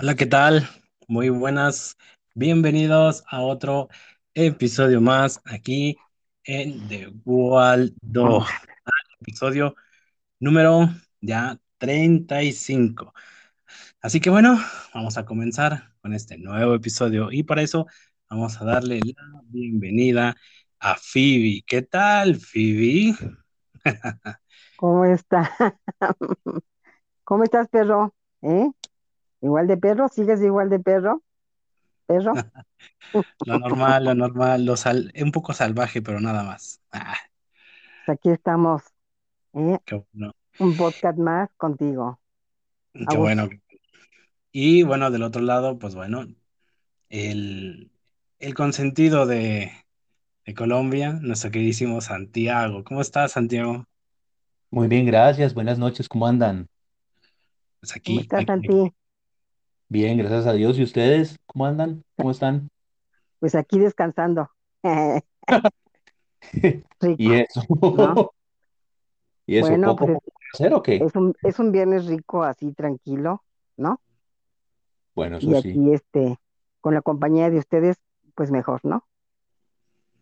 Hola, ¿qué tal? Muy buenas. Bienvenidos a otro episodio más aquí en The Waldo. Episodio número ya 35. Así que bueno, vamos a comenzar con este nuevo episodio y para eso vamos a darle la bienvenida a Phoebe. ¿Qué tal, Phoebe? ¿Cómo está? ¿Cómo estás, perro? ¿Eh? ¿Igual de perro? ¿Sigues igual de perro? ¿Perro? Lo normal, lo normal, lo sal- un poco salvaje, pero nada más. Ah, Pues aquí estamos, ¿eh? qué bueno, Un podcast más contigo. A qué bueno. Y bueno, del otro lado, pues bueno, el, el consentido de, de Colombia, nuestro queridísimo Santiago. ¿Cómo estás, Santiago? Muy bien, gracias. Buenas noches, ¿cómo andan? Pues ¿Cómo aquí, estás, aquí, Santi? Bien, gracias a Dios. ¿Y ustedes? ¿Cómo andan? ¿Cómo están? Pues aquí descansando. ¿Y Rico, eso? ¿no? ¿Y eso? Bueno, ¿Poco pues poco hacer o qué? es, es un, es un viernes rico, así tranquilo, ¿no? Bueno, eso Y sí. aquí, este, con la compañía de ustedes, pues mejor, ¿no?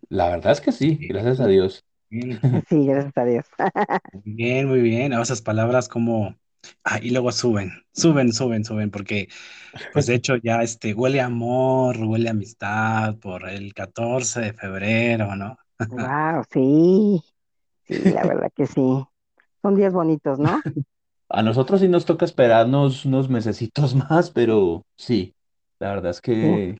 La verdad es que sí, gracias a Dios. bien, Sí, gracias a Dios. muy bien, muy bien. A esas palabras como... Ah, y luego suben, suben, suben, suben, porque pues de hecho ya este huele a amor, huele a amistad por el 14 de febrero, ¿no? Wow, sí, sí, la verdad que sí. Son días bonitos, ¿no? A nosotros sí nos toca esperarnos unos mesecitos más, pero sí, la verdad es que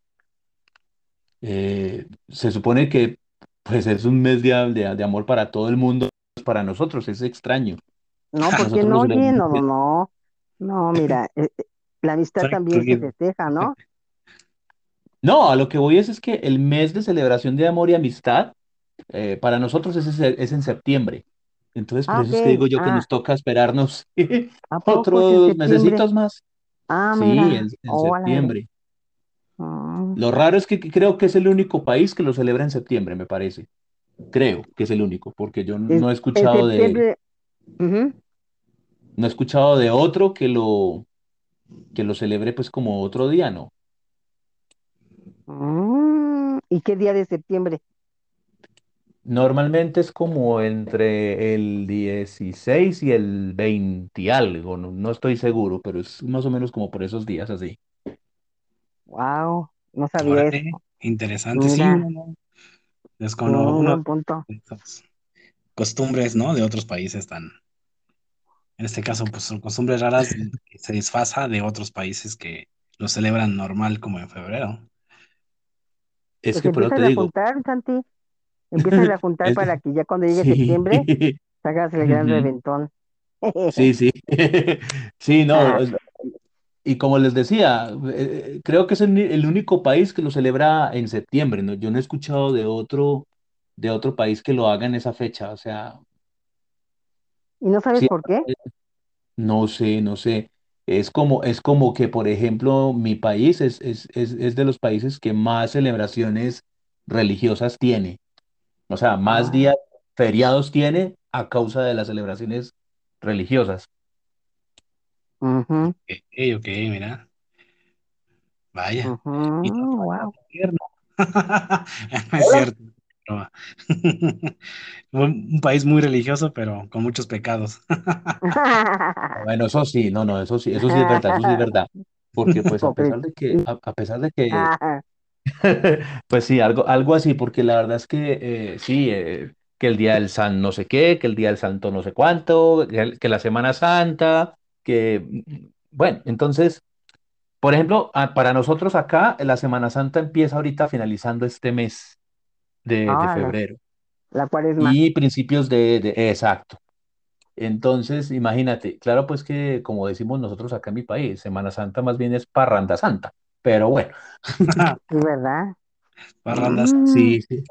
eh, se supone que pues es un mes de, de- de amor para todo el mundo, para nosotros es extraño. No, ¿por qué Nosotros no? Oye, no, no, no. No, mira, eh, eh, la amistad también se festeja, ¿no? No, a lo que voy es, es que el mes de celebración de amor y amistad, eh, para nosotros es, es en septiembre. Entonces, por Ah, eso es que digo yo que Ah, nos toca esperarnos ¿a poco es en otros mesecitos más. Ah, Sí, mira, en, septiembre. Mm, Lo raro es que creo que es el único país que lo celebra en septiembre, me parece. Creo que es el único, porque yo no he escuchado de. No he escuchado de otro que lo, que lo celebre pues como otro día, ¿no? Mm, ¿y qué día de septiembre? Normalmente es como entre el 16 y el 20 y algo, no, no estoy seguro, pero es más o menos como por esos días así. Wow, no sabía Órale, eso. interesante, sí, Mira, desconozco esas costumbres, ¿no? De otros países tan, en este caso, pues son costumbres raras que se disfraza de otros países que lo celebran normal como en febrero. Es Pues que por eso te empieza a digo, juntar, Santi. Empieza a juntar para que ya cuando llegue sí, septiembre, hagas el gran reventón. sí, sí, sí, no, Ah, y como les decía, eh, creo que es el, el único país que lo celebra en septiembre, ¿no? Yo no he escuchado de otro, de otro país que lo haga en esa fecha, o sea, ¿y no sabes sí, por qué? No sé, no sé. Es como, es como que, por ejemplo, mi país es, es, es, es de los países que más celebraciones religiosas tiene. O sea, más Ah, días feriados tiene a causa de las celebraciones religiosas. ujú, Ok, ok, mira, vaya. Y ujú, wow. el infierno. No es cierto. broma. Un país muy religioso, pero con muchos pecados. Bueno, eso sí, no, no, eso sí, eso sí es verdad, eso sí es verdad. Porque pues a pesar de que, a, a pesar de que, Ah, pues sí, algo, algo así, porque la verdad es que eh, sí, eh, que el día del San no sé qué, que el día del Santo no sé cuánto, que, el- que la Semana Santa, que, bueno, entonces, por ejemplo, a- para nosotros acá, la Semana Santa empieza ahorita finalizando este mes de, de órale, febrero la cuaresma. y principios de, de, exacto. Entonces, imagínate, claro, pues que como decimos nosotros acá en mi país, Semana Santa más bien es parranda santa, pero bueno, Sí, ¿verdad? Parrandas. Mm, sí, sí,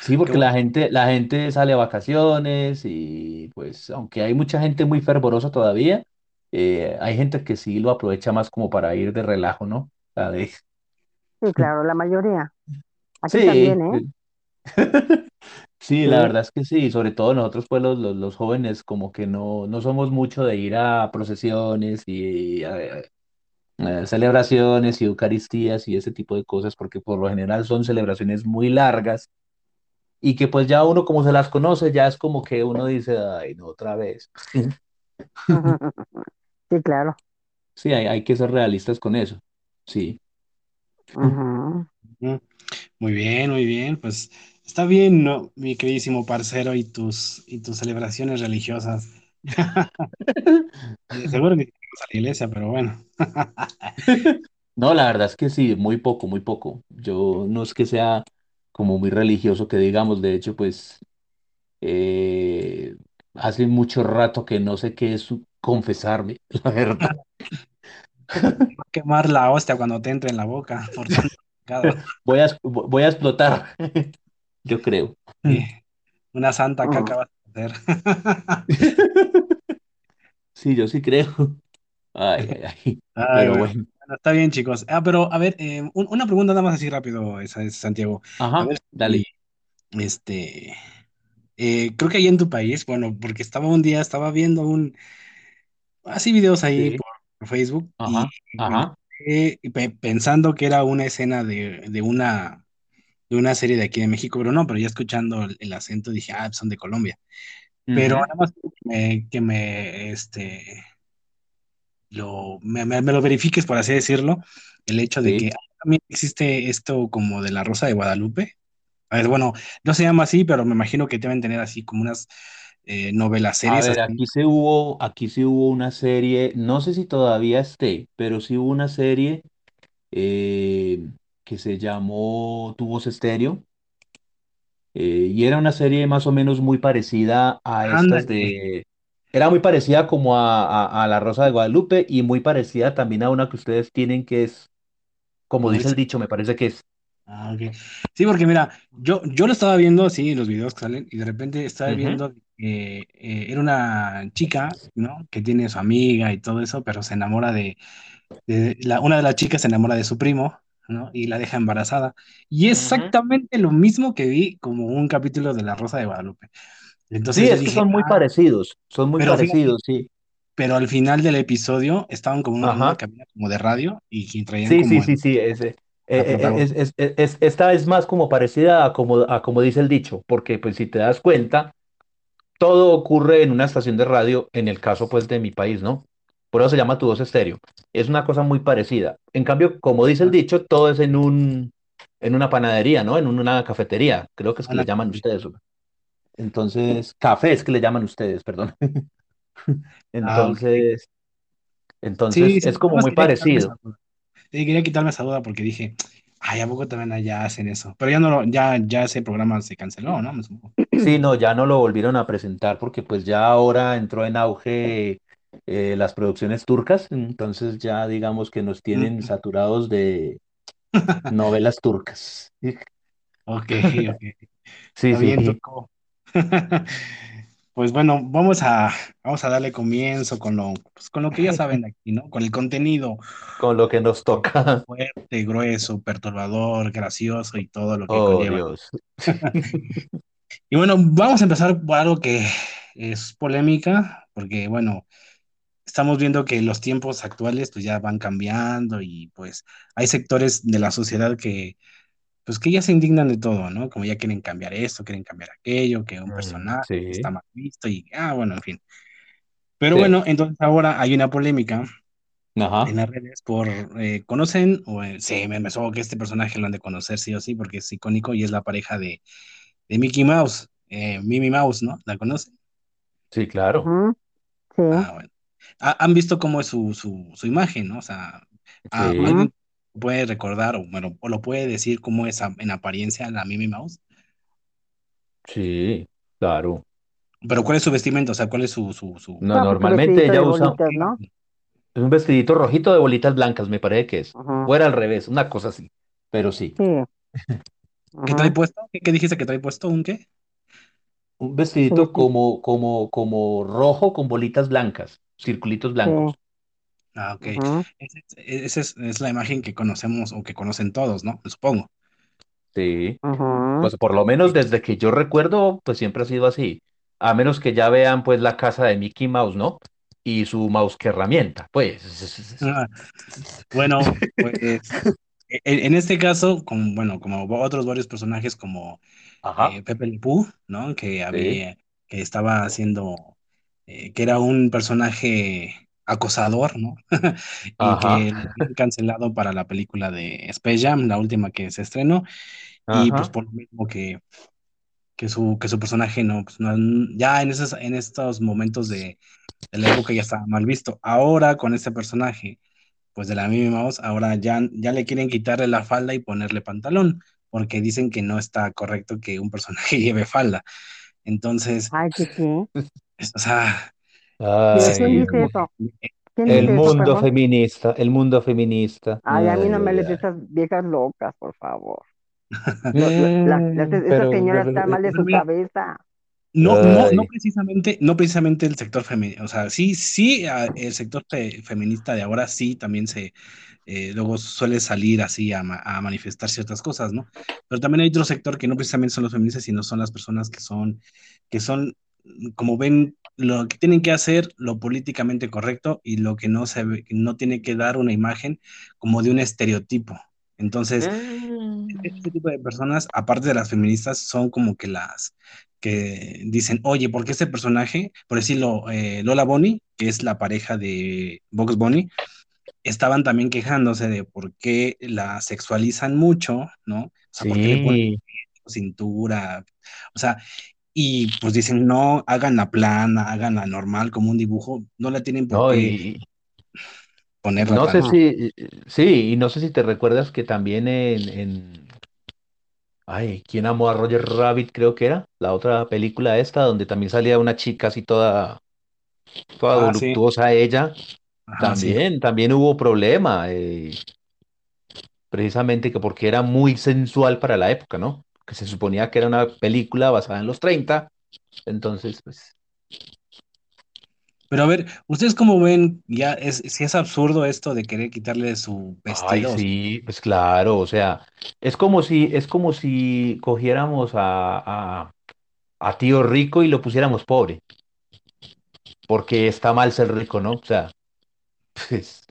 sí, Qué porque bueno. la gente, la gente sale a vacaciones y pues aunque hay mucha gente muy fervorosa todavía, eh, hay gente que sí lo aprovecha más como para ir de relajo, ¿no? La de- sí, claro, la mayoría. Aquí Sí, también, ¿eh? sí, la verdad es que sí, sobre todo nosotros pues los, los, los jóvenes como que no, no somos mucho de ir a procesiones y, celebraciones y eucaristías y ese tipo de cosas, porque por lo general son celebraciones muy largas y que pues ya uno como se las conoce, ya es como que uno dice, ay, no, otra vez. Sí, claro. Sí, hay, hay que ser realistas con eso. Sí. Muy bien, muy bien. Pues está bien, ¿no? Mi queridísimo parcero y tus, y tus celebraciones religiosas. Eh, Seguro que a la iglesia, pero bueno. No, la verdad es que sí, muy poco, muy poco. Yo no es que sea como muy religioso que digamos, de hecho, pues eh, hace mucho rato que no sé qué es confesarme, la verdad. Va a quemar la hostia cuando te entre en la boca por tanto. Voy a, voy a explotar, yo creo. Sí, Una santa Ujú. caca vas a hacer. Sí, yo sí creo. Ay, ay, ay. Ay, Pero bueno. bueno. Está bien, chicos. Ah, pero a ver, eh, un- una pregunta nada más así rápido, esa es Santiago. A Ajá, ver dale. este, eh, creo que ahí en tu país, bueno, porque estaba un día, estaba viendo un, así videos ahí Sí. por, por Facebook y Ajá, ajá. y pe- pensando que era una escena de, de una, de una serie de aquí de México, pero no, pero ya escuchando el, el acento dije, ah, son de Colombia. Pero nada más que me, que me, este, lo, me, me- me lo verifiques, por así decirlo, el hecho de que Sí. ah, también existe esto como de la Rosa de Guadalupe. A ver, bueno, no se llama así, pero me imagino que deben tener así como unas eh, novelas, A series ver, así. aquí se hubo, aquí sí hubo una serie, no sé si todavía esté, pero sí hubo una serie eh, que se llamó Tu Voz Estéreo, eh, y era una serie más o menos muy parecida a estas de... Era muy parecida como a, a, a La Rosa de Guadalupe y muy parecida también a una que ustedes tienen que es, como dice el dicho, me parece que es... Ah. Sí, porque mira, yo, yo lo estaba viendo así, los videos que salen, y de repente estaba Ujú, viendo que eh, era una chica, ¿no? Que tiene su amiga y todo eso, pero se enamora de, de la, una de las chicas se enamora de su primo, ¿no? Y la deja embarazada. Y ujú. exactamente lo mismo que vi como un capítulo de La Rosa de Guadalupe. Sí, Entonces yo es que dije, son muy ah, parecidos, son muy parecidos, sí. pero al final del episodio estaban como una cabina como de radio y que traían Sí, sí, como sí, el, sí. Es, eh, la eh, es, protagonista. es- es- es- esta es más como parecida a como, a como dice el dicho, porque pues si te das cuenta, todo ocurre en una estación de radio, en el caso pues de mi país, ¿no? Por eso se llama Tu Voz Estéreo. Es una cosa muy parecida. En cambio, como dice el dicho, todo es en un, en una panadería, ¿no? En una cafetería, creo que es que le llaman ustedes. Entonces, café es que le llaman ustedes, perdón. Ah. Entonces, Sí, entonces sí, es como muy parecido. Sí, quería quitarme esa duda porque dije, ay, ¿a poco también allá hacen eso? Pero ya no lo, ya, ya ese programa se canceló, ¿no? Sí, no, ya no lo volvieron a presentar porque pues ya ahora entró en auge eh, las producciones turcas, entonces ya digamos que nos tienen saturados de novelas turcas. Ok, ok. Sí, Está bien, sí, Turco. Pues bueno, vamos a, vamos a darle comienzo con lo, pues, con lo que ya saben aquí, ¿no? Con el contenido con lo que nos toca. fuerte, grueso, perturbador, gracioso y todo lo que Oh, conlleva. Dios. Y bueno, vamos a empezar por algo que es polémica, porque bueno, estamos viendo que los tiempos actuales pues ya van cambiando y pues hay sectores de la sociedad que pues que ya se indignan de todo, ¿no? Como ya quieren cambiar esto, quieren cambiar aquello, que un Mm, personaje está mal visto y, ah, bueno, en fin. Pero sí. bueno, entonces ahora hay una polémica en las redes por, eh, ¿conocen? O, eh, sí, me, me supongo que este personaje lo han de conocer sí o sí, porque es icónico y es la pareja de, de Mickey Mouse, eh, Mimi Mouse, ¿no? ¿La conocen? sí, claro. Sí. Ah, bueno. Ha- han visto cómo es su, su, su imagen, ¿no? O sea, ¿a- Sí, ujú. ¿alguien puede recordar o, bueno, o lo puede decir cómo es a- en apariencia la Mimi Mouse? sí, claro. Pero ¿cuál es su vestimenta? O sea, ¿cuál es su, su, su... No, normalmente ella usa bolitas, ¿no? es un vestidito rojito de bolitas blancas, me parece que es. Ujú, O era al revés, una cosa así. Pero sí. Sí. ¿Qué trae puesto? ¿Qué, qué dijiste que trae puesto? ¿Un qué? Un vestidito como, como, como rojo con bolitas blancas, circulitos Sí. blancos. Ah, ok. Esa es, esa es, es la imagen que conocemos o que conocen todos, ¿no? Supongo. Sí. Pues por lo menos desde que yo recuerdo, pues siempre ha sido así. A menos que ya vean pues la casa de Mickey Mouse, ¿no? y su mouse que herramienta, pues. Ah, bueno, pues e- en este caso, como, bueno, como otros varios personajes como eh, Pepe Le ¿no? Que sí. había, que estaba haciendo, eh, que era un personaje acosador, ¿no? Y Ajá, que lo cancelado para la película de Space Jam, la última que se estrenó, y pues por lo mismo que, que su, que su personaje no, pues no, ya en esos, en estos momentos de, de la época ya estaba mal visto. Ahora con este personaje pues de la Minnie Mouse, ahora ya, ya le quieren quitarle la falda y ponerle pantalón, porque dicen que no está correcto que un personaje lleve falda. Entonces, Ay, ¿qué qué? Es- o sea, ¿Quién, dices, quién Ay, oye, dice como eso? que, ¿Quién el dice eso, mundo perdón? feminista, el mundo feminista. Ay, a mí no Ay, me ay, les de esas viejas locas, por favor. Pero, señoras pero, están mal de su cabeza. No, no, no precisamente, no precisamente el sector femenino, o sea, sí, sí, el sector fe- feminista de ahora sí también se, eh, luego suele salir así a, ma- a manifestar ciertas cosas, ¿no? Pero también hay otro sector que no precisamente son los feministas, sino son las personas que son, que son, como ven, lo que tienen que hacer, lo políticamente correcto y lo que no se ve- no tiene que dar una imagen como de un estereotipo. Entonces, este Mm. tipo de personas, aparte de las feministas, son como que las que dicen, oye, ¿por qué este personaje, por decirlo, eh, Lola Bunny, que es la pareja de Bugs Bunny, estaban también quejándose de por qué la sexualizan mucho, ¿no? O sea, por qué le ponen Sí, cintura, o sea, y pues dicen, no, háganla plana, háganla normal, como un dibujo, no la tienen por no, qué y ponerla no sé si, sí, y no sé si te recuerdas que también en, en ay, ¿quién amó a Roger Rabbit? Creo que era, la otra película esta, donde también salía una chica así toda, toda Ah, sí, voluptuosa ella, ajá, sí. también, también hubo problema, eh, precisamente que porque era muy sensual para la época, ¿no? Que se suponía que era una película basada en los 30, entonces, pues, Pero a ver, ¿ustedes cómo ven? Ya es, si es absurdo esto de querer quitarle su ay, vestido. sí, pues claro, o sea, es como si, es como si cogiéramos a, a, a tío rico y lo pusiéramos pobre, porque está mal ser rico, ¿no? O sea, pues,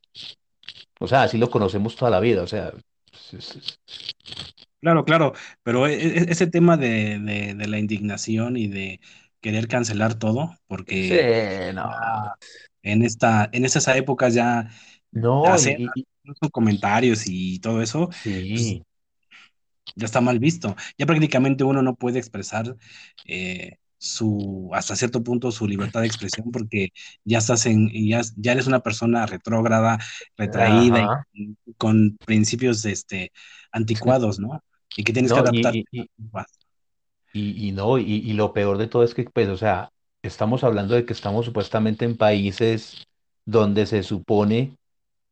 o sea, así lo conocemos toda la vida, o sea, es- es- es- Claro, claro, pero e- e- ese tema de, de, de la indignación y de querer cancelar todo, sí, porque no, ya en esta, en esas épocas ya no, hacer y- y- incluso comentarios y todo eso, pues sí, ya está mal visto. Ya prácticamente uno no puede expresar eh, su, hasta cierto punto, su libertad de expresión porque ya estás en, ya, ya eres una persona retrógrada, retraída y, ajá, y con principios este, anticuados, ¿no? Y que tienes que no, adaptarte. y, y, y, y- y no, y, lo peor de todo es que, pues, o sea, estamos hablando de que estamos supuestamente en países donde se supone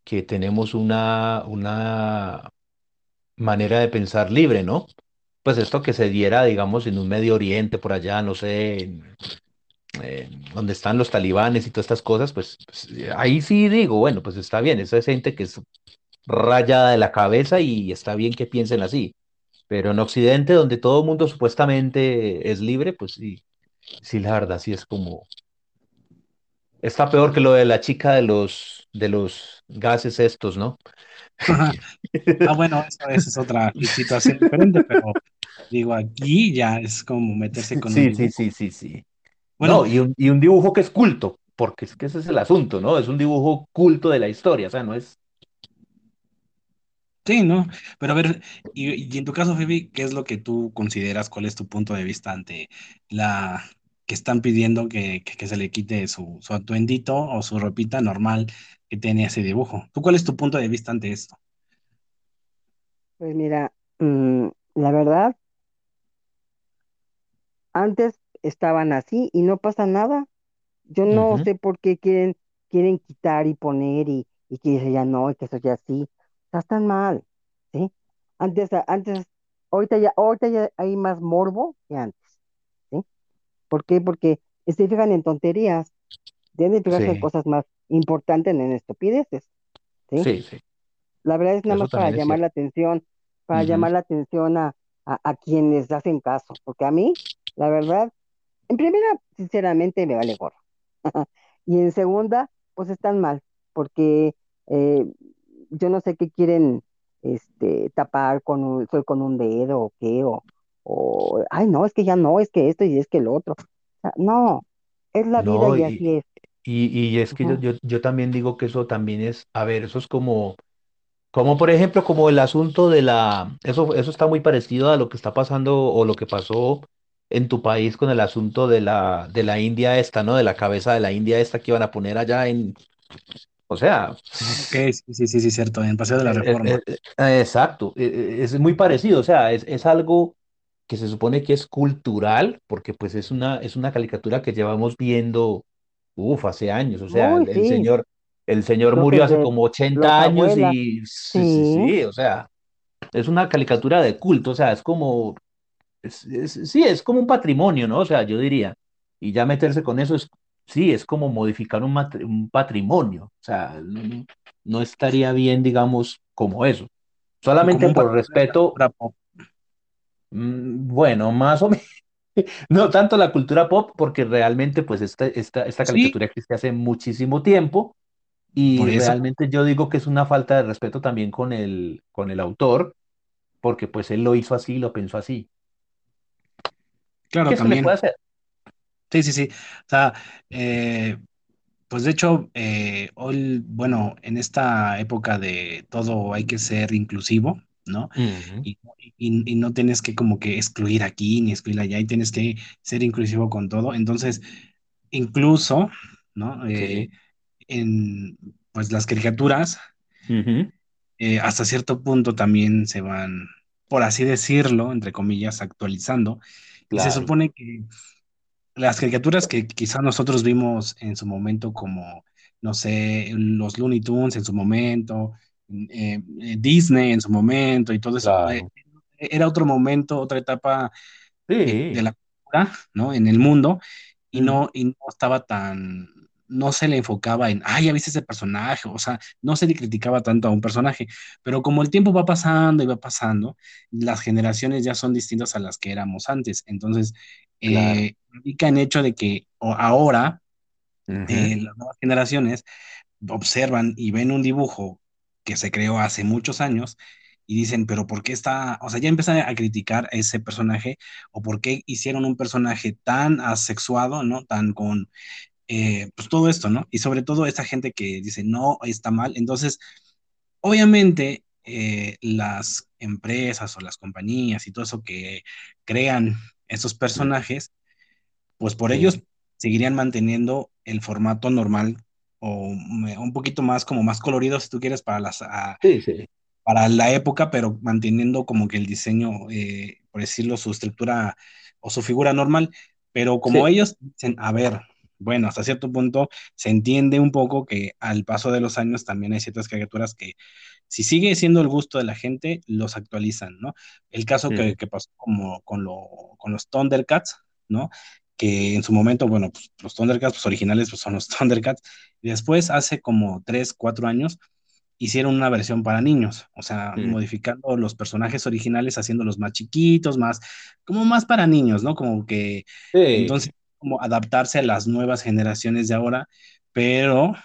que tenemos una, una manera de pensar libre, ¿no? Pues esto que se diera, digamos, en un Medio Oriente, por allá, no sé, en, donde están los talibanes y todas estas cosas, pues, pues, ahí sí digo, bueno, pues está bien, esa es gente que es rayada de la cabeza y está bien que piensen así. Pero en Occidente, donde todo el mundo supuestamente es libre, pues sí, sí, la verdad, sí es como, está peor que lo de la chica de los, de los gases estos, ¿no? Ah, bueno, eso, esa es otra situación diferente, pero digo, aquí ya es como meterse con un Sí, sí, sí, sí, sí. Bueno, No, y un, y un dibujo que es culto, porque es que ese es el asunto, ¿no? Es un dibujo culto de la historia, o sea, no es... Sí, ¿no? Pero a ver, y, y en tu caso, Phoebe, ¿qué es lo que tú consideras? ¿Cuál es tu punto de vista ante la que están pidiendo que, que- que se le quite su, su atuendito o su ropita normal que tiene ese dibujo? ¿Tú cuál es tu punto de vista ante esto? Pues mira, mm, la verdad, antes estaban así y no pasa nada. Yo no sé por qué quieren, quieren quitar y poner y, y que eso ya no, y que eso ya sí. Sea, están mal, ¿sí? Antes, antes, ahorita ya, ahorita ya hay más morbo que antes, ¿sí? ¿Por qué? Porque se fijan en tonterías, deben de fijarse en Sí, cosas más importantes en estupideces, ¿sí? sí, sí, La verdad es nada eso más para llamar cierto. la atención, para Ujú, llamar la atención a, a, a quienes hacen caso, porque a mí, la verdad, en primera, sinceramente, me vale gorro. Y en segunda, pues están mal, porque eh, yo no sé qué quieren este, tapar con un, soy con un dedo o qué, o, o, ay, no, es que ya no, es que esto y es que el otro. O sea, no, es la vida y así es. y, y es que yo, yo también digo que eso también es, a ver, eso es como, como por ejemplo, como el asunto de la, eso, eso está muy parecido a lo que está pasando o lo que pasó en tu país con el asunto de la, de la India esta, ¿no? De la cabeza de la India esta que iban a poner allá en, o sea, Ok, sí, sí, sí, sí, cierto, en Paseo de la eh, Reforma. eh, eh, eh, exacto, es muy parecido, o sea, es, es algo que se supone que es cultural, porque pues es una, es una caricatura que llevamos viendo, uff, hace años, o sea, Uy, el, el sí, señor, el señor creo murió hace como los 80 años y sí, sí, sí, sí, o sea, es una caricatura de culto, o sea, es como, es- es- sí, es como un patrimonio, ¿no? O sea, yo diría, y ya meterse con eso es, sí, es como modificar un, patrimonio, o sea, no, estaría bien, digamos, como eso. Solamente por respeto, mm, bueno, más o menos, no tanto la cultura pop, porque realmente, pues, esta, esta, esta Sí, caricatura existe hace muchísimo tiempo, y realmente yo digo que es una falta de respeto también con el, con el autor, porque pues él lo hizo así, lo pensó así. claro, ¿Qué se le puede también. hacer? Sí, sí, sí. O sea, eh, pues de hecho, eh, hoy, bueno, en esta época de todo hay que ser inclusivo, ¿no? Y, y- y no tienes que como que excluir aquí ni excluir allá, y tienes que ser inclusivo con todo. Entonces, incluso, ¿no? Sí. Eh, en pues las caricaturas, eh, hasta cierto punto también se van, por así decirlo, entre comillas, actualizando. Y se supone que las caricaturas que quizás nosotros vimos en su momento como, no sé, los Looney Tunes en su momento, eh, eh, Disney en su momento y todo eso, eh, Claro. era otro momento, otra etapa eh, de Sí. la cultura, ¿no? En el mundo y Ujú, no, y no estaba tan, no se le enfocaba en, ay, ya viste ese personaje, o sea, no se le criticaba tanto a un personaje, pero como el tiempo va pasando y va pasando, las generaciones ya son distintas a las que éramos antes, entonces, Claro. eh, indica en hecho de que ahora eh, las nuevas generaciones observan y ven un dibujo que se creó hace muchos años y dicen, pero ¿por qué está? O sea, ya empiezan a criticar a ese personaje o por qué hicieron un personaje tan asexuado, ¿no? Tan con, eh, pues todo esto, ¿no? Y sobre todo esta gente que dice, no, está mal. Entonces, obviamente, eh, las empresas o las compañías y todo eso que crean esos personajes, pues por ellos seguirían manteniendo el formato normal o un poquito más como más colorido si tú quieres para las a- Sí, sí. para la época, pero manteniendo como que el diseño, eh, por decirlo, su estructura o su figura normal, pero como Sí. ellos dicen, a ver, bueno, hasta cierto punto se entiende un poco que al paso de los años también hay ciertas caricaturas que si sigue siendo el gusto de la gente, los actualizan, ¿no? El caso que pasó como con, lo, con los Thundercats, ¿no? Que en su momento, bueno, pues, los Thundercats pues, originales pues, son los Thundercats, y después, hace como 3 4 años, hicieron una versión para niños, o sea, modificando los personajes originales, haciéndolos más chiquitos, más, como más para niños, ¿no? Como que, Sí. entonces, como adaptarse a las nuevas generaciones de ahora, pero,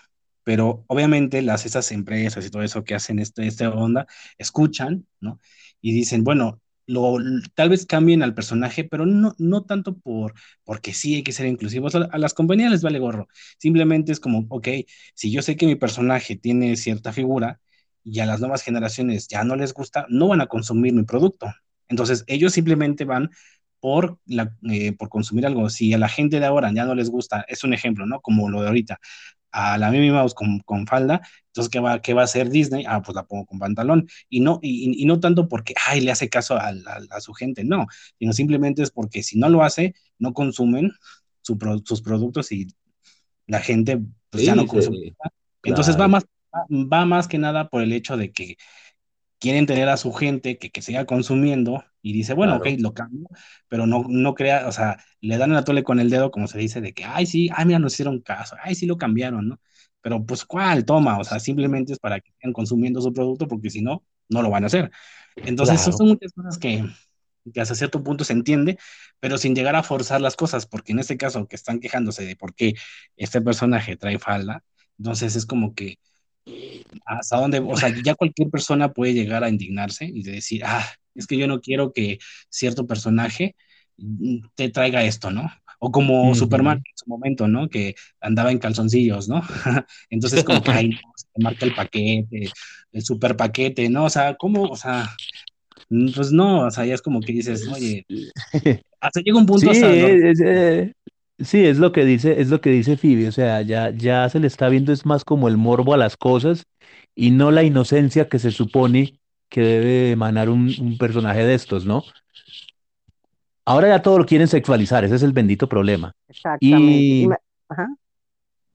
pero obviamente las, esas empresas y todo eso que hacen este, este onda, escuchan, ¿no? Y dicen, bueno, lo, tal vez cambien al personaje, pero no, no tanto por, porque sí hay que ser inclusivos, a, las compañías les vale gorro, simplemente es como, ok, si yo sé que mi personaje tiene cierta figura y a las nuevas generaciones ya no les gusta, no van a consumir mi producto. Entonces, ellos simplemente van por, la, eh, por consumir algo. Si a la gente de ahora ya no les gusta, es un ejemplo, ¿no? Como lo de ahorita, a la Mimi Mouse con, con falda, entonces, ¿qué va, ¿qué va a hacer Disney? Ah, pues la pongo con pantalón. Y no, y, y no tanto porque, ay, le hace caso a, a, a, su gente, no, sino simplemente es porque si no lo hace, no consumen su, sus productos y la gente pues ya no Sí, consume. sí. Entonces va Claro, más, va más que nada por el hecho de que quieren tener a su gente que, que siga consumiendo y dice, bueno, ok, claro. lo cambio, pero no, no crea, o sea, le dan la tole con el dedo, como se dice, de que, ay, sí, ay, mira, nos hicieron caso, ay, sí lo cambiaron, ¿no? Pero pues, ¿cuál? Toma, o sea, simplemente es para que sigan consumiendo su producto, porque si no, no lo van a hacer. Entonces, son Claro. muchas cosas que, que hasta cierto punto se entiende, pero sin llegar a forzar las cosas, porque en este caso que están quejándose de por qué este personaje trae falda, entonces es como que hasta dónde, o sea, ya cualquier persona puede llegar a indignarse y decir, ah, es que yo no quiero que cierto personaje te traiga esto, ¿no? O como Superman en su momento, ¿no? Que andaba en calzoncillos, ¿no? Entonces como que ahí se marca el paquete, el super paquete, ¿no? O sea, ¿cómo? O sea, pues no, o sea, ya es como que dices, oye, hasta llega un punto Sí, hasta es, eh, sí, es lo que dice, es lo que dice Phoebe, o sea, ya, ya se le está viendo es más como el morbo a las cosas y no la inocencia que se supone que debe emanar un, un personaje de estos, ¿no? Ahora ya todo lo quieren sexualizar, ese es el bendito problema. Exactamente. Y, Ima- Ajá.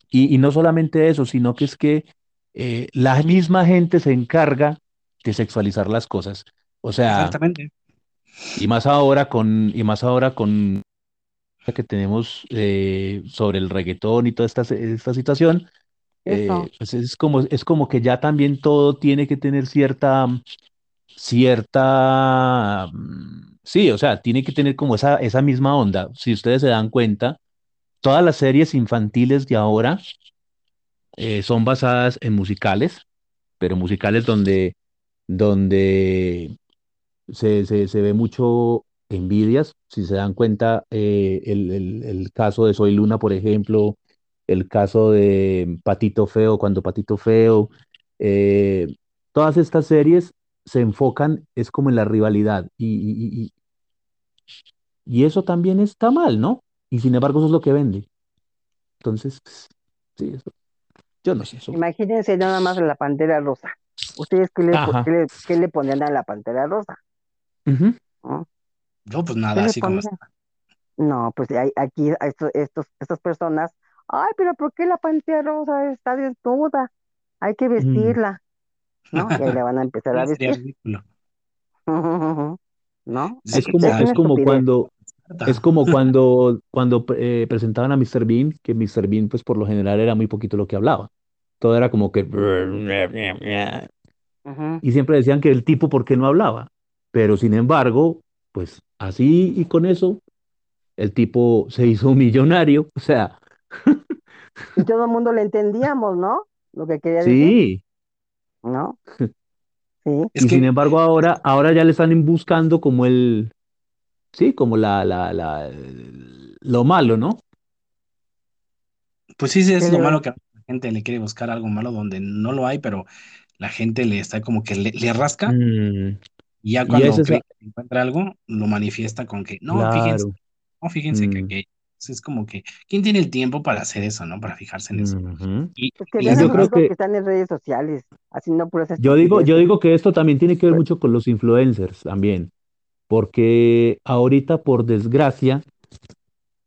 y, y no solamente eso, sino que es que eh, la misma gente se encarga de sexualizar las cosas. O sea, exactamente. y más ahora con, y más ahora con que tenemos eh, sobre el reggaetón y toda esta, esta situación, eh, pues es como, es como que ya también todo tiene que tener cierta, cierta, mm, sí, o sea, tiene que tener como esa, esa misma onda. Si ustedes se dan cuenta, todas las series infantiles de ahora eh, son basadas en musicales, pero musicales donde, donde se, se, se ve mucho envidias. Si se dan cuenta, eh, el, el- el caso de Soy Luna, por ejemplo, el caso de Patito Feo, cuando Patito Feo, eh, todas estas series se enfocan, es como en la rivalidad, y, y, y, y eso también está mal, ¿no? Y sin embargo, eso es lo que vende. Entonces, pues, sí, eso- yo no sé eso. Imagínense nada más la Pantera Rosa. ¿Ustedes qué le, qué le, qué le pondrían a la Pantera Rosa? ¿no? No, pues ¿Qué nada, le así como pondrían? No, pues hay- aquí estos, estos, estas personas, ay, pero ¿por qué la Pantera Rosa está desnuda? Hay que Mm. vestirla, ¿no? Y ahí la van a empezar a vestir, ridículo. ¿no? Sí, Es como, es como cuando, es como cuando, cuando eh, presentaban a Mr. Bean, que Mr. Bean, pues por lo general era muy poquito lo que hablaba. Todo era como que... Y siempre decían que el tipo, ¿por qué no hablaba? Pero sin embargo, pues así y con eso, el tipo se hizo millonario. O sea, Y todo el mundo le entendíamos, ¿no? Lo que quería decir, sí. ¿no? Sí. Es Y sin embargo, ahora, ahora ya le están buscando como el, sí, como la, la, la, lo malo, ¿no? pues sí, sí, ¿Qué es lo malo que a la gente le quiere buscar algo malo donde no lo hay, pero la gente le está como que le, le rasca Mm, y ya y cuando es esa, que encuentra algo, lo manifiesta con que, no, fíjense, no, fíjense que Mm, aquello. Es como que, ¿quién tiene el tiempo para hacer eso, no? Para fijarse en eso. Y, Pues que y Y yo creo que que, están en redes sociales, haciendo puras yo digo, yo digo que esto también tiene que ver Pues, mucho con los influencers también, porque ahorita, por desgracia,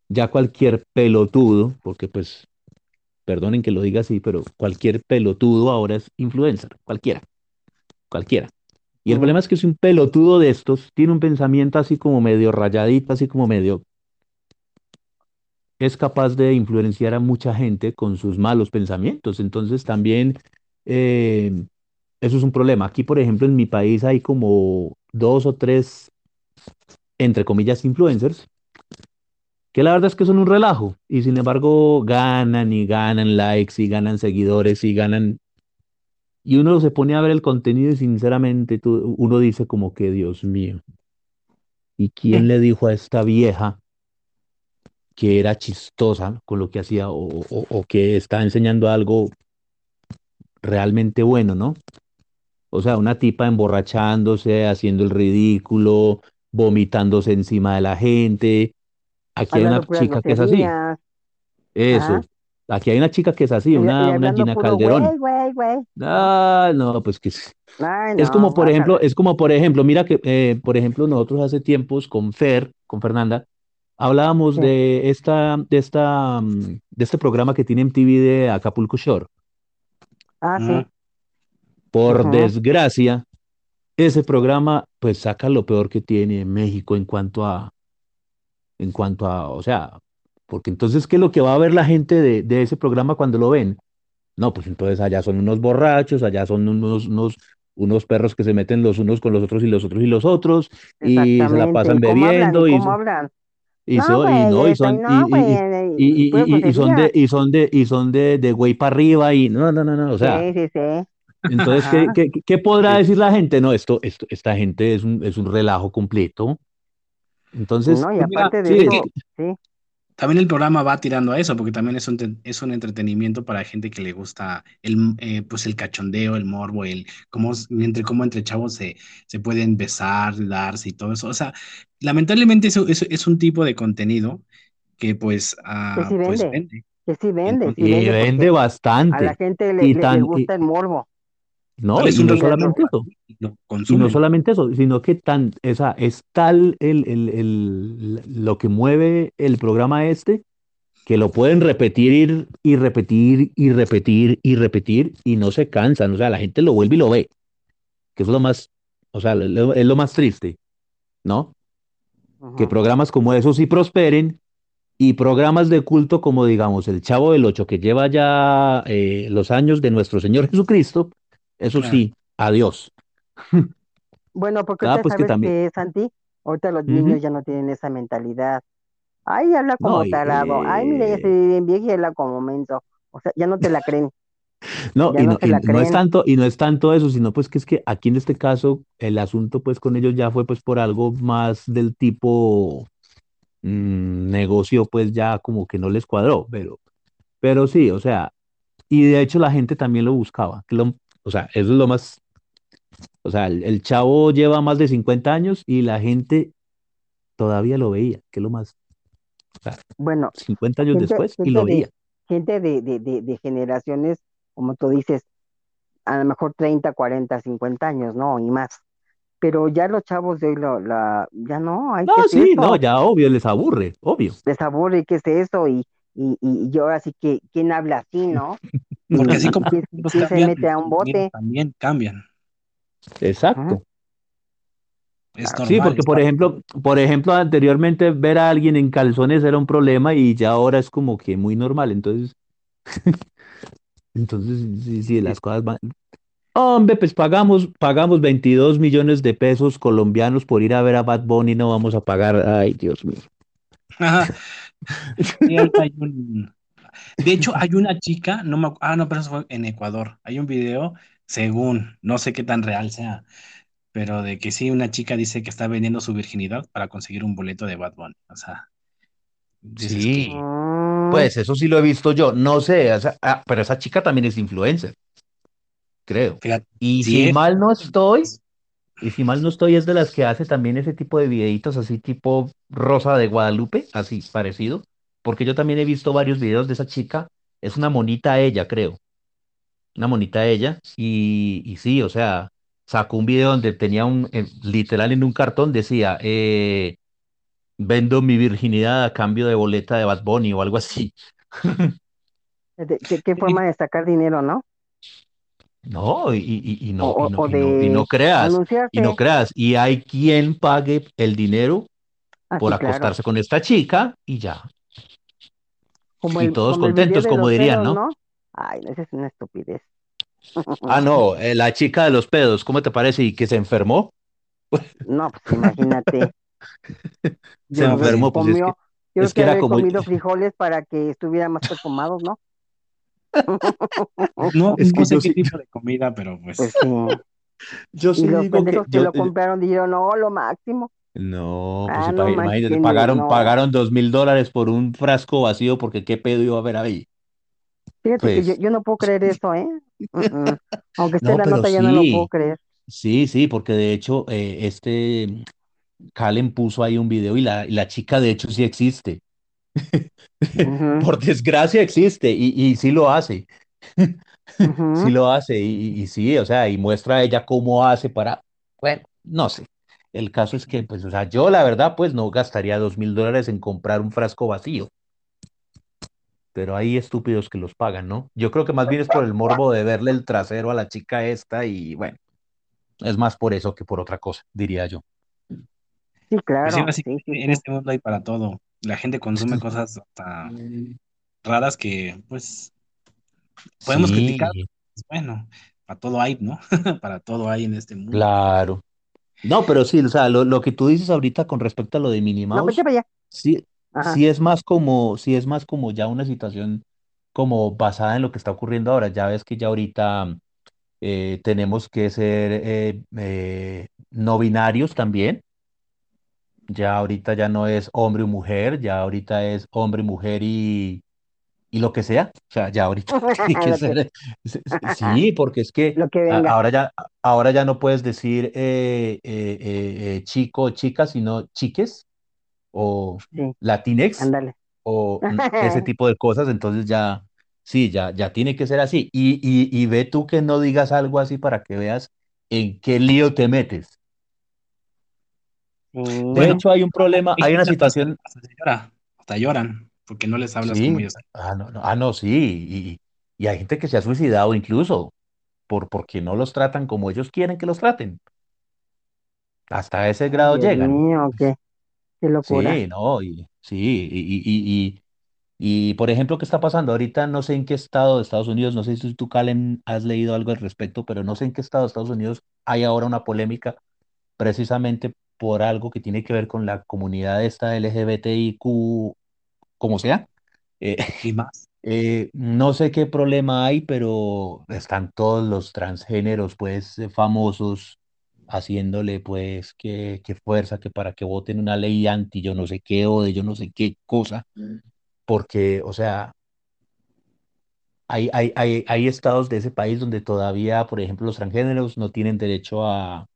ya cualquier pelotudo, porque pues, perdonen que lo diga así, pero cualquier pelotudo ahora es influencer, cualquiera, cualquiera. Y el problema es que si un pelotudo de estos tiene un pensamiento así como medio rayadito, así como medio, es capaz de influenciar a mucha gente con sus malos pensamientos. Entonces también eh, eso es un problema. Aquí, por ejemplo, en mi país hay como dos o tres, entre comillas, influencers, que la verdad es que son un relajo y sin embargo ganan y ganan likes y ganan seguidores y ganan... Y uno se pone a ver el contenido y sinceramente tú- uno dice como que, Dios mío, ¿y quién le dijo a esta vieja que era chistosa con lo que hacía o, o- o que está enseñando algo realmente bueno, ¿no? O sea, una tipa emborrachándose, haciendo el ridículo, vomitándose encima de la gente. Aquí hay una chica que es así. groserías, Eso. Aquí hay una chica que es así, una, una Gina Calderón. güey, güey, güey, ¿no? Ah, no, pues que es, Ay, es como por ejemplo, es como por ejemplo, mira que, eh, por ejemplo, nosotros hace tiempos con Fer, con Fernanda, hablábamos Sí. de esta, de esta, mm, de este programa que tiene MTV de Acapulco Shore. Ah, sí. Por desgracia, ese programa pues saca lo peor que tiene México en cuanto a, en cuanto a, o sea, porque entonces, ¿qué es lo que va a ver la gente de, de ese programa cuando lo ven? No, pues entonces allá son unos borrachos, allá son unos, unos, unos perros que se meten los unos con los otros y los otros y los otros y se la pasan bebiendo ¿Y cómo hablan? y, son y, son de y son de y son de, de güey para arriba y no no no no o sea Sí, sí, sí. entonces ¿qué, qué, qué podrá decir la gente? No, esto, esto esta gente es un, es un relajo completo. Entonces, No, y Pues mira, aparte de eso, También el programa va tirando a eso, porque también es un, es un entretenimiento para gente que le gusta el, eh, pues el cachondeo, el morbo, el cómo, entre, cómo entre chavos se, se pueden besar, darse y todo eso. O sea, lamentablemente eso, eso es un tipo de contenido que pues, que ah, sí pues vende, vende. que sí vende, Entonces, y vende, vende porque a la bastante. gente le, Y le, le tan, y- gusta el morbo. No, ¿cuál es y no solamente eso. Y no solamente eso, sino que tan, esa, es tal el, el- el- lo que mueve el programa este que lo pueden repetir y repetir y repetir y repetir y no se cansan. O sea, la gente lo vuelve y lo ve, que es lo más, o sea, lo- es lo más triste, ¿no? Que programas como esos sí prosperen y programas de culto como, digamos, el Chavo del Ocho, que lleva ya eh, los años de nuestro Señor Jesucristo, eso Claro. sí, adiós. Bueno, porque Ah, ahorita pues que también. que, Santi, ahorita los niños ya no tienen esa mentalidad. Ay, habla No, como tarado. Ay, mira, ya se eh, ve bien vieja y habla como menso. O sea, ya no te la creen, No, ya y no no, y no es tanto, y no es tanto eso, sino pues que es que aquí en este caso el asunto pues con ellos ya fue pues por algo más del tipo mm, negocio pues ya como que no les cuadró, pero, pero sí, o sea, y de hecho la gente también lo buscaba, que lo- o sea, eso es lo más, o sea, el, el chavo lleva más de 50 años y la gente todavía lo veía, que es lo más, o sea, Bueno, 50 años gente, después y lo de, veía. gente de, de, de, de generaciones, como tú dices, a lo mejor 30, 40, 50 años, ¿no? Y más. Pero ya los chavos de hoy, lo, la, ya no, ay, No, ¿qué es sí, no, ya obvio, les aburre, obvio. Les aburre, ¿qué es eso? Y, y, y yo así que, ¿quién habla así, no? Porque así como quién se mete a un bote. también cambian. Exacto. Es Claro. Sí, porque por ejemplo, por ejemplo, anteriormente ver a alguien en calzones era un problema y ya ahora es como que muy normal. Entonces, entonces sí, sí, las cosas van. Hombre, pues pagamos, pagamos 22 millones de pesos colombianos por ir a ver a Bad Bunny, no vamos a pagar. Ay, Dios mío. Ajá. Sí, hay un- De hecho, hay una chica, no me Ah, no, pero eso fue en Ecuador. Hay un video, según, no sé qué tan real sea, pero de que sí, una chica dice que está vendiendo su virginidad para conseguir un boleto de Bad Bunny. O sea, dices. Sí, pues eso sí lo he visto yo. No sé, esa- ah, pero esa chica también es influencer, creo. Fíjate, Y si mal no estoy, y si mal no estoy, es de las que hace también ese tipo de videitos así tipo Rosa de Guadalupe, así parecido, porque yo también he visto varios videos de esa chica. Es una monita ella, creo. Una monita ella. Y, y sí, o sea, sacó un video donde tenía un, eh, literal en un cartón decía, eh, vendo mi virginidad a cambio de boleta de Bad Bunny o algo así. ¿de- ¿Qué, qué forma de sacar dinero, no? No, y, y- no, y o, no, y no, y no de creas, y no creas. Y hay quien pague el dinero Ah, por sí, claro. acostarse con esta chica y ya. Como Y el, todos como contentos, como dirían, pedos, ¿no? ¿no? Ay, no, esa es una estupidez. Ah, no, eh, la chica de los pedos, ¿cómo te parece? ¿Y que se enfermó? No, pues imagínate. Se Yo que enfermó, pues es que, comió, yo creo es que que era había como, comido frijoles para que estuvieran más perfumados, ¿no? No, es no que sé yo qué sí, tipo de comida, pero pues. Pues sí. yo Y sí los digo que, que yo, lo compraron dijeron, no, lo máximo. No, pues Ah, no imagínate, que pagaron, no. pagaron dos mil dólares por un frasco vacío porque qué pedo iba a haber ahí. Fíjate que yo, Pues, yo no puedo creer eso, ¿eh? Aunque esté en no, la nota, yo no lo puedo sí, creer. sí, sí, porque de hecho, eh, este Calen puso ahí un video y la, y la chica de hecho sí existe. Por desgracia existe y, y sí lo hace. Sí lo hace y, y- y sí, o sea, y muestra a ella cómo hace para, bueno, no sé. El caso es que, pues, o sea, yo la verdad, pues, no gastaría dos mil dólares en comprar un frasco vacío, pero hay estúpidos que los pagan, ¿no? Yo creo que más bien es por el morbo de verle el trasero a la chica esta y, bueno, es más por eso que por otra cosa, diría yo. Sí, Pues sí, claro, sí, sí, en este mundo hay para todo. La gente consume cosas hasta raras que, pues, podemos criticar. Sí, pues, Bueno, para todo hay, ¿no? para todo hay en este mundo. Claro. No, pero sí, o sea, lo, lo que tú dices ahorita con respecto a lo de Minnie vete Mouse, sí, es más como, sí es más como ya una situación como basada en lo que está ocurriendo ahora. Ya ves que ya ahorita eh, tenemos que ser eh, eh, no binarios también. Ya ahorita ya no es hombre o mujer, ya ahorita es hombre, mujer y, y lo que sea. O sea, ya ahorita tiene que ser. Sí, porque es que lo que a- venga. ahora ya, ahora ya no puedes decir eh, eh, eh, eh, chico o chica, sino chiques o Sí, latinex ándale. o mm, ese tipo de cosas. Entonces ya, sí, ya, ya tiene que ser así. Y, y, y ve tú que no digas algo así para que veas en qué lío te metes. Sí. De Bueno, hecho, hay un problema, hay una situación. hasta lloran, porque no les hablas como Sí, ellos. ah, no, no, ah, no, sí, y, y hay gente que se ha suicidado incluso por porque no los tratan como ellos quieren que los traten. Hasta ese grado Dios llegan. mío, qué, qué locura. Sí, no, y sí, y, y, y, y, y, por ejemplo, ¿qué está pasando? Ahorita no sé en qué estado de Estados Unidos, no sé si tú, Calen, has leído algo al respecto, pero no sé en qué estado de Estados Unidos hay ahora una polémica precisamente por algo que tiene que ver con la comunidad esta LGBTIQ, como sea. Eh, Y más. Eh, no sé qué problema hay, pero están todos los transgéneros, pues, eh, famosos, haciéndole, pues, que, que fuerza, que para que voten una ley anti yo no sé qué o de yo no sé qué cosa, porque, o sea, hay, hay, hay, hay estados de ese país donde todavía, por ejemplo, los transgéneros no tienen derecho a,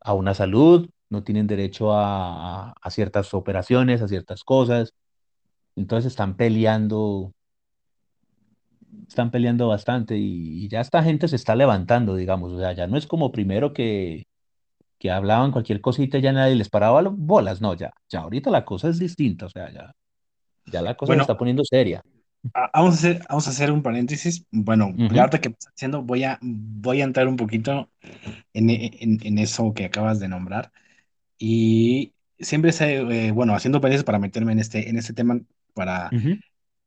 a una salud, no tienen derecho a, a a ciertas operaciones, a ciertas cosas, entonces están peleando están peleando bastante y, y ya esta gente se está levantando, digamos, o sea, ya no es como primero que, que hablaban cualquier cosita y ya nadie les paraba bolas, no, ya, ya ahorita la cosa es distinta, o sea, ya, ya la cosa se Bueno, está poniendo seria. vamos a hacer, vamos a hacer un paréntesis. Bueno, ahorita que estás haciendo, voy a, voy a entrar un poquito en, en, en eso que acabas de nombrar. Y siempre se, eh, bueno, haciendo paréntesis para meterme en este, en este tema, para ujú,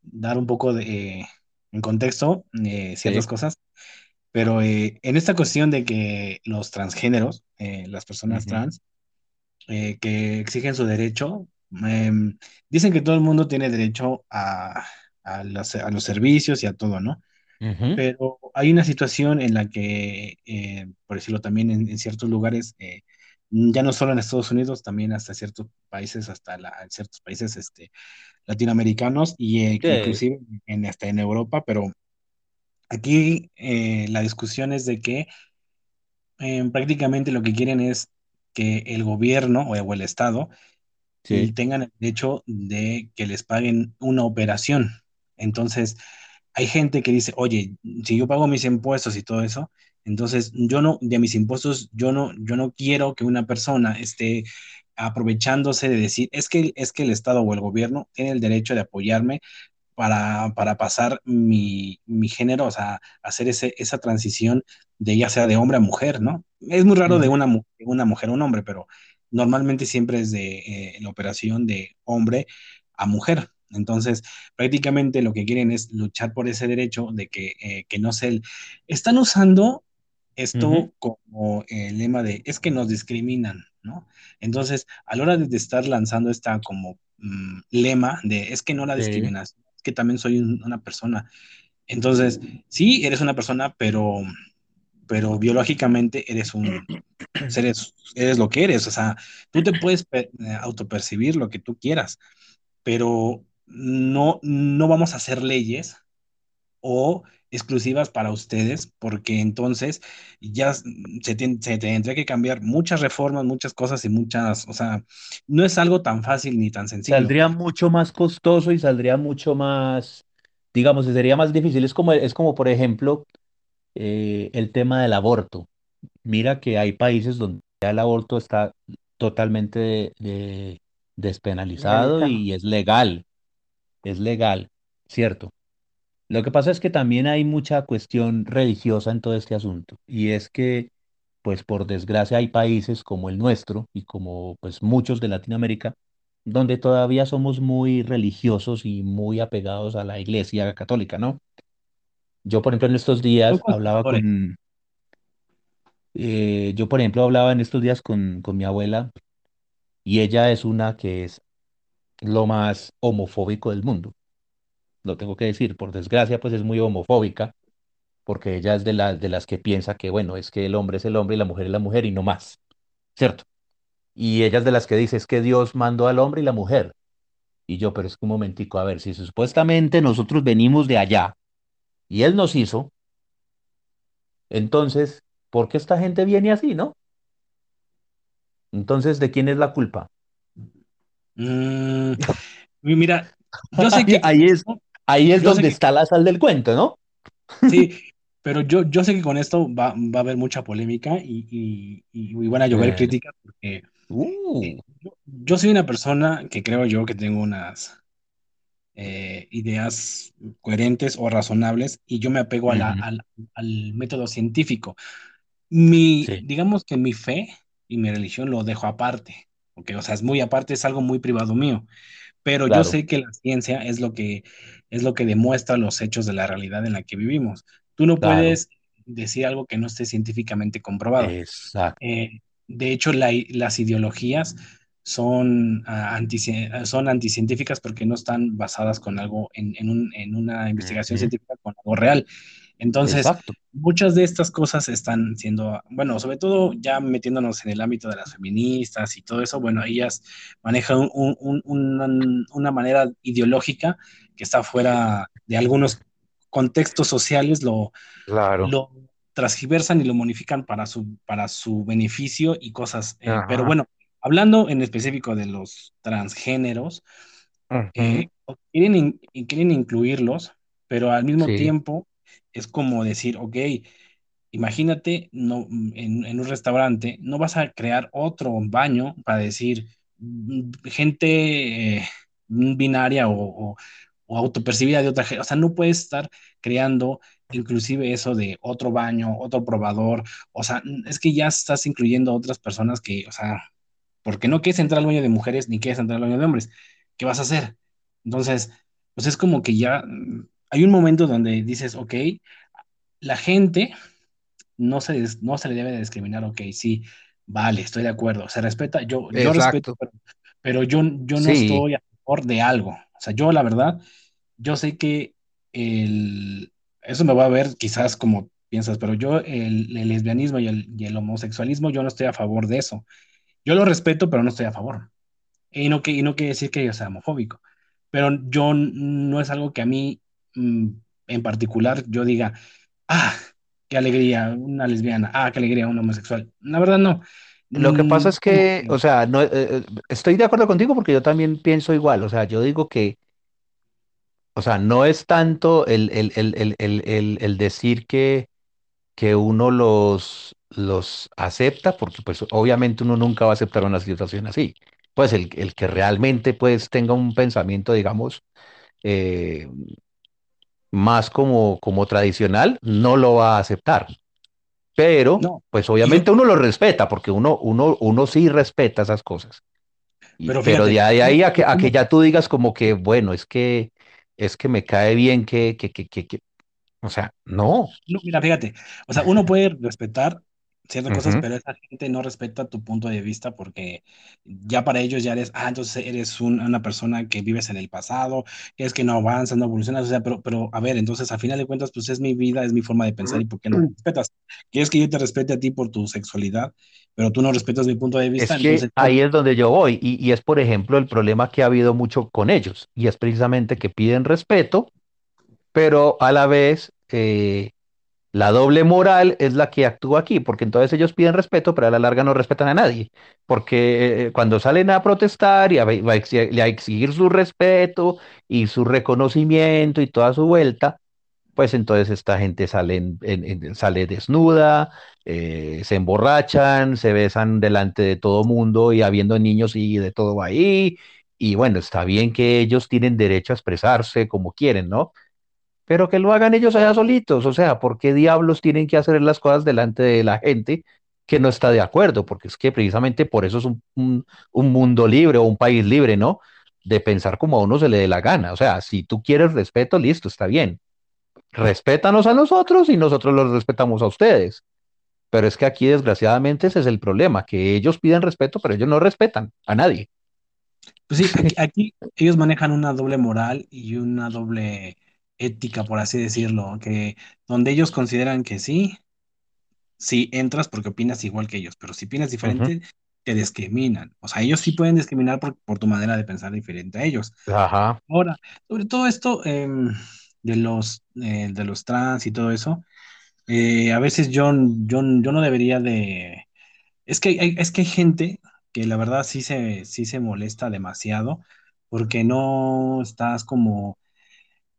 dar un poco de, eh, en contexto eh, ciertas sí, cosas. Pero eh, en esta cuestión de que los transgéneros, las personas ujú, trans, eh, que exigen su derecho, em, dicen que todo el mundo tiene derecho a, a las- a los servicios y a todo, ¿no? ujú, Pero hay una situación en la que, eh, por decirlo también, en, en ciertos lugares, eh, ya no solo en Estados Unidos, también hasta ciertos países, hasta la- en ciertos países este, latinoamericanos y eh, sí, inclusive en, hasta en Europa, pero aquí eh, la discusión es de que eh, prácticamente lo que quieren es que el gobierno o, el Estado sí, tengan el derecho de que les paguen una operación. Entonces, hay gente que dice, oye, si yo pago mis impuestos y todo eso, entonces yo no, de mis impuestos, yo no, yo no quiero que una persona esté aprovechándose de decir, es que, es que el Estado o el gobierno tiene el derecho de apoyarme para, para pasar mi, mi género, o sea, hacer ese, esa transición de ya sea de hombre a mujer, ¿no? Es muy raro de una, de una mujer a un hombre, pero normalmente siempre es de eh, la operación de hombre a mujer. Entonces, prácticamente lo que quieren es luchar por ese derecho de que, eh, que no se... Están usando esto como el lema de es que nos discriminan, ¿no? Entonces, a la hora de estar lanzando esta como mm, lema de es que no la sí, discriminación, es que también soy un- una persona. Entonces, sí, eres una persona, pero, pero biológicamente eres un, eres, eres lo que eres. O sea, tú te puedes eh, autopercibir lo que tú quieras, pero no, no vamos a hacer leyes o exclusivas para ustedes, porque entonces ya se, tendría que cambiar muchas reformas, muchas cosas y muchas, o sea, no es algo tan fácil ni tan sencillo. Saldría mucho más costoso y saldría mucho más, digamos, sería más difícil. Es como, es como por ejemplo, eh, el tema del aborto. Mira que hay países donde ya el aborto está totalmente despenalizado y es legal, es legal, ¿cierto? Lo que pasa es que también hay mucha cuestión religiosa en todo este asunto y es que, pues por desgracia hay países como el nuestro y como pues muchos de Latinoamérica donde todavía somos muy religiosos y muy apegados a la Iglesia católica, ¿no? Yo, por ejemplo, en estos días hablaba con, Eh, yo, por ejemplo, hablaba en estos días con, con mi abuela y ella es una que es lo más homofóbico del mundo. Lo tengo que decir, por desgracia, pues es muy homofóbica, porque ella es de, las de las que piensa que, bueno, es que el hombre es el hombre y la mujer es la mujer y no más, ¿cierto? Y ella es de las que dice, es que Dios mandó al hombre y la mujer. Y yo, pero es que un momentico, a ver, si supuestamente nosotros venimos de allá y Él nos hizo, entonces, ¿por qué esta gente viene así, no? Entonces, ¿de quién es la culpa? Mm, mira, yo sé que Ahí es, ahí es yo donde que está la sal del cuento, ¿no? sí, pero yo, yo sé que con esto va, va a haber mucha polémica y, y, y van a llover Eh, críticas porque eh, uh, yo, yo soy una persona que creo yo que tengo unas eh, ideas coherentes o razonables y yo me apego a la- ujú, al, al método científico. Mi, sí, digamos que mi fe y mi religión lo dejo aparte, o sea, es muy aparte, es algo muy privado mío, pero yo sé que la ciencia es lo que, es lo que demuestra los hechos de la realidad en la que vivimos. Tú no claro, puedes decir algo que no esté científicamente comprobado. exacto. Eh, de hecho, la- las ideologías son, ah, ah, son anticientíficas porque no están basadas con algo en, en un- en una investigación científica con algo real. Entonces, exacto. muchas de estas cosas están siendo, bueno, sobre todo ya metiéndonos en el ámbito de las feministas y todo eso, bueno, ellas manejan un- un- un- una manera ideológica que está fuera de algunos contextos sociales, lo, Claro. lo transgiversan y lo modifican para su, para su beneficio y cosas. eh, pero bueno, hablando en específico de los transgéneros, eh, quieren, in- quieren incluirlos, pero al mismo Sí, tiempo es como decir, ok, imagínate no, en, un restaurante, no vas a crear otro baño para decir mm, gente eh, binaria o, autopercibida de otra gente, o sea, no puedes estar creando inclusive eso de otro baño, otro probador, o sea, es que ya estás incluyendo otras personas que, o sea, porque no quieres entrar al baño de mujeres ni quieres entrar al baño de hombres. ¿Qué vas a hacer? Entonces, pues es como que ya mm, hay un momento donde dices, ok, la gente no se, no se le debe de discriminar, ok, sí, vale, estoy de acuerdo, se respeta, yo, yo respeto, pero, pero yo, yo no Sí, estoy a favor de algo. O sea, yo la verdad, yo sé que el, eso me va a ver quizás como piensas, pero yo el, el lesbianismo y el, y el homosexualismo, yo no estoy a favor de eso. Yo lo respeto, pero no estoy a favor. Y no, que, y no quiere decir que yo sea homofóbico, pero yo no es algo que a mí mm, en particular yo diga, ah, qué alegría, una lesbiana, ah, qué alegría, un homosexual. La verdad no. lo que pasa Mm, es que, o sea, no, eh, eh, estoy de acuerdo contigo porque yo también pienso igual. O sea, yo digo que, o sea, no es tanto el, el, el, el, el, el- el decir que, que uno los, los acepta, porque pues obviamente uno nunca va a aceptar una situación así. Pues el, el que realmente pues tenga un pensamiento, digamos, eh, más como, como tradicional, no lo va a aceptar. Pero, no. pues obviamente uno lo respeta, porque uno, uno, uno sí respeta esas cosas. Pero pero de ahí, ahí ¿cómo, a que, a que ya tú digas como que, bueno, es que, es que me cae bien que, que, que, que, que- o sea, no. No, mira, fíjate, o sea, uno puede respetar ciertas cosas, Ujú. pero esa gente no respeta tu punto de vista porque ya para ellos ya eres, ah, entonces eres un- una persona que vives en el pasado, que es que no avanzas, no evolucionas, o sea, pero, pero a ver, entonces a final de cuentas, pues es mi vida, es mi forma de pensar y ¿por qué no me respetas? ¿Quieres que yo te respete a ti por tu sexualidad, pero tú no respetas mi punto de vista? Es que Entonces, ahí es donde yo voy. Y, y es, por ejemplo, el problema que ha habido mucho con ellos. Y es precisamente que piden respeto, pero a la vez eh, La doble moral es la que actúa aquí, porque entonces ellos piden respeto, pero a la larga no respetan a nadie, porque eh, cuando salen a protestar y a, exigir su respeto y su reconocimiento y toda su vuelta, pues entonces esta gente sale, en- en- en- sale desnuda, eh, se emborrachan, se besan delante de todo mundo y habiendo niños y de todo ahí, y bueno, está bien que ellos tienen derecho a expresarse como quieren, ¿no? Pero que lo hagan ellos allá solitos, o sea, ¿por qué diablos tienen que hacer las cosas delante de la gente que no está de acuerdo? Porque es que precisamente por eso es un, un- un mundo libre o un país libre, ¿no? De pensar como a uno se le dé la gana. O sea, si tú quieres respeto, listo, está bien. Respétanos a nosotros y nosotros los respetamos a ustedes. Pero es que aquí, desgraciadamente, ese es el problema, que ellos piden respeto, pero ellos no respetan a nadie. Pues sí, aquí ellos manejan una doble moral y una doble ética, por así decirlo, que donde ellos consideran que sí, sí entras porque opinas igual que ellos, pero si opinas diferente, te discriminan. O sea, ellos sí pueden discriminar por, por tu manera de pensar diferente a ellos. Ajá, Ahora, sobre todo esto em, de los, eh, de los trans y todo eso, eh, a veces yo, yo, yo no debería de... Es que hay, es que hay gente que la verdad sí se, sí se molesta demasiado porque no estás como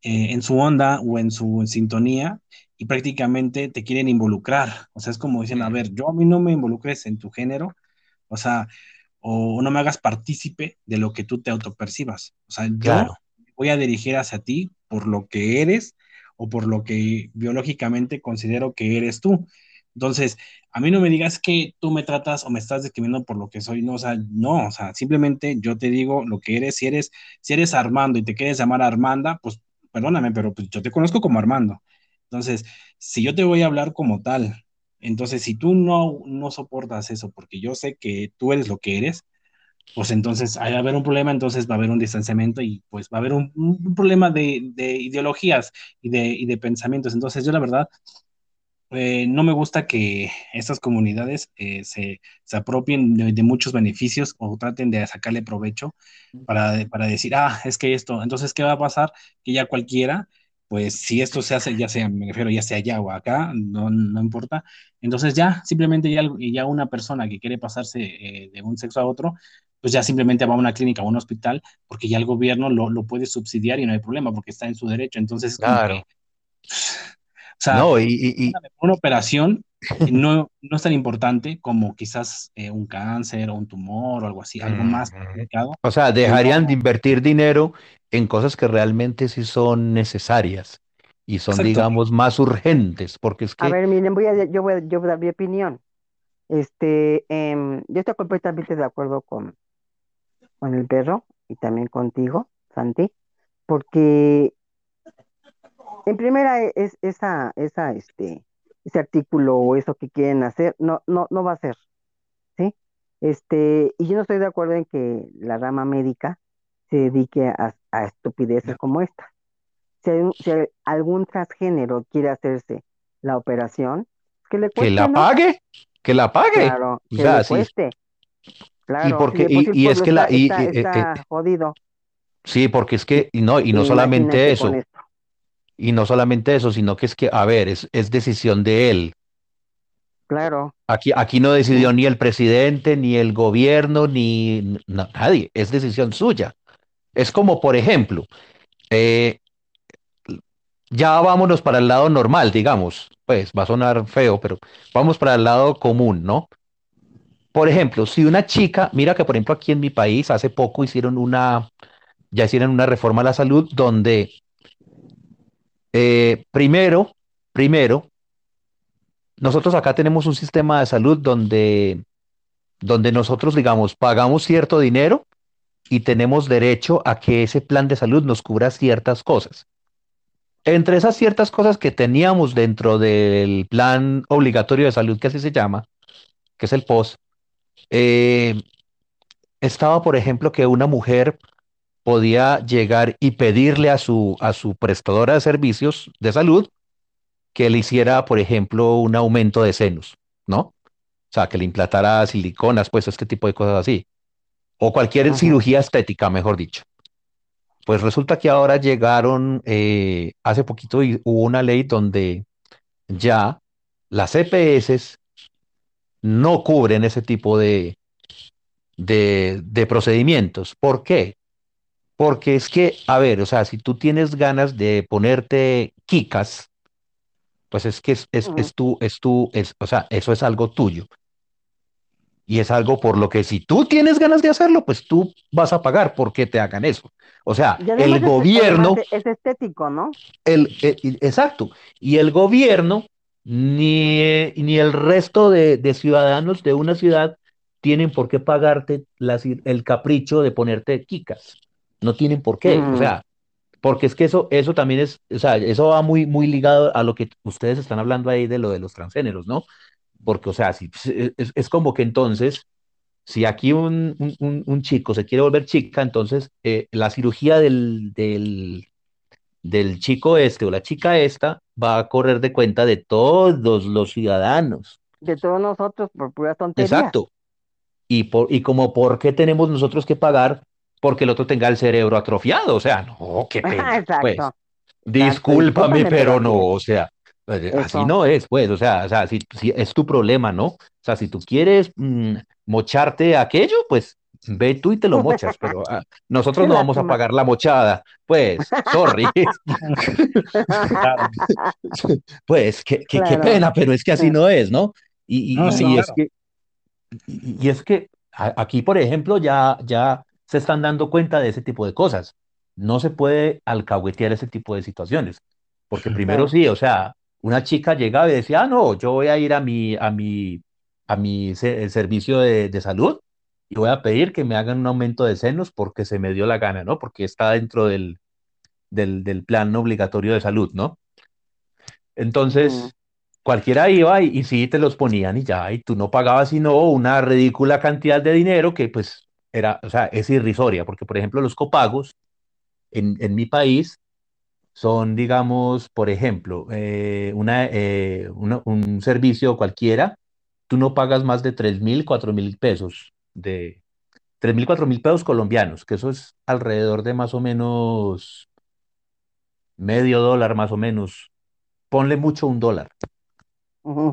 eh, en su onda o en su sintonía y prácticamente te quieren involucrar. O sea, es como dicen, a ver, yo a mí no me involucres en tu género, o sea, o no me hagas partícipe de lo que tú te autopercibas. O sea, yo voy a dirigir hacia ti por lo que eres o por lo que biológicamente considero que eres tú. Entonces, a mí no me digas que tú me tratas o me estás discriminando por lo que soy, no, o sea, no, o sea, simplemente yo te digo lo que eres, si eres, si eres Armando y te quieres llamar Armanda, pues perdóname, pero pues yo te conozco como Armando. Entonces, si yo te voy a hablar como tal, entonces si tú no, no soportas eso porque yo sé que tú eres lo que eres, pues entonces va a haber un problema, entonces va a haber un distanciamiento y pues va a haber un, un problema de, de, ideologías y de, y de pensamientos. Entonces yo la verdad eh, no me gusta que estas comunidades eh, se, se, apropien de, de, muchos beneficios o traten de sacarle provecho para, para decir, ah, es que esto, entonces, ¿qué va a pasar? Que ya cualquiera, pues si esto se hace, ya sea, me refiero, ya sea allá o acá, no, no importa, entonces ya, simplemente ya, ya una persona que quiere pasarse eh, de un sexo a otro, pues ya simplemente va a una clínica o a un hospital, porque ya el gobierno lo, lo puede subsidiar y no hay problema, porque está en su derecho, entonces claro. que... O sea, no, y, y, una, operación no, no, es tan importante como quizás eh, un cáncer o un tumor o algo así, algo más complicado. O sea, dejarían de invertir dinero en cosas que realmente sí son necesarias y son, Exacto. digamos, más urgentes, porque es que... A ver, miren, voy a, yo, voy a, yo voy a dar mi opinión. Este, eh, yo estoy completamente de acuerdo con, con el perro y también contigo, Santi, porque en primera es esa, esa, este, ese artículo o eso que quieren hacer, no, no, no va a ser, ¿sí? Este, y yo no estoy de acuerdo en que la rama médica se dedique a, a estupideces como esta. Si, hay, si hay algún transgénero quiere hacerse la operación, que le cueste, que la ¿no? pague, que la pague. Claro, que sea, le cueste. Sí. Claro, y porque si y, y es que la está, y, está, eh, está eh, jodido. sí, porque es que y no y no solamente eso. Y no solamente eso, sino que es que, a ver, es, es decisión de él. Claro. Aquí, aquí no decidió ni el presidente, ni el gobierno, ni no, nadie. Es decisión suya. Es como, por ejemplo, eh, ya vámonos para el lado normal, digamos. Pues va a sonar feo, pero vamos para el lado común, ¿no? Por ejemplo, si una chica, mira que por ejemplo aquí en mi país hace poco hicieron una, ya hicieron una reforma a la salud donde eh, primero, primero, nosotros acá tenemos un sistema de salud donde, donde nosotros, digamos, pagamos cierto dinero y tenemos derecho a que ese plan de salud nos cubra ciertas cosas. Entre esas ciertas cosas que teníamos dentro del plan obligatorio de salud, que así se llama, que es el POS, eh, estaba, por ejemplo, que una mujer podía llegar y pedirle a su, a su prestadora de servicios de salud que le hiciera, por ejemplo, un aumento de senos, ¿no? O sea, que le implantara siliconas, pues este tipo de cosas así. O cualquier Ajá. cirugía estética, mejor dicho. Pues resulta que ahora llegaron, eh, hace poquito hubo una ley donde ya las EPS no cubren ese tipo de, de, de procedimientos. ¿Por qué? Porque es que, a ver, o sea, si tú tienes ganas de ponerte quicas, pues es que es, es, uh -huh. es tú, es tú, es, o sea, eso es algo tuyo. Y es algo por lo que si tú tienes ganas de hacerlo, pues tú vas a pagar porque te hagan eso. O sea, el es, gobierno... Es estético, ¿no? El, el, exacto. Y el gobierno, ni, ni el resto de, de, ciudadanos de una ciudad tienen por qué pagarte las, el capricho de ponerte quicas. No tienen por qué. Mm. O sea, porque es que eso, eso también es, o sea, eso va muy, muy ligado a lo que ustedes están hablando ahí de lo de los transgéneros, ¿no? porque, o sea, si, es, es como que entonces, si aquí un, un- un- un chico se quiere volver chica, entonces eh, la cirugía del, del, del chico este o la chica esta va a correr de cuenta de todos los ciudadanos. De todos nosotros por pura tontería. Exacto. Y, por, y como, ¿por qué tenemos nosotros que pagar porque el otro tenga el cerebro atrofiado? O sea, no, qué pena. Exacto. Pues, discúlpame, pero no, o sea, eh, así no es, pues, o sea, o sea, si, si es tu problema, ¿no? O sea, si tú quieres mm, mocharte aquello, pues ve tú y te lo mochas, pero ah, nosotros no vamos a pagar la mochada, pues, sorry, pues, qué, qué, qué Claro. pena, pero es que así no es, ¿no? Y, y- No, y- sí, y es claro. que, y, es que aquí, por ejemplo, ya, ya se están dando cuenta de ese tipo de cosas. No se puede alcahuetear ese tipo de situaciones, porque primero sí, o sea, una chica llegaba y decía, ah, no, yo voy a ir a mi, a mi, a mi se- servicio de, de salud y voy a pedir que me hagan un aumento de senos porque se me dio la gana, ¿no? Porque está dentro del, del, del plan obligatorio de salud, ¿no? Entonces, cualquiera iba y, y sí te los ponían y ya, y tú no pagabas sino una ridícula cantidad de dinero que pues era, o sea, es irrisoria, porque por ejemplo los copagos en, en mi país son, digamos, por ejemplo, eh, una, eh, una- un servicio cualquiera, tú no pagas más de tres mil, cuatro mil pesos, de tres mil, cuatro mil pesos colombianos, que eso es alrededor de más o menos medio dólar, más o menos. Ponle mucho un dólar.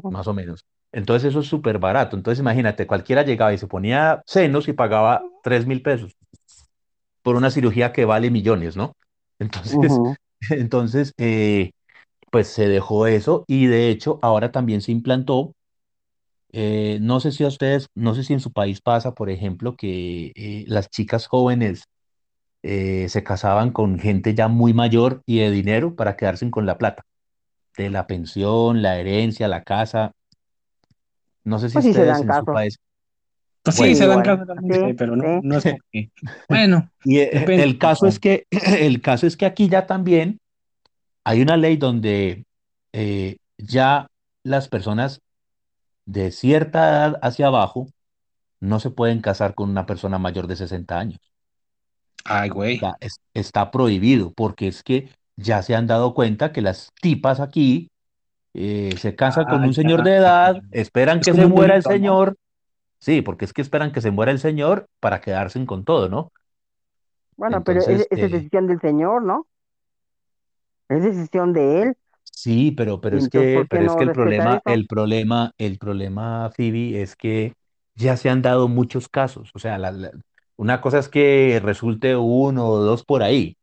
Más o menos. Entonces eso es súper barato. Entonces imagínate, cualquiera llegaba y se ponía senos y pagaba tres mil pesos por una cirugía que vale millones, ¿no? Entonces, entonces eh, pues se dejó eso y de hecho ahora también se implantó, eh, no sé si a ustedes, no sé si en su país pasa, por ejemplo, que eh, las chicas jóvenes eh, se casaban con gente ya muy mayor y de dinero para quedarse con la plata, de la pensión, la herencia, la casa. No sé si Pues sí se ustedes dan en su casos. país. Pues sí, Bueno. se dan realmente, Sí, pero no, sí. no es porque. Bueno, Y eh, Depende, el caso es que, el caso es que aquí ya también hay una ley donde eh, ya las personas de cierta edad hacia abajo no se pueden casar con una persona mayor de 60 años. ay, güey. Es- está prohibido porque es que ya se han dado cuenta que las tipas aquí eh, se casan con un señor de edad, esperan Es que se muera el señor. Sí, porque es que esperan que se muera el señor para quedarse con todo, ¿no? Bueno, pero es, es eh, decisión del señor, ¿no? Es decisión de él. Sí, pero, pero es que, ¿por qué pero es no que el problema, eso? el problema, el problema, Phoebe, es que ya se han dado muchos casos. O sea, la- la- una cosa es que resulte uno o dos por ahí,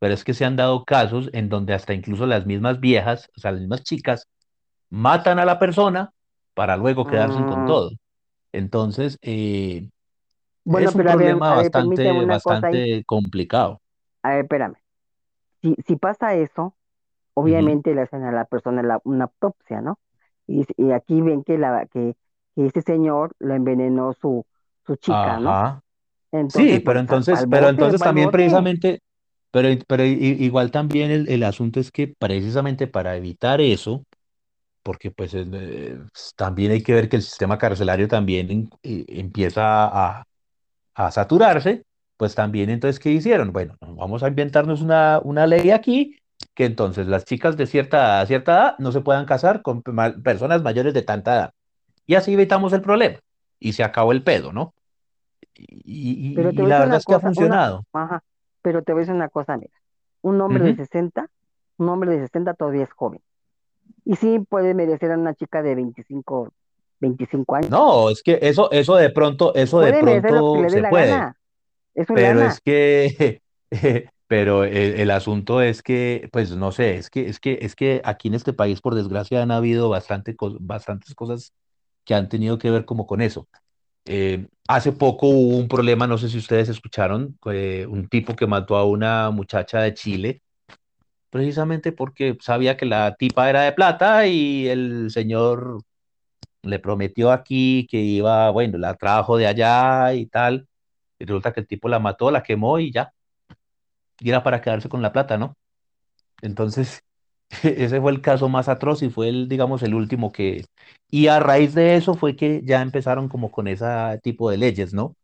pero es que se han dado casos en donde hasta incluso las mismas viejas, o sea, las mismas chicas, matan a la persona para luego quedarse con Mm, todo. Entonces, eh, Bueno, es un pero problema a ver, permíteme bastante, bastante complicado. A ver, espérame. Si, si pasa eso, obviamente le hacen a la persona la- una autopsia, ¿no? Y, y aquí ven que la que, que ese señor lo envenenó su, su chica, ¿no? Sí, pero pues, entonces, pero bote, entonces también bote. precisamente, pero, pero igual también el, el asunto es que precisamente para evitar eso, porque pues eh, eh, también hay que ver que el sistema carcelario también eh, empieza a, a saturarse, pues también entonces, ¿qué hicieron? Bueno, vamos a inventarnos una, una ley aquí que entonces las chicas de cierta, cierta edad no se puedan casar con personas mayores de tanta edad. Y así evitamos el problema. Y se acabó el pedo, ¿no? Y, y- Pero y te voy la verdad es que ha una, funcionado. ajá, pero te voy a decir una cosa, mira, un hombre de Ujú. 60, un hombre de 60 todavía es joven. Y sí puede merecer a una chica de 25, 25 años. No, es que eso, eso de pronto, eso de pronto se puede, gana. Es su pero es que, pero el, el asunto es que, pues no sé, es que, es que, es que aquí en este país, por desgracia, han habido bastante, bastantes cosas que han tenido que ver como con eso. Eh, hace poco hubo un problema, no sé si ustedes escucharon, eh, un tipo que mató a una muchacha de Chile, precisamente porque sabía que la tipa era de plata y el señor le prometió aquí que iba, bueno, la trajo de allá y tal, y resulta que el tipo la mató, la quemó y ya, y era para quedarse con la plata, ¿no? Entonces, ese fue el caso más atroz y fue el, digamos, el último que... Y a raíz de eso fue que ya empezaron como con ese tipo de leyes, ¿no?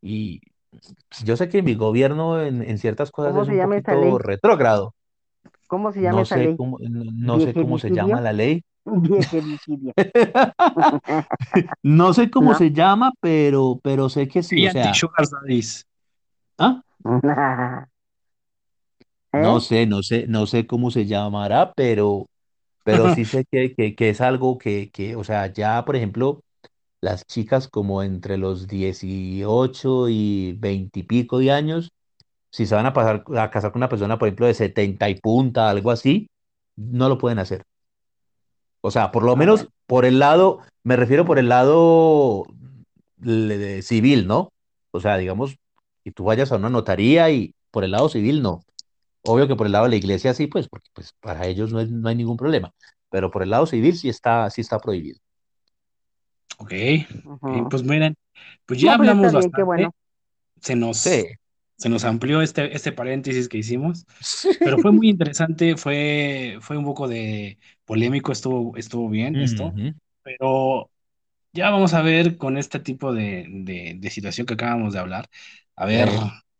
Y pues, yo sé que mi gobierno en, en ciertas cosas ¿Cómo es un poquito retrógrado. ¿Cómo se llama No esa sé ley? cómo, no, no sé cómo se llama ¿Viejericidio? la ley. Viejericidio. No sé cómo ¿No? se llama, pero, pero sé que sí, Y o sea, anti-sugar daddies. ¿ah? No ¿Eh? sé, no sé, no sé cómo se llamará, pero, pero sí sé que, que, que es algo que, que, o sea, ya, por ejemplo, las chicas como entre los 18 y 20 y pico de años, si se van a pasar a casar con una persona, por ejemplo, de 70 y punta, algo así, no lo pueden hacer. O sea, por lo Ah, menos por el lado, me refiero por el lado le- de civil, ¿no? O sea, digamos, y tú vayas a una notaría y por el lado civil no. Obvio que por el lado de la iglesia sí, pues, porque pues, para ellos no, es- no hay ningún problema. Pero por el lado civil sí está, sí está prohibido. Ok, pues miren, pues ya No, pues hablamos bastante. bueno. Se nos, Sí. Se nos amplió este, este paréntesis que hicimos, pero fue muy interesante, fue, fue un poco de polémico, estuvo, estuvo bien esto, pero ya vamos a ver con este tipo de, de, de situación que acabamos de hablar, a ver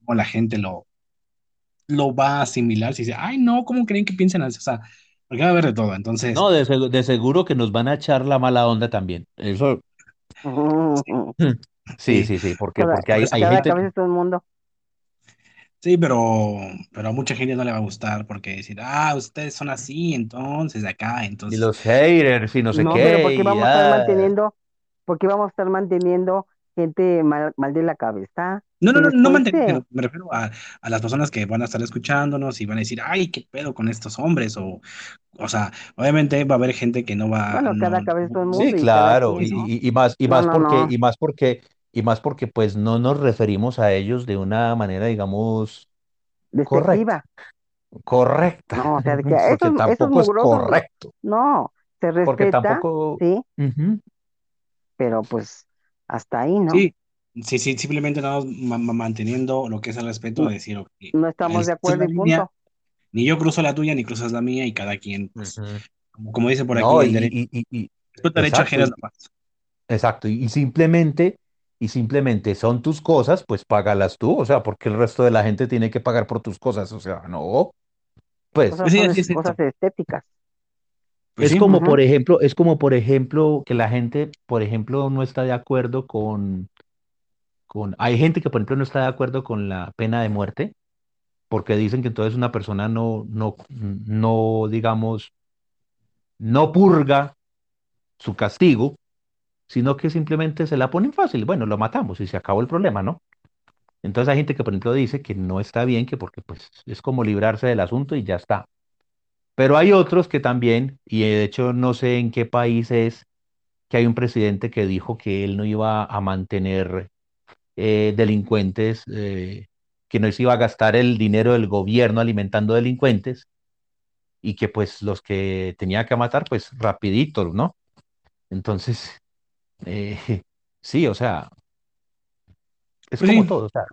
cómo la gente lo, lo va a asimilar, si dice, ay no, ¿cómo creen que piensan así? O sea, porque va a haber de todo, entonces, No, de, segu- de seguro que nos van a echar la mala onda también. Eso, sí, sí, sí, sí, porque, porque por hay, hay gente, cabeza es un mundo. Sí, pero, pero a mucha gente no le va a gustar porque decir, ah, ustedes son así, entonces, acá, y entonces. los haters y no sé No, pero ¿por qué, qué y vamos a estar manteniendo, por qué vamos a estar manteniendo gente mal, mal de la cabeza? No, no, no, no mantener, me refiero a, a las personas que van a estar escuchándonos y van a decir, ay, qué pedo con estos hombres, o, o sea, obviamente va a haber gente que no va, bueno, no, cada cabeza es un sí, mundo y cada claro, y, sí, y, y más, y más porque, y más porque, y más porque, pues, no nos referimos a ellos de una manera, digamos, correcta, Despectiva. correcta, No, o sea, de que porque esos, tampoco es mugrosos, correcto, No, se porque respeta, tampoco, sí, pero pues hasta ahí, ¿no? sí, sí, sí, simplemente estamos ma- ma- manteniendo lo que es el respeto de decir, ok, no estamos de acuerdo y punto. ni yo cruzo la tuya, ni cruzas la mía, y cada quien, pues, como, como dice por aquí, No, el y, derecho, y, y, y- el derecho exacto, ajeno es la y, paz. exacto, y, y simplemente, y simplemente son tus cosas, pues págalas tú, o sea, porque el resto de la gente tiene que pagar por tus cosas, o sea, no, pues. Cosas sí, cosas estéticas. Pues Es sí, como por ejemplo, es como por ejemplo que la gente, por ejemplo, no está de acuerdo con, con, hay gente que por ejemplo no está de acuerdo con la pena de muerte, porque dicen que entonces una persona no, no, no, digamos, no purga su castigo, sino que simplemente se la ponen fácil. Bueno, lo matamos y se acabó el problema, ¿no? Entonces hay gente que por ejemplo dice que no está bien, que porque pues es como librarse del asunto y ya está. Pero hay otros que también, y de hecho no sé en qué país es que hay un presidente que dijo que él no iba a mantener eh, delincuentes, eh, que no se iba a gastar el dinero del gobierno alimentando delincuentes y que pues los que tenía que matar, pues rapidito, ¿no? Entonces, eh, sí, o sea, es pues como sí. todo, o sea.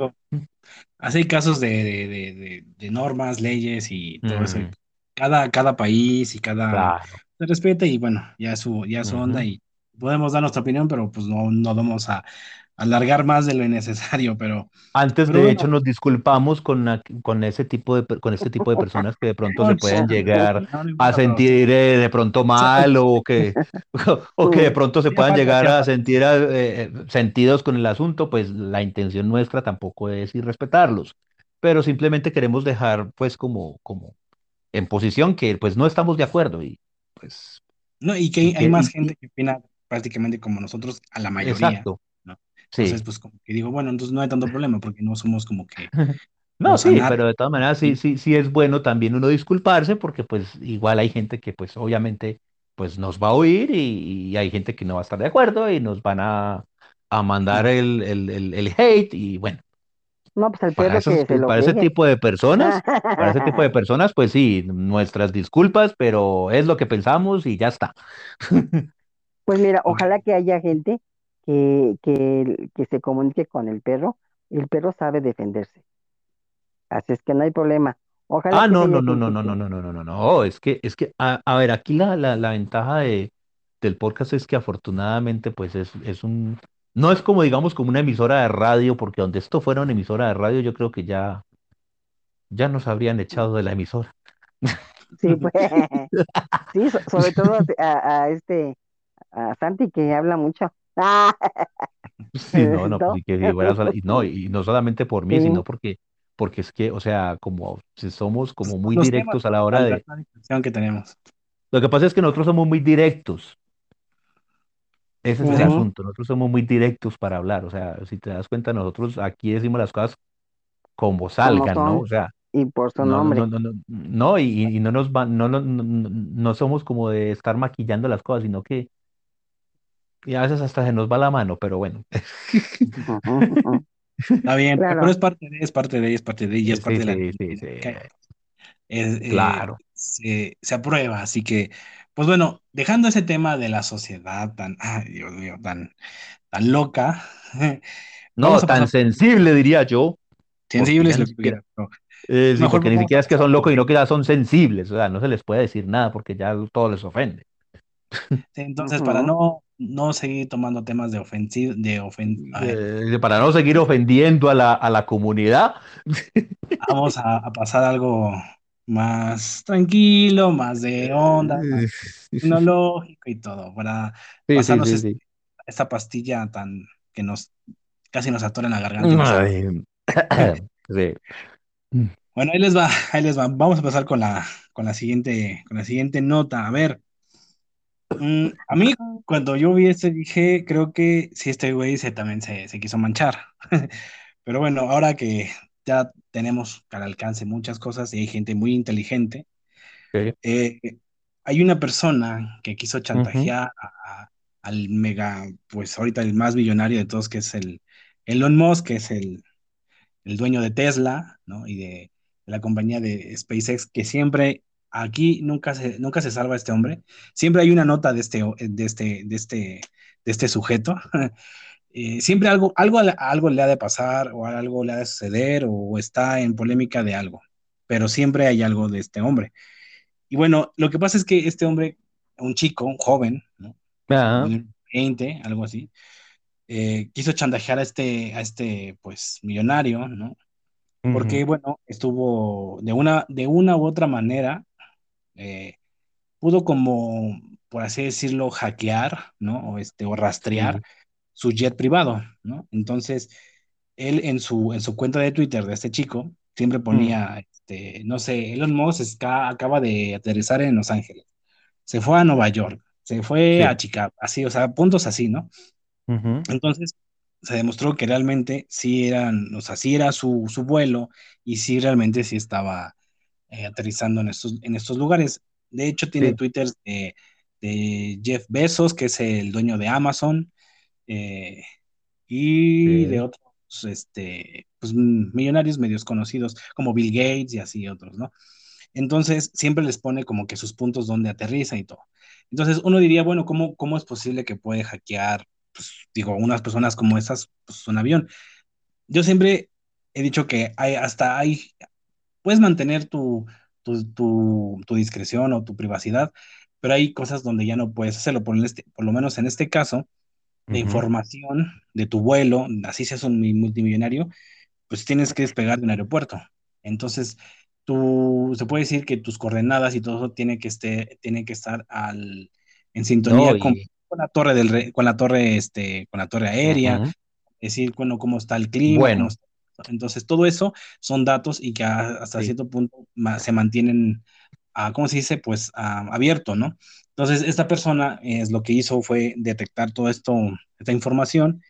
Así hay casos de, de, de, normas, leyes y todo eso. Cada, cada país y cada claro. se respeta y bueno, ya su, ya su onda y podemos dar nuestra opinión, pero pues no, no vamos a alargar más de lo innecesario, pero, Antes, pero de hecho, nos disculpamos con, la- con ese tipo de, con este tipo de personas que de pronto se pueden llegar a sentir eh, de pronto mal o que, o que de pronto se puedan llegar a sentir eh, eh, sentidos con el asunto, pues la intención nuestra tampoco es irrespetarlos, pero simplemente queremos dejar pues como, como en posición que pues no estamos de acuerdo y pues No, y que hay, hay más gente que opina prácticamente como nosotros, a la mayoría, exacto. Entonces, sí. pues como que digo, bueno, entonces no hay tanto problema porque no somos como que No, sí, pero de todas maneras sí, sí, sí es bueno también uno disculparse porque pues igual hay gente que pues obviamente pues nos va a oír y, y hay gente que no va a estar de acuerdo y nos van a, a mandar el, el, el, el hate y bueno, No, pues al para esos, que se lo para ese tipo de personas, para ese tipo de personas pues sí, nuestras disculpas, pero es lo que pensamos y ya está. Pues mira, ojalá que haya gente que, que, que se comunique con el perro. El perro sabe defenderse. Así es que no hay problema. Ojalá Ah, no, no, no, no, no, no, no, no, no, no, no, es que, es que, a, a ver, aquí la, la, la ventaja de, del podcast es que afortunadamente, pues es, es un, no es como, digamos, como una emisora de radio, porque donde esto fuera una emisora de radio, yo creo que ya, ya nos habrían echado de la emisora. Sí, pues, sí, so- sobre todo a- a este, a Santi que habla mucho. Sí, no, no, pues ¿no? y que fuera sola- y no, y no solamente por mí, Sí, sino porque, porque es que, o sea, como si somos como muy Los directos a la hora la de, expresión que tenemos. lo que pasa es que nosotros somos muy directos. Ese es el Sí. ujú, asunto. Nosotros somos muy directos para hablar. O sea, si te das cuenta, nosotros aquí decimos las cosas como como salgan, ¿no? son O sea, y por su no, no, no, nombre. no, no, no, y, y no nos va, no, no, no, no no somos como de estar maquillando las cosas, sino que y a veces hasta se nos va la mano, pero bueno. Está bien, pero es parte de, es parte de, es parte de, y es parte Sí, de la sí, sí, es, eh, Claro. se, se aprueba. Así que, pues bueno, dejando ese tema de la sociedad tan, ay, Dios mío, tan, tan loca, No, tan pasar sensible diría yo, sensibles ya lo que eh, sí, porque ni siquiera es que son locos, por, sino que ya son sensibles. O sea, no se les puede decir nada porque ya todo les ofende. sí, entonces para no, no seguir tomando temas de ofensivo, de ofen, para no seguir ofendiendo a la, a la comunidad. vamos a, a pasar algo más tranquilo, más de onda, más Eh, tecnológico y todo, para Sí, pasarnos sí, sí. esta pastilla tan que nos casi nos atora en la garganta. Bueno, ahí les va, ahí les va. Vamos a pasar con la, con la siguiente, con la siguiente nota. A ver, mm, a mí cuando yo vi este dije, creo que sí, este güey se, también se, se quiso manchar. Pero bueno, ahora que ya tenemos al alcance muchas cosas y hay gente muy inteligente, Ok. eh, hay una persona que quiso chantajear a- a- al mega, pues ahorita el más millonario de todos, que es el Elon Musk, que es el el dueño de Tesla, ¿no? Y de, de la compañía de SpaceX, que siempre aquí nunca se, nunca se salva este hombre. Siempre hay una nota de este, de este, de este, de este sujeto. Eh, siempre algo, algo, algo le ha de pasar o algo le ha de suceder o está en polémica de algo, pero siempre hay algo de este hombre. Y bueno, lo que pasa es que este hombre, un chico, un joven, ¿no? ajá, 20, algo así, eh, quiso chantajear a este, a este, pues, millonario, ¿no? porque ujú, bueno, estuvo de una, de una u otra manera, eh, pudo como, por así decirlo, hackear, ¿no? O, este, o rastrear Sí, su jet privado, ¿no? Entonces, él en su, en su cuenta de Twitter de este chico, siempre mm, ponía, este, no sé, Elon Musk acaba de aterrizar en Los Ángeles, se fue a Nueva York, se fue a Chicago, así, o sea, puntos así, ¿no? Entonces se demostró que realmente sí eran, o sea, sí era su, su vuelo y sí realmente sí estaba eh, aterrizando en estos, en estos lugares. De hecho, tiene sí, Twitter de, de Jeff Bezos, que es el dueño de Amazon, eh, y de otros este, pues, millonarios medios conocidos, como Bill Gates y así otros, ¿no? Entonces, siempre les pone como que sus puntos donde aterriza y todo. Entonces, uno diría, bueno, ¿cómo, cómo es posible que puede hackear, pues, digo, unas personas como esas, pues, un avión? Yo siempre he dicho que hay, hasta hay, puedes mantener tu, tu, tu, tu discreción o tu privacidad, pero hay cosas donde ya no puedes hacerlo. Por, este, por lo menos en este caso, de información de tu vuelo, así seas un mi- multimillonario, pues tienes que despegar de un aeropuerto. Entonces, tú, se puede decir que tus coordenadas y todo eso tiene que, este, tiene que estar al, en sintonía con, y, con la torre del, con la torre, este, con la torre aérea, decir, bueno, cómo está el clima, cómo Bueno, está. Entonces, todo eso son datos y que a- hasta sí, cierto punto ma- se mantienen, ah, ¿cómo se dice? Pues ah, abierto, ¿no? Entonces, esta persona es lo que hizo fue detectar todo esto, esta información,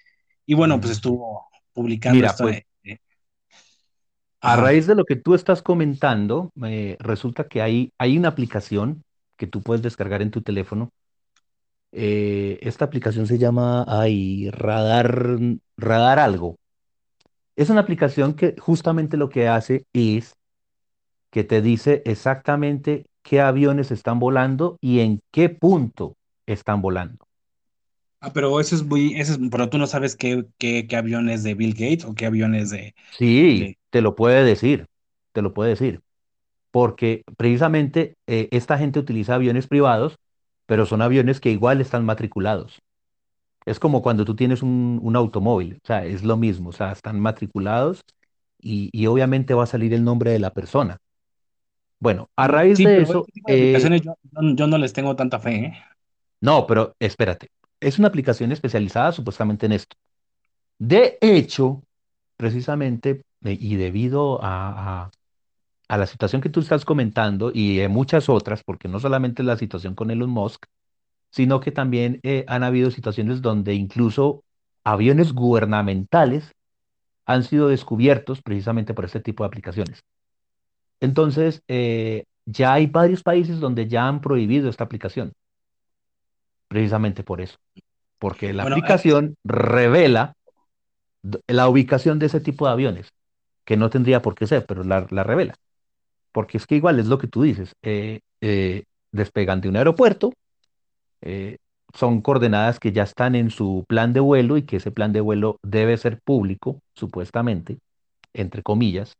y bueno, pues estuvo publicando Mira, esto. pues eh, eh, a raíz de lo que tú estás comentando, eh, resulta que hay, hay una aplicación que tú puedes descargar en tu teléfono. Eh, esta aplicación se llama ay, Radar, Radar algo. Es una aplicación que justamente lo que hace es que te dice exactamente qué aviones están volando y en qué punto están volando. Ah, pero eso es muy, eso es, pero tú no sabes qué, qué, qué avión es de Bill Gates o qué avión es de, Sí, de, te lo puede decir, te lo puede decir. porque precisamente eh, esta gente utiliza aviones privados, pero son aviones que igual están matriculados. Es como cuando tú tienes un, un automóvil, o sea, es lo mismo, o sea, están matriculados y, y obviamente va a salir el nombre de la persona. Bueno, a raíz Sí, de eso, de eh, yo, no les tengo tanta fe, ¿eh? no, pero espérate, es una aplicación especializada supuestamente en esto. De hecho, precisamente, eh, y debido a, a- a la situación que tú estás comentando y de muchas otras, porque no solamente la situación con Elon Musk, sino que también eh, han habido situaciones donde incluso aviones gubernamentales han sido descubiertos precisamente por este tipo de aplicaciones. Entonces, eh, ya hay varios países donde ya han prohibido esta aplicación, precisamente por eso, porque la Bueno, es- aplicación revela la ubicación de ese tipo de aviones, que no tendría por qué ser, pero la, la revela. Porque es que igual es lo que tú dices, eh, eh, despegan de un aeropuerto, eh, son coordenadas que ya están en su plan de vuelo y que ese plan de vuelo debe ser público, supuestamente, entre comillas,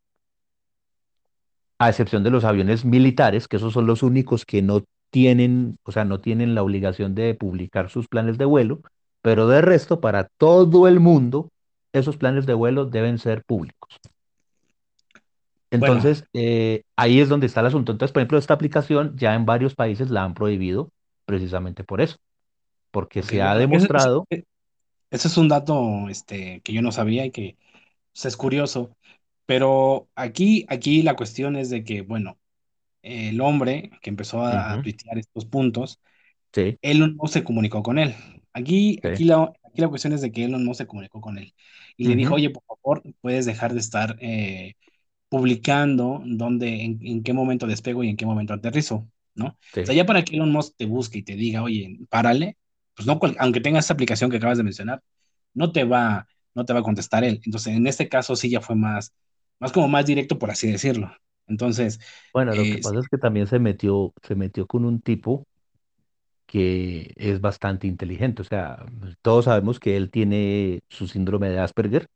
a excepción de los aviones militares, que esos son los únicos que no tienen, o sea, no tienen la obligación de publicar sus planes de vuelo, pero de resto, para todo el mundo, esos planes de vuelo deben ser públicos. bueno, Entonces, eh, ahí es donde está el asunto. Entonces, por ejemplo, esta aplicación ya en varios países la han prohibido precisamente por eso, porque se ha bueno, ese, ese- demostrado, ese es un dato este, que yo no sabía y que pues, es curioso, pero aquí, aquí la cuestión es de que, bueno, el hombre que empezó a, tuitear estos puntos, sí, Elon no se comunicó con él. Aquí, sí, aquí, la, aquí la cuestión es de que Elon no se comunicó con él y le dijo, oye, por favor, puedes dejar de estar eh, publicando dónde, en, en qué momento despego y en qué momento aterrizo, ¿no? O sea, ya para que Elon Musk te busque y te diga, oye, párale, pues no, aunque tengas esta aplicación que acabas de mencionar, no te va, no te va a contestar él. Entonces, en este caso sí ya fue más, más como más directo, por así decirlo. Entonces, Bueno, lo que pasa es que también se metió, se metió con un tipo que es bastante inteligente. O sea, todos sabemos que él tiene su síndrome de Asperger.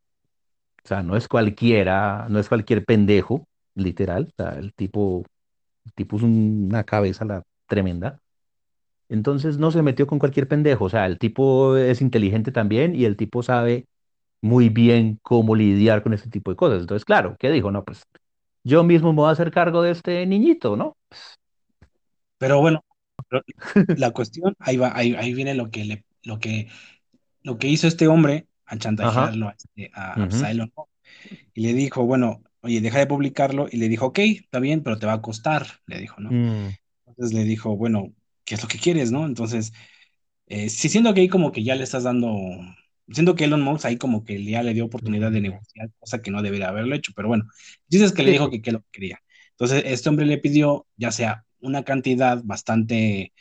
O sea, no es cualquiera, no es cualquier pendejo, literal. O sea, el tipo, el tipo es un- una cabeza la tremenda. Entonces no se metió con cualquier pendejo. O sea, el tipo es inteligente también y el tipo sabe muy bien cómo lidiar con este tipo de cosas. Entonces, claro, ¿qué dijo? No, pues yo mismo me voy a hacer cargo de este niñito, ¿no? pero bueno, la cuestión, ahí va, ahí, ahí viene lo que le, lo que, lo que hizo este hombre a Ajá. chantajearlo a, este, a, Elon Musk. Y le dijo, bueno, oye, deja de publicarlo. Y le dijo, ok, está bien, pero te va a costar, le dijo, ¿no? mm, Entonces le dijo, bueno, ¿qué es lo que quieres, no? Entonces, eh, sí siento que ahí como que ya le estás dando, siento que Elon Musk ahí como que ya le dio oportunidad de mm, negociar, cosa que no debería haberlo hecho, pero bueno, dices que le dijo que qué es lo que quería. Entonces, este hombre le pidió ya sea una cantidad bastante,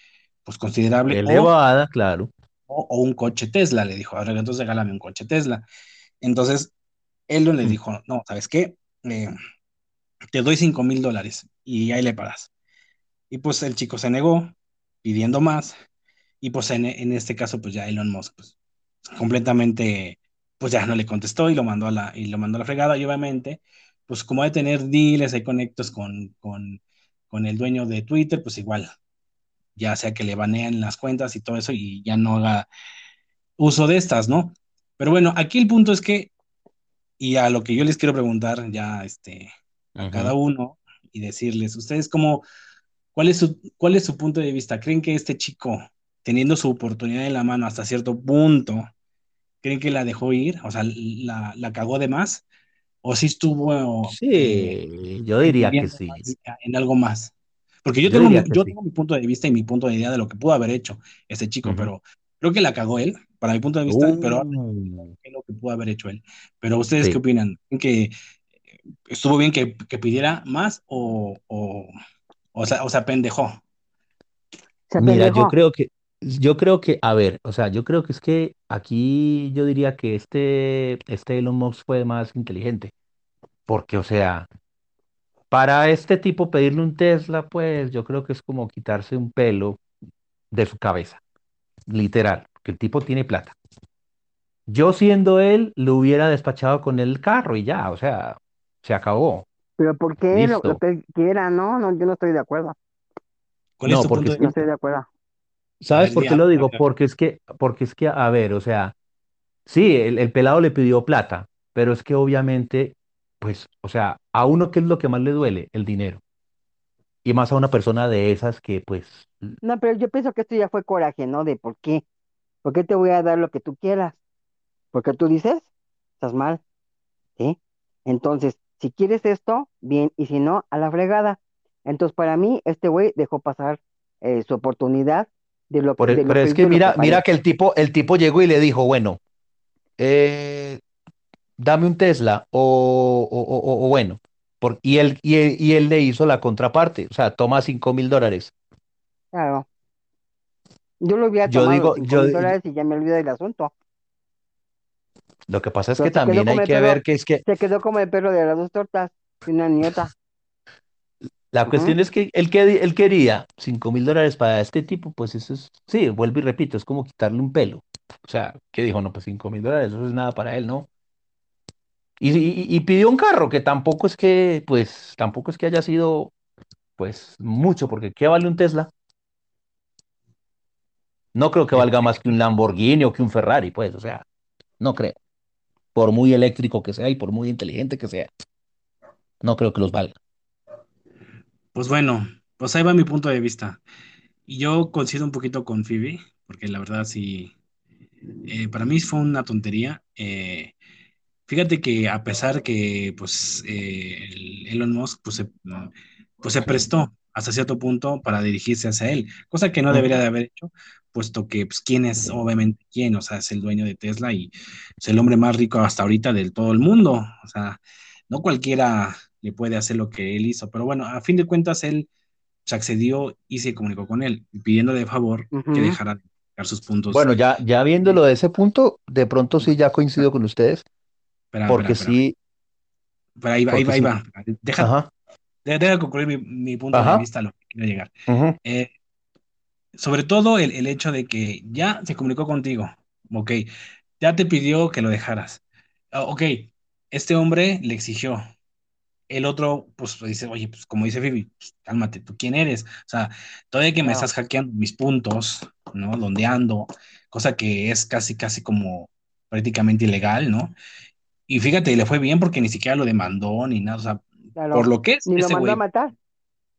pues considerable o, elevada, claro. o, o un coche Tesla, le dijo, ahora entonces regálame un coche Tesla. Entonces, Elon le Mm, dijo, no, ¿sabes qué? Eh, te doy cinco mil dólares y ahí le pagas. Y pues el chico se negó pidiendo más y pues en, en este caso pues ya Elon Musk pues completamente pues ya no le contestó y lo mandó a la, y lo mandó a la fregada y obviamente pues como de tener deals hay conectos con, con, con el dueño de Twitter pues igual ya sea que le banean las cuentas y todo eso y ya no haga uso de estas, ¿no? Pero bueno, aquí el punto es que y a lo que yo les quiero preguntar ya este a cada uno y decirles, ustedes cómo ¿Cuál es su, cuál es su punto de vista? ¿Creen que este chico, teniendo su oportunidad en la mano hasta cierto punto, creen que la dejó ir? O sea, la, la cagó de más? ¿O sí estuvo eh, Sí, yo diría que sí. en algo más? Porque yo Yo tengo, mi- yo sí. tengo mi punto de vista y mi punto de idea de lo que pudo haber hecho este chico, pero creo que la cagó él, para mi punto de vista, pero Uh, qué es lo que pudo haber hecho él. Pero ustedes qué opinan? ¿Creen que estuvo bien que, que pidiera más o, o, o, sea, o sea, pendejó? Se Mira, yo creo que, yo creo que, a ver, o sea, yo creo que es que aquí yo diría que este, este Elon Musk fue más inteligente, porque, o sea, para este tipo pedirle un Tesla, pues yo creo que es como quitarse un pelo de su cabeza, literal, porque el tipo tiene plata. Yo siendo él, lo hubiera despachado con el carro y ya, o sea, se acabó. Pero ¿por qué? Lo, Listo. lo que quiera, no, no, yo no estoy de acuerdo. ¿Cuál No, porque punto es de No que- estoy de acuerdo. ¿Sabes ver, por qué lo digo? Porque es que, porque es que, a ver, o sea, sí, el, el pelado le pidió plata, pero es que obviamente, pues, o sea, a uno qué es lo que más le duele, el dinero. Y más a una persona de esas que, pues, No, pero yo pienso que esto ya fue coraje, ¿no? De por qué. ¿Por qué te voy a dar lo que tú quieras? Porque tú dices, estás mal, ¿sí? Entonces, si quieres esto, bien, y si no, a la fregada. Entonces, para mí, este güey dejó pasar eh, su oportunidad de lo, por e- de lo pero es que y lo mira, mira que el tipo, el tipo llegó y le dijo, bueno, eh, dame un Tesla o- o- o- o bueno, por- y él, y él, y él le hizo la contraparte, o sea, toma cinco mil dólares. Claro. Yo lo hubiera Yo tomado digo, yo, mil dólares y ya me olvido del asunto. lo que pasa es Pero que también hay que perro, ver que es que se quedó como el perro de las dos tortas y una nieta. La cuestión es que él, que él quería cinco mil dólares para este tipo, pues eso es, sí, vuelvo y repito, es como quitarle un pelo. O sea, ¿qué dijo? No, pues cinco mil dólares, eso es nada para él, ¿no? Y, pidió un carro, que tampoco es que, pues, tampoco es que haya sido, pues, mucho, porque ¿qué vale un Tesla? No creo que valga más que un Lamborghini o que un Ferrari, pues, o sea, no creo. Por muy eléctrico que sea y por muy inteligente que sea, no creo que los valga. Pues bueno, pues ahí va mi punto de vista. Y yo coincido un poquito con Phoebe, porque la verdad sí, eh, para mí fue una tontería. Eh, fíjate que a pesar que pues eh, el Elon Musk pues se, pues se prestó hasta cierto punto para dirigirse hacia él, cosa que no debería de haber hecho, puesto que pues quién es obviamente quién, o sea, es el dueño de Tesla y es el hombre más rico hasta ahorita del todo el mundo, o sea, no cualquiera le puede hacer lo que él hizo, pero bueno, a fin de cuentas él se accedió y se comunicó con él, pidiendo de favor que dejara de sus puntos. Bueno, ya, ya viéndolo de ese punto, de pronto sí ya coincido con ustedes, Espera, porque espera, espera. sí, Pero ahí va, ahí va, ahí va. Deja, ajá, deja concluir mi, mi punto Ajá. de vista a lo que quiero llegar. ujú, Eh, sobre todo el, el hecho de que ya se comunicó contigo, ok, ya te pidió que lo dejaras. Ah, ok, este hombre le exigió. El otro, pues dice, oye, pues como dice Phoebe, pues, cálmate, ¿tú quién eres? O sea, todavía que me Claro. estás hackeando mis puntos, ¿no? Donde ando, cosa que es casi, casi como prácticamente ilegal, ¿no? Y fíjate, le fue bien porque ni siquiera lo demandó ni nada, o sea, Claro. por lo que es Ni lo mandó güey, a matar.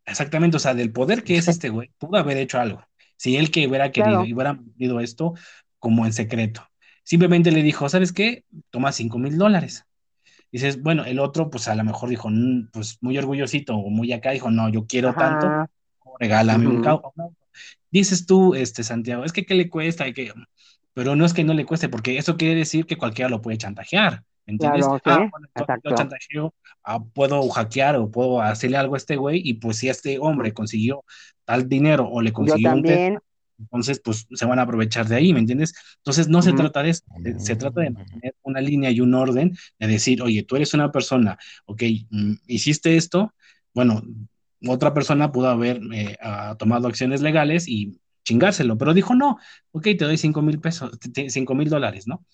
Exactamente, o sea, del poder que es este güey, pudo haber hecho algo. Si él que hubiera querido Claro. y hubiera pedido esto como en secreto. Simplemente le dijo, ¿sabes qué? Toma cinco mil dólares. Dices, bueno, el otro, pues a lo mejor dijo, "Mm, pues muy orgullosito o muy acá, dijo, no, yo quiero tanto, regálame un auto. Dices tú, este, Santiago, es que ¿qué le cuesta? Que... Pero no es que no le cueste, porque eso quiere decir que cualquiera lo puede chantajear, ¿me entiendes? Claro, sí, Ah, bueno, entonces yo chantajeo, ah, puedo hackear o puedo hacerle algo a este güey, y pues si este hombre consiguió tal dinero o le Yo consiguió un Tesla, también. entonces pues se van a aprovechar de ahí, ¿me entiendes? Entonces no se Ujú. trata de eso, se, se trata de mantener una línea y un orden, de decir, oye, tú eres una persona, ok, mm, hiciste esto, bueno, otra persona pudo haber eh, ah, tomado acciones legales y chingárselo, pero dijo, no, ok, te doy cinco mil pesos, cinco mil dólares, ¿no?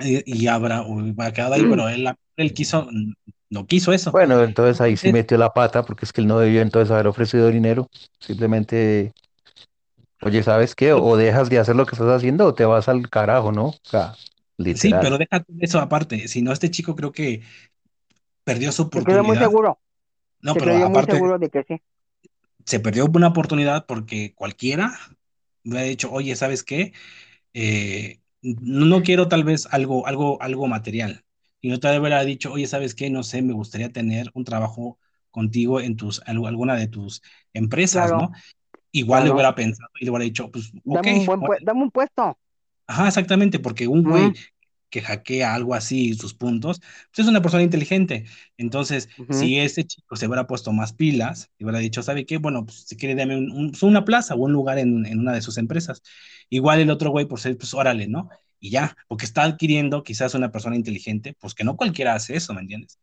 Y, y habrá, va a quedar ahí, pero él, él quiso, no quiso eso. Bueno, entonces ahí sí Entonces, metió la pata, porque es que él no debió entonces haber ofrecido dinero. Simplemente, oye, ¿sabes qué? O dejas de hacer lo que estás haciendo o te vas al carajo, ¿no? O sea, sí, literal. pero déjate eso aparte, si no, este chico creo que perdió su Se quedó muy oportunidad. seguro. No, Se pero muy aparte, seguro de que sí. se perdió una oportunidad porque cualquiera me ha dicho, oye, ¿sabes qué? Eh, no, quiero tal vez algo, algo, algo material. Y no te hubiera dicho, oye, ¿sabes qué? No sé, me gustaría tener un trabajo contigo en tus, al- alguna de tus empresas, Claro, ¿no? Igual le hubiera pensado y le hubiera dicho, pues, ok, Dame un buen dame un puesto. Ajá, exactamente, porque un güey que hackea algo así, sus puntos, pues es una persona inteligente. Entonces, si este chico se hubiera puesto más pilas y hubiera dicho, ¿sabe qué? Bueno, pues si quiere, dame un- un- pues, una plaza o un lugar en, en una de sus empresas. Igual el otro güey, pues, eh, pues órale, ¿no? Y ya, porque está adquiriendo quizás una persona inteligente, pues que no cualquiera hace eso, ¿me entiendes?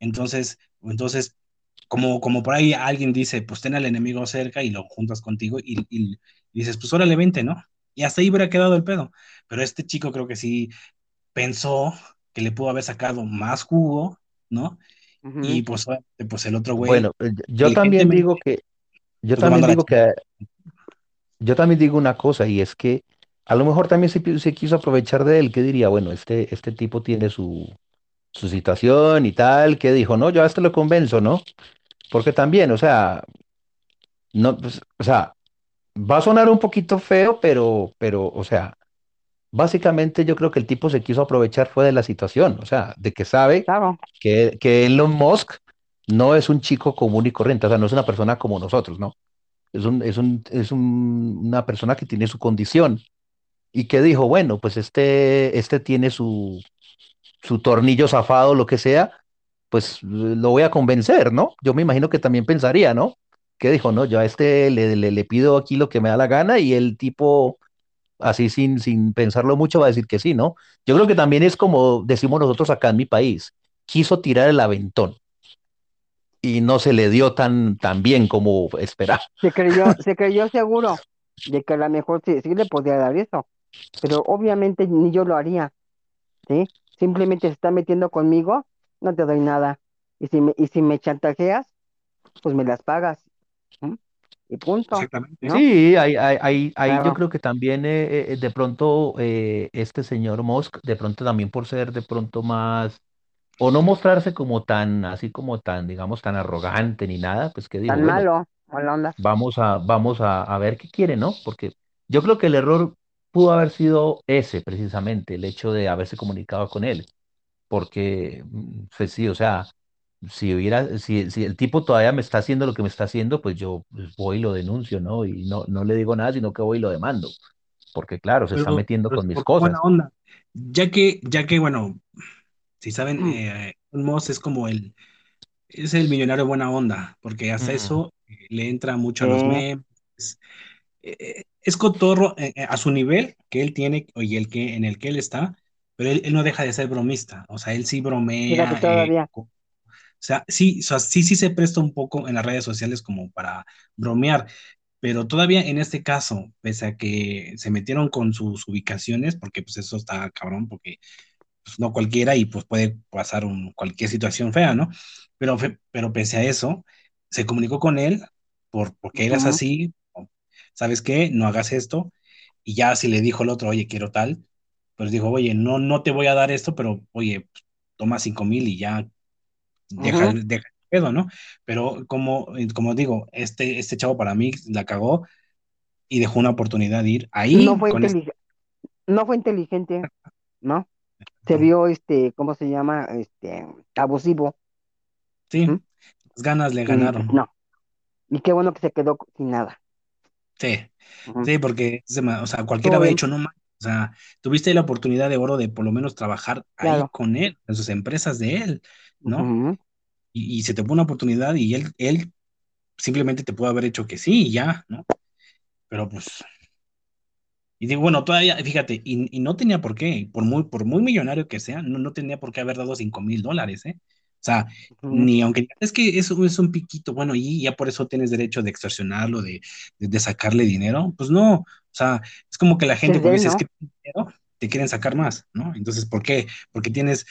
Entonces, entonces como, como por ahí alguien dice, pues ten al enemigo cerca y lo juntas contigo y, y dices, pues órale, vente, ¿no? Y hasta ahí hubiera quedado el pedo. Pero este chico creo que sí pensó que le pudo haber sacado más jugo, ¿no? y pues, pues el otro güey. Bueno, eh, yo también digo que, yo también digo que, yo también digo una cosa y es que a lo mejor también se, se quiso aprovechar de él, que diría, bueno, este, este tipo tiene su, su situación y tal, que dijo, no, yo a este lo convenzo, ¿no? Porque también, o sea, no, pues, o sea, va a sonar un poquito feo, pero, pero, o sea, básicamente yo creo que el tipo se quiso aprovechar fue de la situación, o sea, de que sabe que, que Elon Musk no es un chico común y corriente, o sea, no es una persona como nosotros, ¿no? Es, un, es, un, es un, una persona que tiene su condición y que dijo, bueno, pues este, este tiene su, su tornillo zafado, lo que sea, pues lo voy a convencer, ¿no? Yo me imagino que también pensaría, ¿no? Que dijo, no, yo a este le, le, le pido aquí lo que me da la gana y el tipo así sin, sin pensarlo mucho, va a decir que sí, ¿no? Yo creo que también es como decimos nosotros acá en mi país, quiso tirar el aventón y no se le dio tan, tan bien como esperaba. Se creyó, se creyó seguro de que a lo mejor sí, sí, le podía dar eso, pero obviamente ni yo lo haría, ¿sí? Simplemente se está metiendo conmigo, no te doy nada. Y si me, y si me chantajeas, pues me las pagas. Y punto. Exactamente. Sí, hay, hay, hay, yo creo que también eh, eh, de pronto eh, este señor Musk, de pronto también por ser de pronto más, o no mostrarse como tan, así como tan, digamos, tan arrogante ni nada, pues que digo, tan malo, onda. Vamos a, vamos a, a ver qué quiere, ¿no? Porque yo creo que el error pudo haber sido ese, precisamente, el hecho de haberse comunicado con él. Porque, mm, pues sí, o sea, si hubiera, si, si el tipo todavía me está haciendo lo que me está haciendo, pues yo pues, voy y lo denuncio, ¿no? Y no, no le digo nada, sino que voy y lo demando. Porque claro, se está metiendo con mis cosas. Buena onda. Ya que, ya que, bueno, si saben, mm. eh, Moss es como el, es el millonario buena onda, porque hace mm. eso eh, le entra mucho a los memes. Eh, es cotorro a su nivel que él tiene y el que en el que él está, pero él, no deja de ser bromista, o sea, él sí bromea. todavía. Sea, sí, sí, sí se presta un poco en las redes sociales como para bromear, pero todavía en este caso, pese a que se metieron con sus ubicaciones, porque pues eso está cabrón, porque pues, no cualquiera y pues puede pasar un, cualquier situación fea, ¿no? Pero, pero pese a eso, se comunicó con él por, porque eras así, ¿sabes qué? No hagas esto. Y ya si le dijo el otro, oye, quiero tal, pues dijo, oye, no, no te voy a dar esto, pero oye, toma cinco mil y ya deja, el pedo, ¿no? Pero como, como digo, este, este chavo para mí la cagó y dejó una oportunidad de ir ahí. No fue, este no fue inteligente, ¿no? Se vio, este, ¿cómo se llama? Este, abusivo. Sí, las ganas le ganaron. no. Y qué bueno que se quedó sin nada. Sí, sí, porque, o sea, cualquiera había hecho no más. O sea, tuviste la oportunidad de oro de por lo menos trabajar ahí con él, en sus empresas de él. ¿no? y, se te pone una oportunidad y él, él simplemente te puede haber hecho que sí y ya, ¿no? Pero pues... Y digo, bueno, todavía, fíjate, y, no tenía por qué, por muy, por muy millonario que sea, no, no tenía por qué haber dado cinco mil dólares, ¿eh? O sea, ni aunque es que eso es un piquito, bueno, y ya por eso tienes derecho de extorsionarlo, de, de, sacarle dinero, pues no, sea, es como que la gente cuando dices que dinero, te quieren sacar más, ¿no? Entonces, ¿por qué? Porque tienes,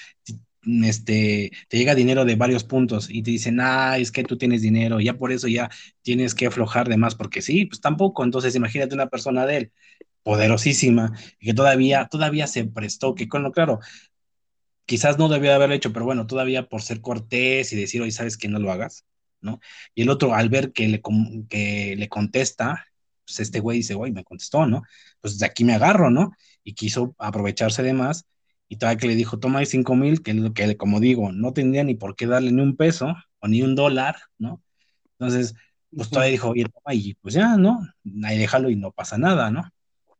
este, te llega dinero de varios puntos y te dicen, ah, es que tú tienes dinero, ya por eso ya tienes que aflojar de más, porque sí, pues tampoco. Entonces, imagínate una persona de él, poderosísima, y que todavía, todavía se prestó, que con lo claro, quizás no debía haberlo hecho, pero bueno, todavía por ser cortés y decir, oye, sabes que no lo hagas, ¿no? Y el otro, al ver que le, que le contesta, pues este güey dice, güey, me contestó, ¿no? Pues de aquí me agarro, ¿no? Y quiso aprovecharse de más y todavía que le dijo, toma ahí cinco mil, que es lo que, como digo, no tendría ni por qué darle ni un peso o ni un dólar, ¿no? Entonces, pues todavía dijo, oye, toma, y pues ya, ¿no? Ahí déjalo y no pasa nada, ¿no?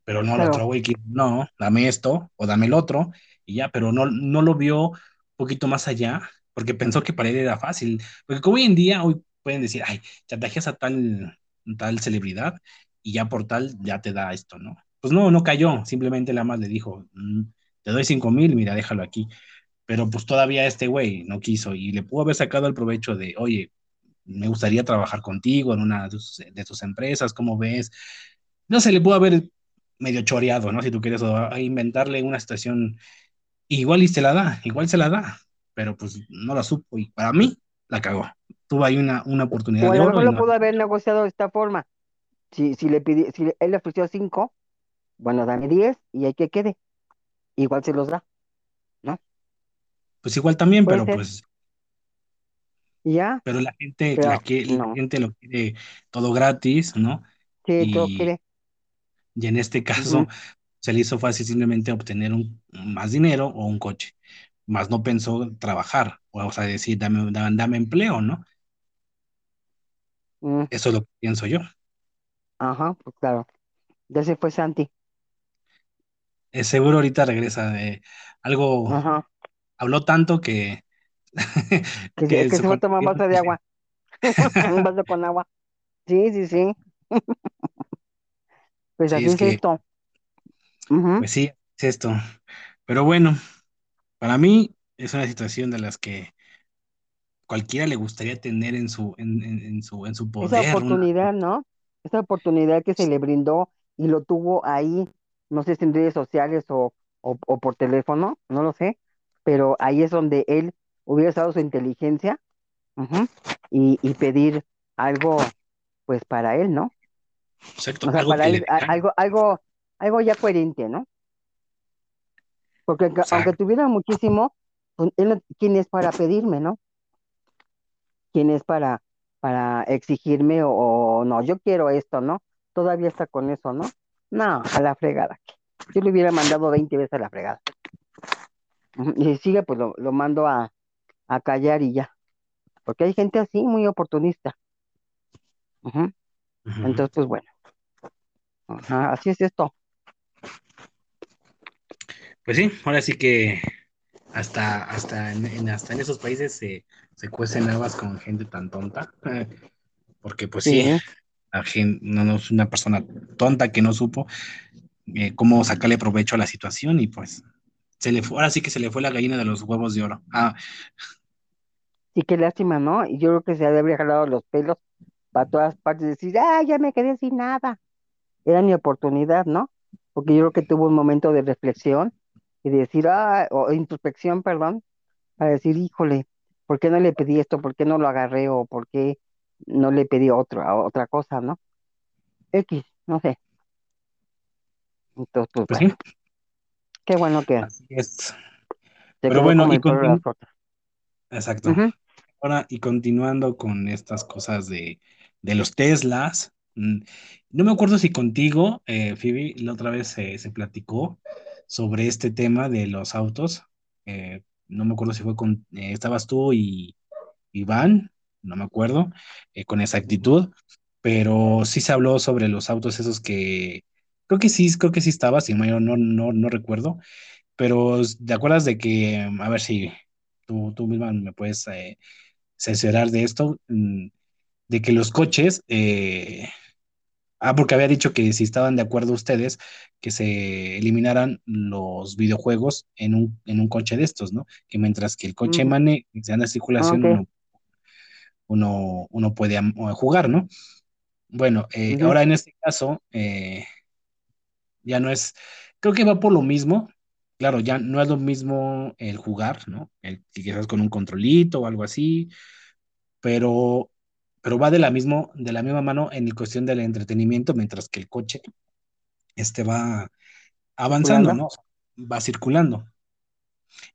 Pero no, el otro güey que, no, dame esto o dame el otro, y ya, pero no, no lo vio un poquito más allá, porque pensó que para él era fácil. Porque como hoy en día, hoy pueden decir, ay, chantajeas a tal, tal celebridad y ya por tal ya te da esto, ¿no? Pues no, no cayó, simplemente la más le dijo, mm, te doy cinco mil, mira, déjalo aquí. Pero pues todavía este güey no quiso y le pudo haber sacado el provecho de, oye, me gustaría trabajar contigo en una de tus, empresas, ¿cómo ves? No se le pudo haber medio choreado, ¿no? Si tú quieres inventarle una situación, igual y se la da, igual se la da, pero pues no la supo. Y para mí, la cagó. Tuvo ahí una, una oportunidad de oro y lo no. pudo haber negociado de esta forma. Si, si le pidi- si él le ofreció cinco, bueno, dame diez y hay que quede. Igual se los da, ¿no? Pues igual también, pero ser. pues, ya, pero la gente, la, que, la gente lo quiere todo gratis, ¿no? Sí, todo quiere. y en este caso se le hizo fácil simplemente obtener un, más dinero o un coche, más no pensó trabajar, o sea, decir, dame, dame, dame empleo, ¿no? mm, Eso es lo que pienso yo. Ajá, pues claro. Ya se fue Santi. Eh, seguro ahorita regresa de algo, Ajá. habló tanto que, Que, se- que que su se fue a tomar un vaso de agua. Un vaso con agua. Sí, sí, sí. Pues Sí, así es es que, esto. Ujú. pues sí, es esto. Pero bueno, para mí es una situación de las que cualquiera le gustaría tener en su, en, en- en su, en su Esa poder, una, oportunidad, ¿no? Esa oportunidad que se le brindó y lo tuvo ahí, no sé si en redes sociales o, o, o por teléfono, no lo sé, pero ahí es donde él hubiera usado su inteligencia y, y pedir algo, pues para él, ¿no? exacto, O sea, algo para le él, algo, algo, algo ya coherente, ¿no? Porque aunque tuviera muchísimo, pues, él no- ¿quién es para pedirme, no? ¿Quién es para, para exigirme o, o no? Yo quiero esto, ¿no? Todavía está con eso, ¿no? No, a la fregada. Yo le hubiera mandado 20 veces a la fregada. Y si sigue, pues lo, lo mando a, a callar y ya. Porque hay gente así, muy oportunista. Entonces, pues bueno, así es esto. Pues sí, ahora sí que hasta, hasta, en, en- hasta en esos países se, se cuecen habas con gente tan tonta, porque pues sí, Sí, la gen- no, no es una persona tonta que no supo eh, cómo sacarle provecho a la situación y pues se le fue, ahora sí que se le fue la gallina de los huevos de oro. Ah, sí, qué lástima, ¿no? Y yo creo que se ha de haber jalado los pelos para todas partes y decir, ah, ya me quedé sin nada. Era mi oportunidad, ¿no? Porque yo creo que tuvo un momento de reflexión y de decir, ah, o introspección, perdón, para decir, híjole, ¿por qué no le pedí esto? ¿Por qué no lo agarré? ¿O por qué no le pedí otro, a otra cosa, ¿no? X, no sé. Entonces, pues pues bueno, sí, qué bueno que así es. Pero bueno, y continu- exacto. Ahora, y continuando con estas cosas de, de los Teslas, mm, no me acuerdo si contigo, eh, Phoebe, la otra vez se se platicó sobre este tema de los autos. eh, no me acuerdo si fue con, eh, estabas tú y Iván, no me acuerdo, eh, con exactitud, pero sí se habló sobre los autos esos que, creo que sí, creo que sí estaba, si no, no, no, no recuerdo, pero ¿te acuerdas de que, a ver si tú, tú misma me puedes eh, cerciorar de esto, mm, de que los coches, eh, ah, porque había dicho que si estaban de acuerdo ustedes, que se eliminaran los videojuegos en un, en un coche de estos, ¿no? Que mientras que el coche ujú. emane, sea en Ah, circulación, uno, uno, uno puede am- jugar, ¿no? Bueno, eh, ahora en este caso, eh, ya no es, creo que va por lo mismo. Claro, ya no es lo mismo el jugar, ¿no? El, quizás con un controlito o algo así, pero, pero va de la, mismo, de la misma mano en cuestión del entretenimiento, mientras que el coche este va avanzando. Va circulando.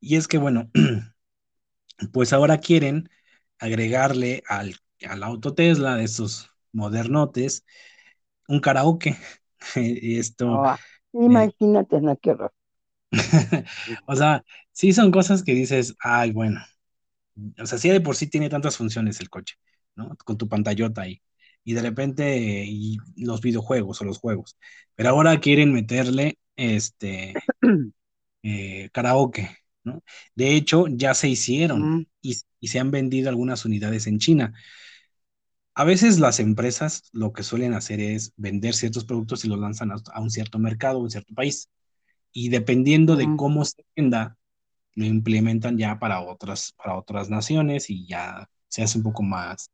Y es que, bueno, pues ahora quieren agregarle al, al auto Tesla de esos modernotes un karaoke. Esto, eh, imagínate, no, qué horror. o sea, sí son cosas que dices, ay, bueno, o sea, sí de por sí tiene tantas funciones el coche, ¿no? Con tu pantallota ahí. Y de repente, y los videojuegos o los juegos. Pero ahora quieren meterle este eh, karaoke, ¿no? De hecho, ya se hicieron Mm, y, y se han vendido algunas unidades en China. A veces las empresas lo que suelen hacer es vender ciertos productos y los lanzan a, un cierto mercado, a un cierto país. Y dependiendo de cómo se venda, lo implementan ya para otras, para otras naciones y ya se hace un poco más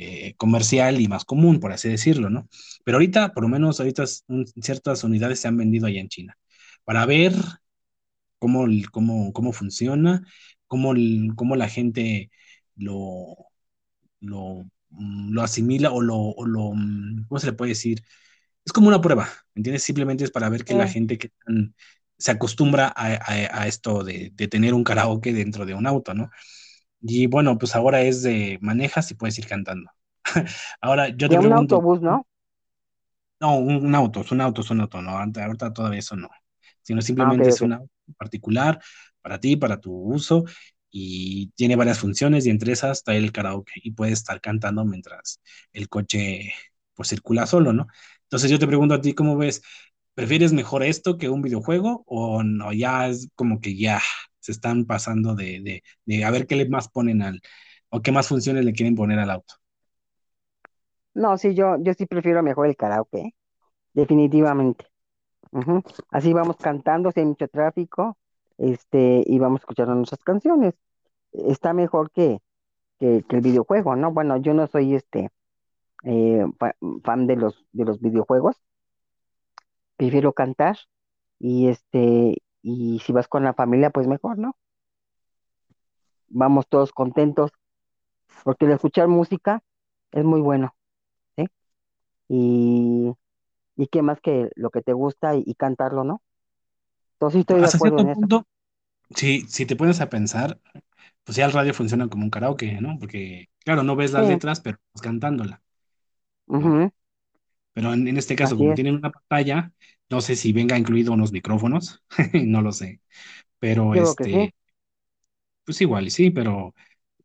eh, comercial y más común, por así decirlo, ¿no? Pero ahorita, por lo menos ahorita un- ciertas unidades se han vendido allá en China para ver cómo, cómo, cómo funciona, cómo, cómo la gente lo, lo, mm, lo asimila o lo, o lo, mm, ¿cómo se le puede decir? Es como una prueba, ¿me entiendes? Simplemente es para ver que la Sí. gente que se acostumbra a, a- a esto de, de tener un karaoke dentro de un auto, ¿no? Y bueno, pues ahora es de manejas y puedes ir cantando. Ahora yo te un pregunto, autobús, ¿no? no, un, un auto, es un auto, es un auto, no, ahorita, todavía eso no, sino Ah, ok, simplemente es ok. un auto particular para ti, para tu uso, y tiene varias funciones, y entre esas está el karaoke, y puedes estar cantando mientras el coche pues circula solo, ¿no? Entonces yo te pregunto a ti, ¿cómo ves? ¿Prefieres mejor esto que un videojuego o no? Ya es como que ya se están pasando de, de, de a ver qué le más ponen al, o qué más funciones le quieren poner al auto. No, sí, yo, yo sí prefiero mejor el karaoke, definitivamente. Así vamos cantando, si hay mucho tráfico, este, y vamos escuchando nuestras canciones. Está mejor que, que, el videojuego, ¿no? Bueno, yo no soy este eh, fa- fan de los, de los videojuegos, prefiero cantar, y este, y si vas con la familia, pues mejor, ¿no? Vamos todos contentos, porque el escuchar música es muy bueno, ¿sí? Y, y qué más que lo que te gusta y, y cantarlo, ¿no? Entonces estoy de acuerdo en eso. punto, si, si te pones a pensar, pues ya el radio funciona como un karaoke, ¿no? Porque, claro, no ves las Sí, letras, pero estás cantándola, Pero en, en este caso, así como es. tienen una pantalla, no sé si venga incluido unos micrófonos, no lo sé, pero creo sí. este, pues igual, y sí, pero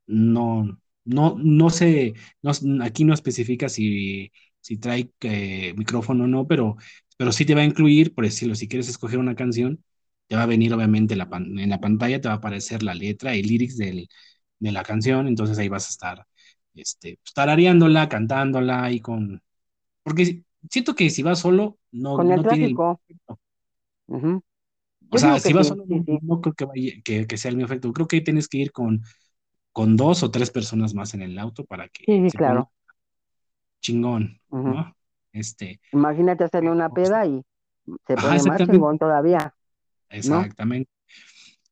no, no, no sé, no, aquí no especifica si, si trae eh, micrófono o no, pero, pero sí te va a incluir, por decirlo, si quieres escoger una canción, te va a venir obviamente la pan- en la pantalla, te va a aparecer la letra y lyrics del, de la canción, entonces ahí vas a estar, este, pues, tarareándola, cantándola y con, porque siento que si vas solo, no, Con el no tiene el mismo tráfico. O sea, si vas sí, solo, sí, no, sí, no creo que, vaya, que, que sea el mismo efecto. Creo que ahí tienes que ir con, con dos o tres personas más en el auto para que sí, sí, se ponga claro. chingón. Este, Imagínate hacerle una pero, peda y se ajá, pone más chingón todavía, ¿no? exactamente.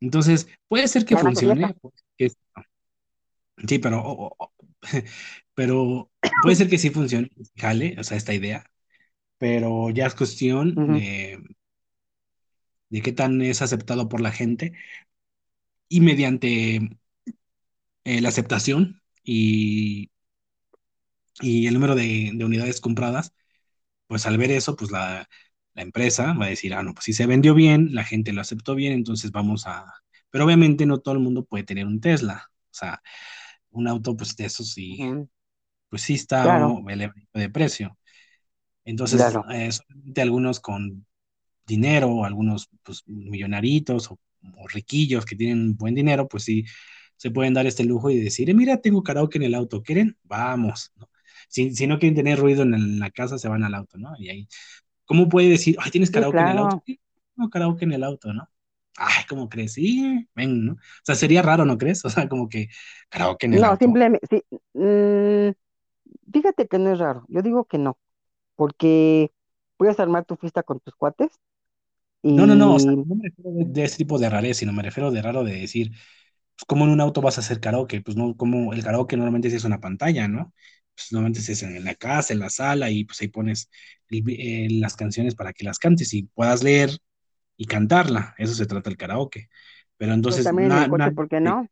Entonces, puede ser que funcione, que- sí, pero, pero puede ser que sí funcione, jale, o sea, esta idea, pero ya es cuestión de, de qué tan es aceptado por la gente y mediante eh, la aceptación y, y el número de, de unidades compradas, pues al ver eso, pues la, la empresa va a decir, ah, no, pues si se vendió bien, la gente lo aceptó bien, entonces vamos a... Pero obviamente no todo el mundo puede tener un Tesla, o sea, un auto, pues de eso sí, pues sí está Claro, elevado de precio. Entonces, claro. eh, solamente algunos con dinero, algunos pues millonaritos o, o riquillos que tienen buen dinero, pues sí se pueden dar este lujo y decir, "Eh, mira, tengo karaoke en el auto, ¿quieren? Vamos, ¿no? Si, si no quieren tener ruido en, la casa, se van al auto, ¿no? Y ahí, ¿cómo puede decir, ay, ¿tienes Sí, karaoke en el auto? tengo karaoke en el auto, ¿no? Ay, ¿cómo crees? Sí, ven, ¿no? O sea, sería raro, ¿no crees? O sea, como que karaoke en el No, auto. simplemente, sí, mm, fíjate que no es raro. Yo digo que no, porque puedes armar tu fiesta con tus cuates No, no, no, o sea, no me refiero de, de ese tipo de rareza, sino me refiero de raro de decir, pues, ¿cómo en un auto vas a hacer karaoke? Pues no, como el karaoke normalmente sí es una pantalla, ¿no? Pues normalmente se hace en la casa, en la sala, y pues ahí pones el eh, las canciones para que las cantes y puedas leer y cantarla. Eso se trata el karaoke. Pero pues entonces, también en el na- coche, nadie ¿por qué te- no?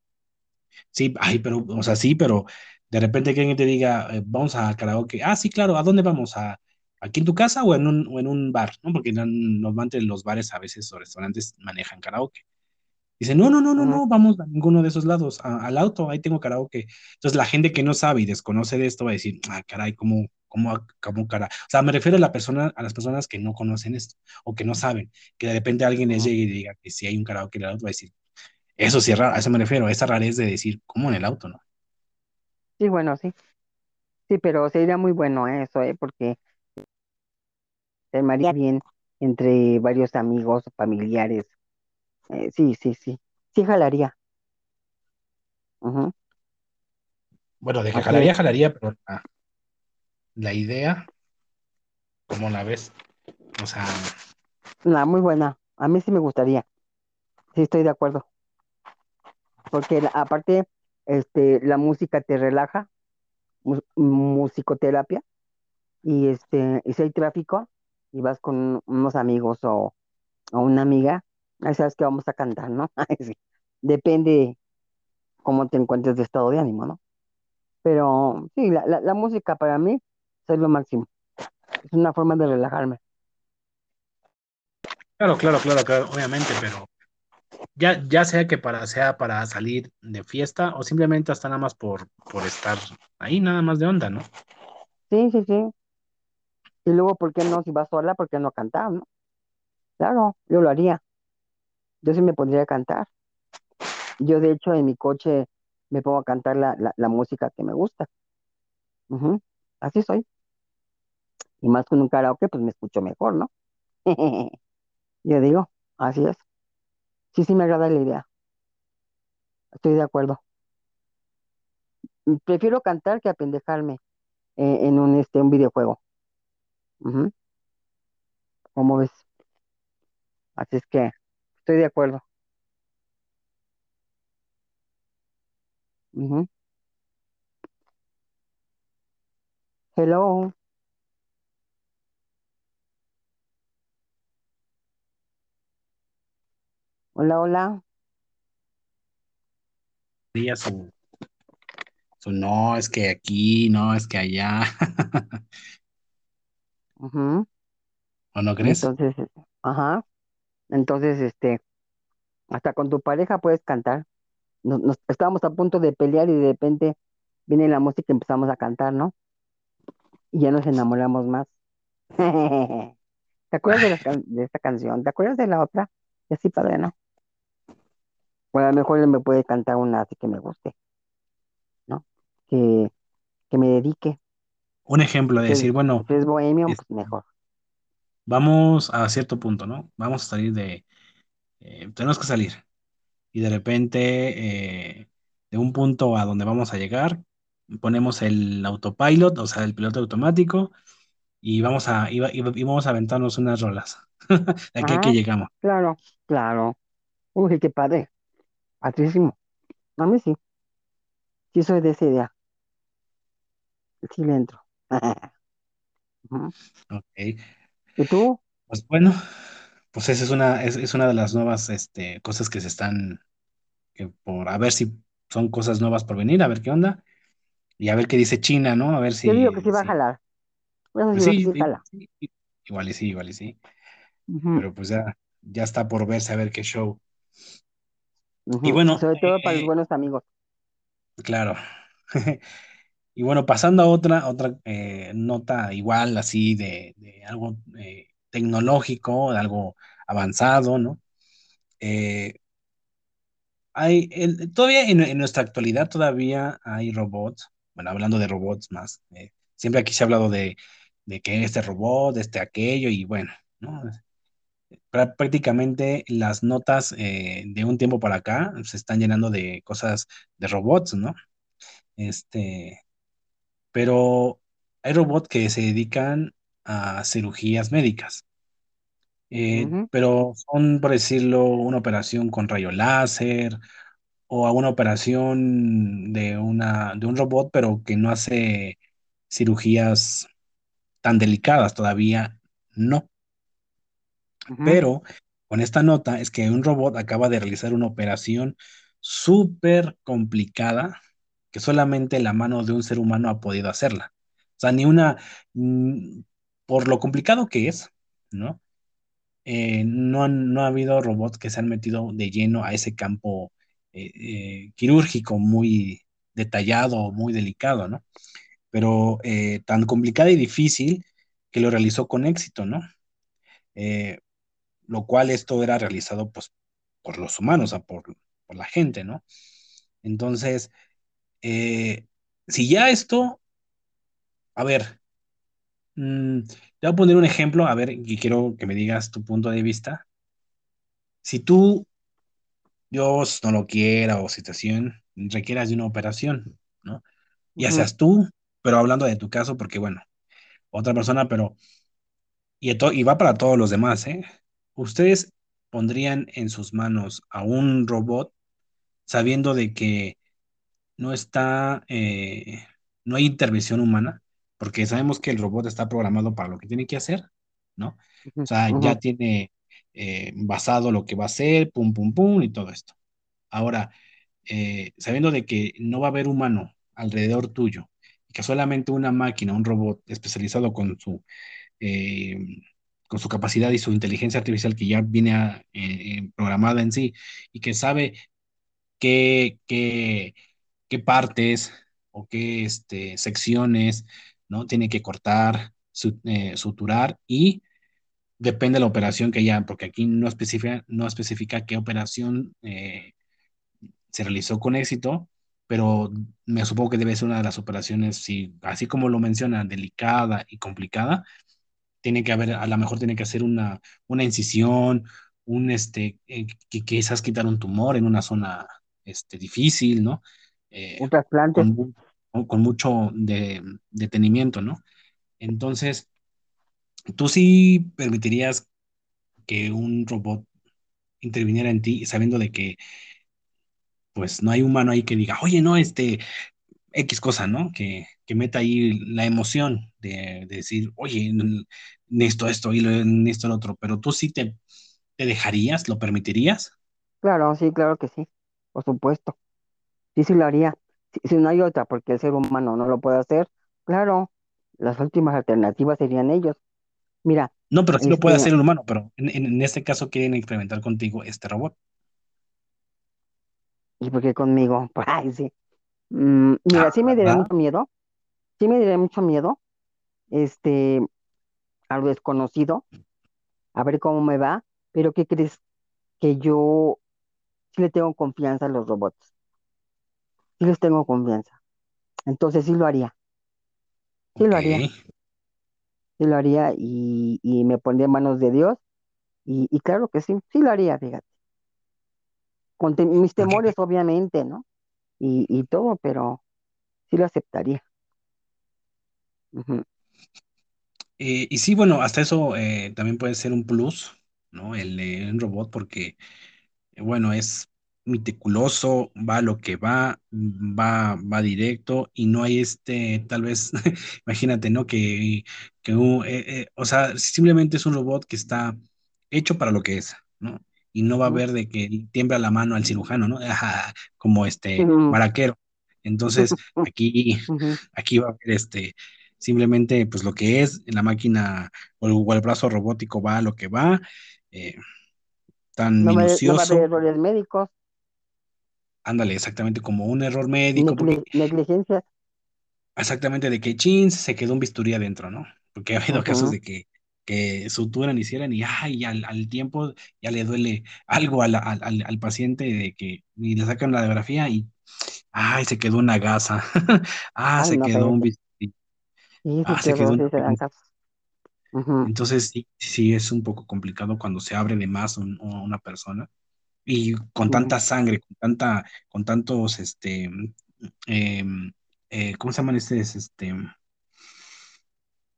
sí, ay, pero, o sea, sí, pero de repente que alguien te diga, eh, vamos a karaoke. Ah, sí, claro, ¿a dónde vamos? ¿A, aquí en tu casa o en un, o en un bar? ¿No? Porque no- normalmente los bares a veces o restaurantes manejan karaoke. Dice, no, no, no, no, no, vamos a ninguno de esos lados, a- al auto, ahí tengo karaoke. Entonces la gente que no sabe y desconoce de esto va a decir, ah, caray, ¿cómo, cómo, cómo cara? O sea, me refiero a la persona, a las personas que no conocen esto o que no saben, que de repente alguien les llegue y diga que si hay un karaoke en el auto, va a decir, eso sí es raro, a eso me refiero, a esa rarez de decir, ¿cómo en el auto, no? Sí, bueno, sí, sí, pero sería muy bueno eso, ¿eh? Porque se armaría bien entre varios amigos, familiares. Eh, sí, sí, sí, sí jalaría. Bueno, de que Así es. jalaría, jalaría, pero la, la idea, ¿cómo la ves? O sea, No, muy buena. A mí sí me gustaría. Sí, estoy de acuerdo. Porque la- aparte, este, la música te relaja musicoterapia y este, y si hay tráfico y vas con unos amigos o, o una amiga, ahí sabes que vamos a cantar, ¿no? Depende cómo te encuentres de estado de ánimo, ¿no? Pero sí, la, la, la música para mí es lo máximo. Es una forma de relajarme. Claro, claro, claro, claro, obviamente, pero ya, ya sea que para, sea para salir de fiesta o simplemente hasta nada más por, por estar ahí, nada más de onda, ¿no? Sí, sí, sí. Y luego, ¿por qué no? Si vas sola, ¿por qué no cantar, no? Claro, yo lo haría. Yo sí me pondría a cantar. Yo, de hecho, en mi coche me pongo a cantar la, la, música que me gusta. Así soy. Y más con un karaoke, pues me escucho mejor, ¿no? Yo digo, así es. Sí, sí me agrada la idea. Estoy de acuerdo. Prefiero cantar que apendejarme eh, en un, este, un videojuego. Ujú, ¿Cómo ves? Así es que estoy de acuerdo. Ujú. Hello. Hola, hola. Diría su, su no, es que aquí, no, es que allá, Ujú. ¿o no crees? Entonces, eh, ajá. Entonces, este, hasta con tu pareja puedes cantar. Nos, nos- estábamos a punto de pelear y de repente viene la música y empezamos a cantar, ¿no? Y ya nos enamoramos más. ¿Te acuerdas de, can- de esta canción? ¿Te acuerdas de la otra? Y así, padre, ¿no? O a lo mejor él me puede cantar una así que me guste, ¿no? Que, que me dedique. Un ejemplo de Si decir, bueno, si es bohemio, es- pues mejor. vamos a cierto punto, ¿no? Vamos a salir de, eh, tenemos que salir y de repente eh, de un punto a donde vamos a llegar, ponemos el autopilot, o sea, el piloto automático y vamos a, y, va- y va- y vamos a aventarnos unas rolas de aquí a que Ajá, llegamos. claro, claro. Uy, qué padre. Padrísimo. A mí sí. Sí soy de esa idea. Sí le entro. Ujú. Ok, ¿Y tú? Pues bueno, pues esa es una, es, es una de las nuevas este, cosas que se están, que por a ver si son cosas nuevas por venir, a ver qué onda, y a ver qué dice China, ¿no? A ver Yo digo que si, sí va a si, jalar. Eso pues sí, sí jala. sí, igual y sí, igual y sí, Ujú, pero pues ya, ya está por verse a ver qué show. Y ujú. Y bueno, sobre todo para los eh, buenos amigos. claro. Y bueno, pasando a otra, otra eh, nota igual así de, algo eh, tecnológico, de algo avanzado, ¿no? Eh, Hay, el- todavía en, nuestra actualidad todavía hay robots, bueno, hablando de robots más, siempre aquí se ha hablado de, de que este robot, este aquello, y bueno, ¿no? Prá- Prácticamente las notas de un tiempo para acá se están llenando de cosas de robots, ¿no? Este, pero hay robots que se dedican a cirugías médicas, eh, Ujú, pero son, por decirlo, una operación con rayo láser o a una operación de, una, de un robot, pero que no hace cirugías tan delicadas todavía, no. ujú, Pero con esta nota es que un robot acaba de realizar una operación súper complicada que solamente la mano de un ser humano ha podido hacerla. O sea, ni una, mm, por lo complicado que es, ¿no? eh, no, no ha habido robots que se han metido de lleno a ese campo eh, eh, quirúrgico muy detallado, muy delicado, ¿no? Pero eh, tan complicado y difícil que lo realizó con éxito, ¿no? Lo cual esto era realizado pues por los humanos, o sea, por, por la gente, ¿no? Entonces, eh, si ya esto, a ver, mm, te voy a poner un ejemplo, a ver, y quiero que me digas tu punto de vista. Si tú Dios no lo quiera o situación requieras de una operación, ¿no? Ya seas tú, pero hablando de tu caso, porque bueno, otra persona, pero y, y va para todos los demás, ¿eh? ¿Ustedes pondrían en sus manos a un robot sabiendo de que no está, eh, no hay intervención humana, porque sabemos que el robot está programado para lo que tiene que hacer, ¿no? O sea, ya tiene eh, basado lo que va a hacer, pum, pum, pum, y todo esto. Ahora, eh, sabiendo de que no va a haber humano alrededor tuyo, y que solamente una máquina, un robot especializado con su, con su capacidad y su inteligencia artificial que ya viene programada en sí, y que sabe qué, qué, qué partes o qué este, secciones ¿no? tiene que cortar, suturar y depende de la operación que haya, porque aquí no especifica, no especifica qué operación eh, se realizó con éxito, pero me supongo que debe ser una de las operaciones, si, así como lo menciona, delicada y complicada, tiene que haber, a lo mejor tiene que hacer una, una incisión, un, este, eh, que quizás quitar un tumor en una zona este, difícil, ¿no? Eh, un trasplante. Con, con, mucho de, detenimiento, ¿no? Entonces, ¿Tú sí permitirías que un robot interviniera en ti sabiendo de que pues no hay humano ahí que diga, oye, no, este X cosa, ¿no? Que, que meta ahí la emoción de, decir, oye, necesito esto y necesito el otro, pero tú sí te, te dejarías, lo permitirías. Claro, sí, claro que sí, por supuesto. Sí, sí lo haría. si no hay otra, porque el ser humano no lo puede hacer, claro, las últimas alternativas serían ellos. Mira, No, pero sí lo puede hacer este el humano, pero en, este caso quieren experimentar contigo este robot. ¿y por qué conmigo? Ay, sí. Mm, mira, sí me diré mucho miedo, sí me diré mucho miedo, este, a lo desconocido, a ver cómo me va, pero ¿qué crees? Que yo sí le tengo confianza a los robots, sí les tengo confianza, entonces sí lo haría, sí lo haría lo haría y, me pondría en manos de Dios. Y, claro que sí, sí lo haría, fíjate. Con mis temores, obviamente, ¿no? Y, todo, pero sí lo aceptaría. Eh, y sí, bueno, hasta eso eh, también puede ser un plus, ¿no? El de un robot, porque, eh, bueno, es meticuloso, va a lo que va, va, va directo y no hay este, tal vez, imagínate, ¿no? Que, que eh, eh, o sea, simplemente es un robot que está hecho para lo que es, ¿no? Y no va a haber de que tiembla la mano al cirujano, ¿no? como este maraquero. Entonces, aquí, aquí va a haber este, simplemente, pues lo que es, la máquina o el, brazo robótico va a lo que va, eh, tan minucioso. no errores médicos. Ándale, exactamente como un error médico. negligencia. Exactamente, de que chin se quedó un bisturí adentro, ¿no? Porque ha habido casos de que, que suturan, hicieran y ay, al, al tiempo ya le duele algo al, al, al, paciente de que y le sacan la radiografía y ay, se quedó una gasa. ah, se quedó un bisturí. ah, se quedó un... Entonces sí, sí es un poco complicado cuando se abre de más una persona y con tanta sangre, con tanta, con tantos, este, em, eh, ¿cómo se llaman estos? Este,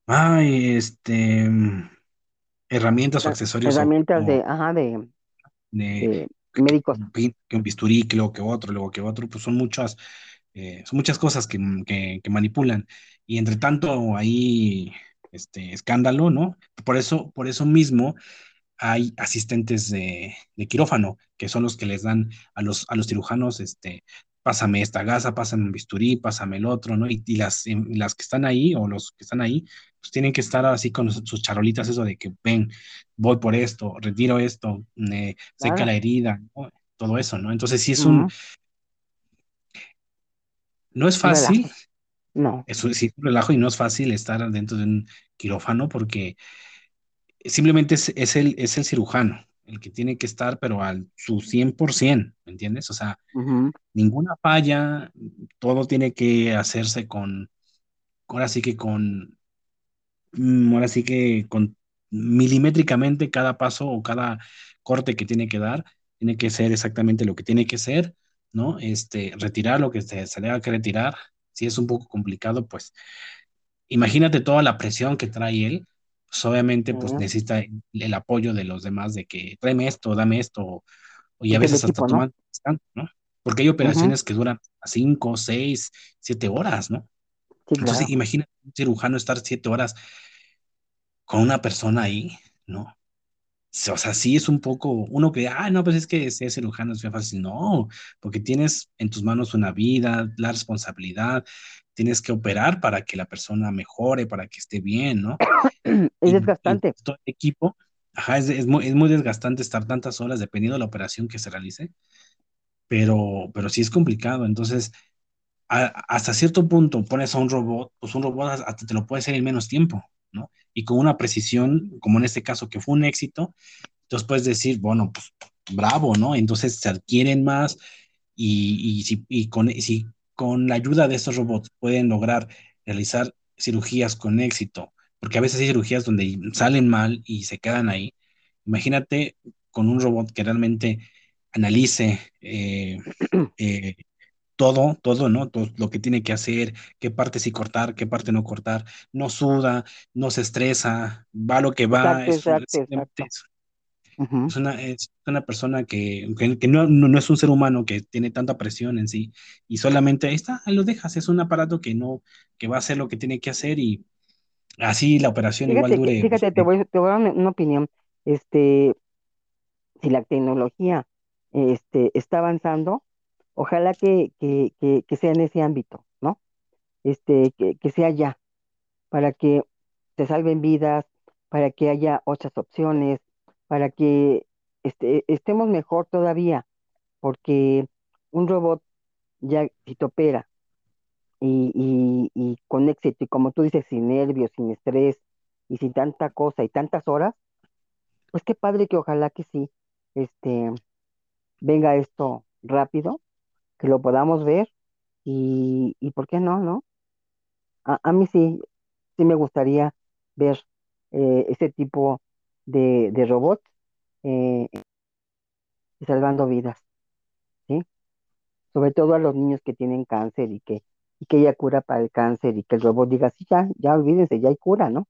ay, este, herramientas o accesorios. Herramientas de, ajá, de, de, médicos. Que un bisturí, que luego que otro, luego que otro, pues son muchas, eh, son muchas cosas que, que, que, manipulan. Y entre tanto ahí, este, escándalo, ¿no? Por eso, por eso mismo, hay asistentes de, quirófano, que son los que les dan a los, a los cirujanos, este, pásame esta gasa, pásame un bisturí, pásame el otro, ¿no? Y, las, las que están ahí, o los que están ahí, pues tienen que estar así con sus charolitas, eso de que ven, voy por esto, retiro esto, seca la herida, todo eso, ¿no? Entonces sí es un... No es fácil. No. Es, sí, un relajo y no es fácil estar dentro de un quirófano porque simplemente es, el, es el cirujano el que tiene que estar, pero al su 100%, ¿me entiendes? O sea, ninguna falla, todo tiene que hacerse con, ahora sí que con, ahora sí que con milimétricamente cada paso o cada corte que tiene que dar, tiene que ser exactamente lo que tiene que ser, ¿no? Este, retirar lo que se, se deba que retirar, si es un poco complicado, pues imagínate toda la presión que trae él pues, obviamente pues necesita el, apoyo de los demás de que tráeme esto, dame esto, y a veces hasta toman ¿no? Porque hay operaciones que duran cinco, seis, siete horas, ¿no? Sí, Entonces, claro. imagina un cirujano estar siete horas con una persona ahí, ¿no? O sea, sí es un poco, uno que, ah, no, pues es que ser cirujano es bien fácil. No, porque tienes en tus manos una vida, la responsabilidad, tienes que operar para que la persona mejore, para que esté bien, ¿no? Es Y, y desgastante. todo el equipo, ajá, es, es muy, es muy desgastante estar tantas horas dependiendo de la operación que se realice, pero, pero sí es complicado. Entonces, a- hasta cierto punto pones a un robot, pues un robot hasta te lo puede hacer en menos tiempo, ¿no? Y con una precisión, como en este caso, que fue un éxito, entonces puedes decir, bueno, pues bravo, ¿no? Entonces se adquieren más y, y si, y con, y si con la ayuda de estos robots pueden lograr realizar cirugías con éxito, porque a veces hay cirugías donde salen mal y se quedan ahí. Imagínate con un robot que realmente analice eh, eh, todo, todo, ¿no? Todo lo que tiene que hacer, qué parte sí cortar, qué parte no cortar, no suda, no se estresa, va lo que va, Exacto, es exacto. Es, una, es una persona que, que, que no, no, no es un ser humano que tiene tanta presión en sí y solamente ahí está, ahí lo dejas, es un aparato que no, que va a hacer lo que tiene que hacer y así la operación igual Fíjate dure, pues, fíjate, te voy, te voy a dar una, una opinión. Este, si la tecnología este, está avanzando, ojalá que, que, que, que sea en ese ámbito, ¿no? Este, que, que sea ya, para que se salven vidas, para que haya otras opciones, para que este, estemos mejor todavía, porque un robot ya si te y, y, y con éxito, y como tú dices, sin nervios, sin estrés y sin tanta cosa y tantas horas, pues qué padre que ojalá que sí, este, venga esto rápido, que lo podamos ver y, y ¿por qué no, no? A, a mí sí, sí me gustaría ver eh, ese tipo de, de robots eh, salvando vidas, ¿sí? Sobre todo a los niños que tienen cáncer y que, y que haya cura para el cáncer y que el robot diga, sí, ya, ya olvídense, ya hay cura, ¿no?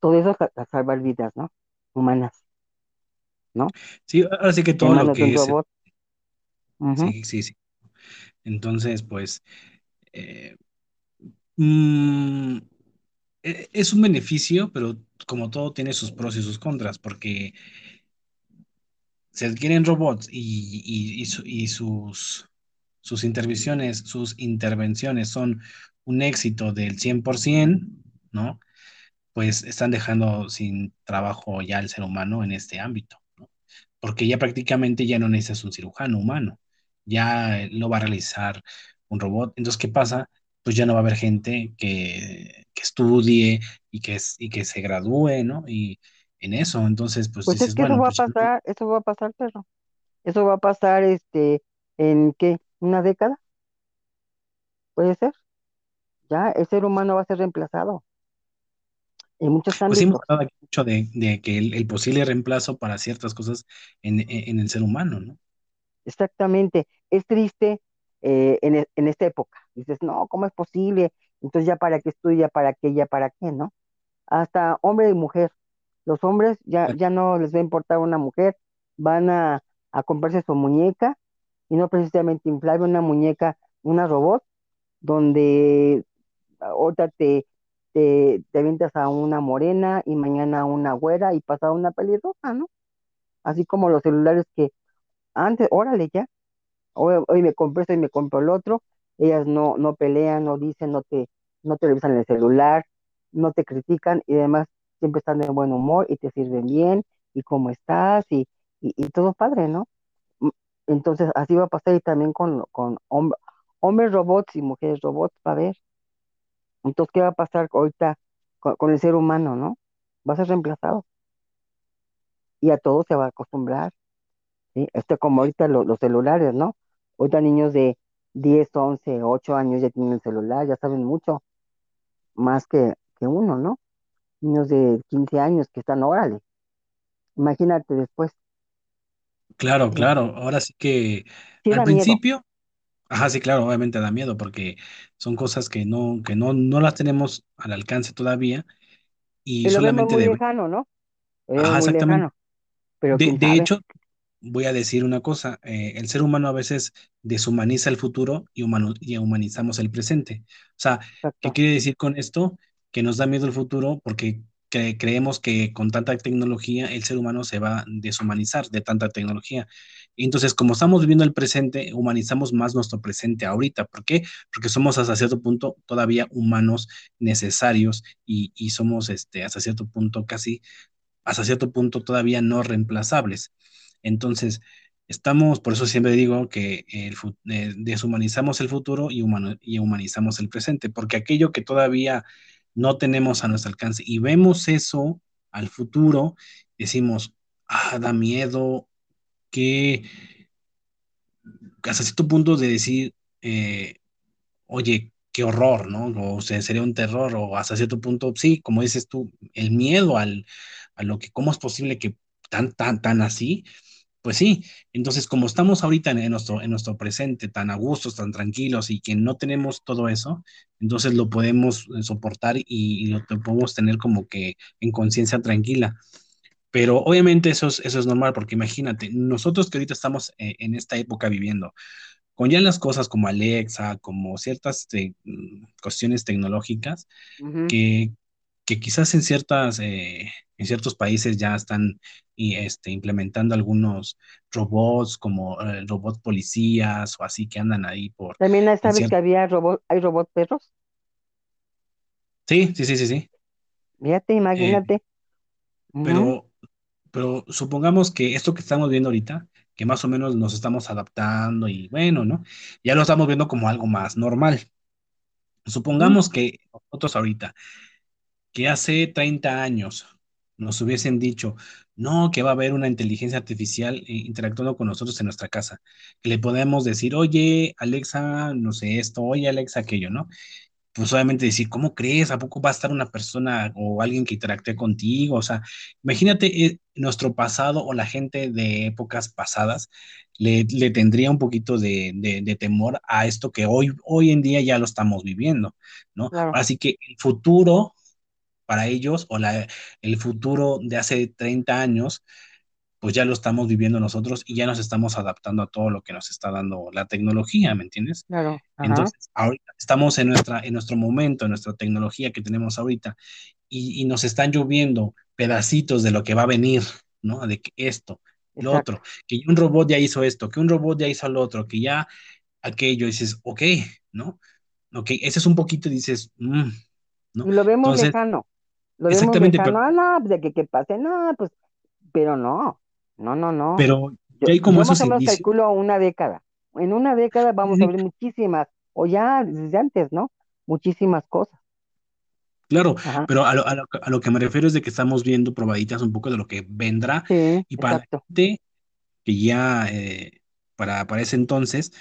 Todo eso a, a salvar vidas, ¿no? Humanas, ¿no? sí, ahora sí que todo lo que es, robot. Sí, sí, sí. Entonces, pues, eh, mm, es un beneficio, pero como todo tiene sus pros y sus contras, porque se adquieren robots y, y- y su- y sus, sus intervenciones, sus intervenciones son un éxito del 100%, ¿no? Pues están dejando sin trabajo ya al ser humano en este ámbito. Porque ya prácticamente ya no necesitas un cirujano humano, ya lo va a realizar un robot. Entonces, ¿qué pasa? Pues ya no va a haber gente que, que estudie y que, es- y que se gradúe, ¿no? Y en eso, entonces, pues Pues es que eso va a pues pasar, eso va a pasar, perro. Eso va a pasar, este, ¿en qué? ¿Una década? ¿Puede ser? Ya el ser humano va a ser reemplazado en muchos pues sí hemos ámbitos. hablado aquí mucho de, de que el, el posible reemplazo para ciertas cosas en, en- en el ser humano, ¿no? Exactamente. Es triste eh, en, e- en esta época. Dices, no, ¿cómo es posible? Entonces ya para qué estudia, para qué, ya para qué, ¿no? Hasta hombre y mujer. Los hombres ya, ya no les va a importar una mujer, van a, a comprarse su muñeca y no precisamente inflable, una muñeca, una robot, donde ahorita te, te, te avientas a una morena y mañana a una güera y pasado una pelirroja, ¿no? Así como los celulares que antes, órale ya, hoy, me compré esto y me compro el otro, ellas no, no pelean, no dicen, no te, no te revisan el celular, no te critican y además siempre están de buen humor y te sirven bien y cómo estás y, y, todo padre, ¿no? Entonces así va a pasar y también con, con hom- hombres robots y mujeres robots, va a ver. Entonces, ¿qué va a pasar ahorita con, el ser humano, no? Va a ser reemplazado y a todo se va a acostumbrar, ¿sí? Esto como ahorita lo- los celulares, ¿no? Ahorita niños de 10 11 8 años ya tienen celular, ya saben mucho más que, que uno, ¿no? Niños de 15 años que están, órale, imagínate después, Claro, claro. Ahora sí que Sí al da miedo, principio, ajá, sí, claro, obviamente da miedo porque son cosas que no, que no, no las tenemos al alcance todavía y y lo vemos solamente muy de, lejano, ¿no? Lo vemos ajá, exactamente. pero De, quién de sabe, hecho, voy a decir una cosa, eh, el ser humano a veces deshumaniza el futuro y, humano, y humanizamos el presente. O sea, ¿qué quiere decir con esto? Que nos da miedo el futuro porque creemos que con tanta tecnología el ser humano se va a deshumanizar de tanta tecnología. entonces, como estamos viviendo el presente, humanizamos más nuestro presente ahorita. ¿Por qué? Porque somos hasta cierto punto todavía humanos necesarios y, y somos este, hasta cierto punto casi, hasta cierto punto todavía no reemplazables. Entonces, estamos, por eso siempre digo que eh, deshumanizamos el futuro y, y humanizamos el presente, porque aquello que todavía no tenemos a nuestro alcance y vemos eso al futuro, decimos, ah, da miedo, que hasta cierto punto de decir, eh, oye, qué horror, ¿no? O sea, sería un terror, o hasta cierto punto, sí, como dices tú, el miedo al, a lo que, ¿cómo es posible que tan, tan, tan así? Pues sí, entonces como estamos ahorita en, nuestro, en nuestro presente tan a gustos, tan tranquilos y que no tenemos todo eso, entonces lo podemos eh, soportar y, lo podemos tener como que en conciencia tranquila. Pero obviamente eso es, eso es normal, porque imagínate, nosotros que ahorita estamos eh, en esta época viviendo, con ya las cosas como Alexa, como ciertas eh, cuestiones tecnológicas, que, que quizás en ciertas en ciertos países ya están y, este, implementando algunos robots como eh, robots policías o así que andan ahí por... También sabes que había robot, hay robots perros. Sí, sí, sí, sí, sí. Fíjate, imagínate. Eh, pero, pero supongamos que esto que estamos viendo ahorita, que más o menos nos estamos adaptando y bueno, ¿no? Ya lo estamos viendo como algo más normal. Supongamos que nosotros ahorita, que hace 30 años nos hubiesen dicho, no, que va a haber una inteligencia artificial eh, interactuando con nosotros en nuestra casa, que le podemos decir, oye, Alexa, no sé esto, oye, Alexa, aquello, ¿no? Pues obviamente decir, ¿cómo crees? ¿A poco va a estar una persona o alguien que interactúe contigo? O sea, imagínate eh, nuestro pasado o la gente de épocas pasadas le, tendría un poquito de, temor a esto que hoy, hoy en día ya lo estamos viviendo, ¿no? Así que el futuro para ellos o la, el futuro de hace 30 años, pues ya lo estamos viviendo nosotros y ya nos estamos adaptando a todo lo que nos está dando la tecnología, ¿me entiendes? Claro. Entonces, ahorita estamos en, nuestra, en nuestro momento, en nuestra tecnología que tenemos ahorita, y, nos están lloviendo pedacitos de lo que va a venir, ¿no? De que esto, lo otro, que un robot ya hizo esto, que un robot ya hizo lo otro, que ya aquello, dices, ok, ¿no? Ok, ese es un poquito, dices, mm", ¿no? lo vemos lejano. Lo Exactamente. Pero, ah, no, pues, de que, que pase, no, pues, pero no, no, no, no. Pero ya hay como yo más o menos calculo una década. En una década vamos a ver muchísimas, o ya desde antes, ¿no? Muchísimas cosas. Claro, pero a lo, a, lo, que me refiero es de que estamos viendo probaditas un poco de lo que vendrá y para que ya eh, para, para ese entonces,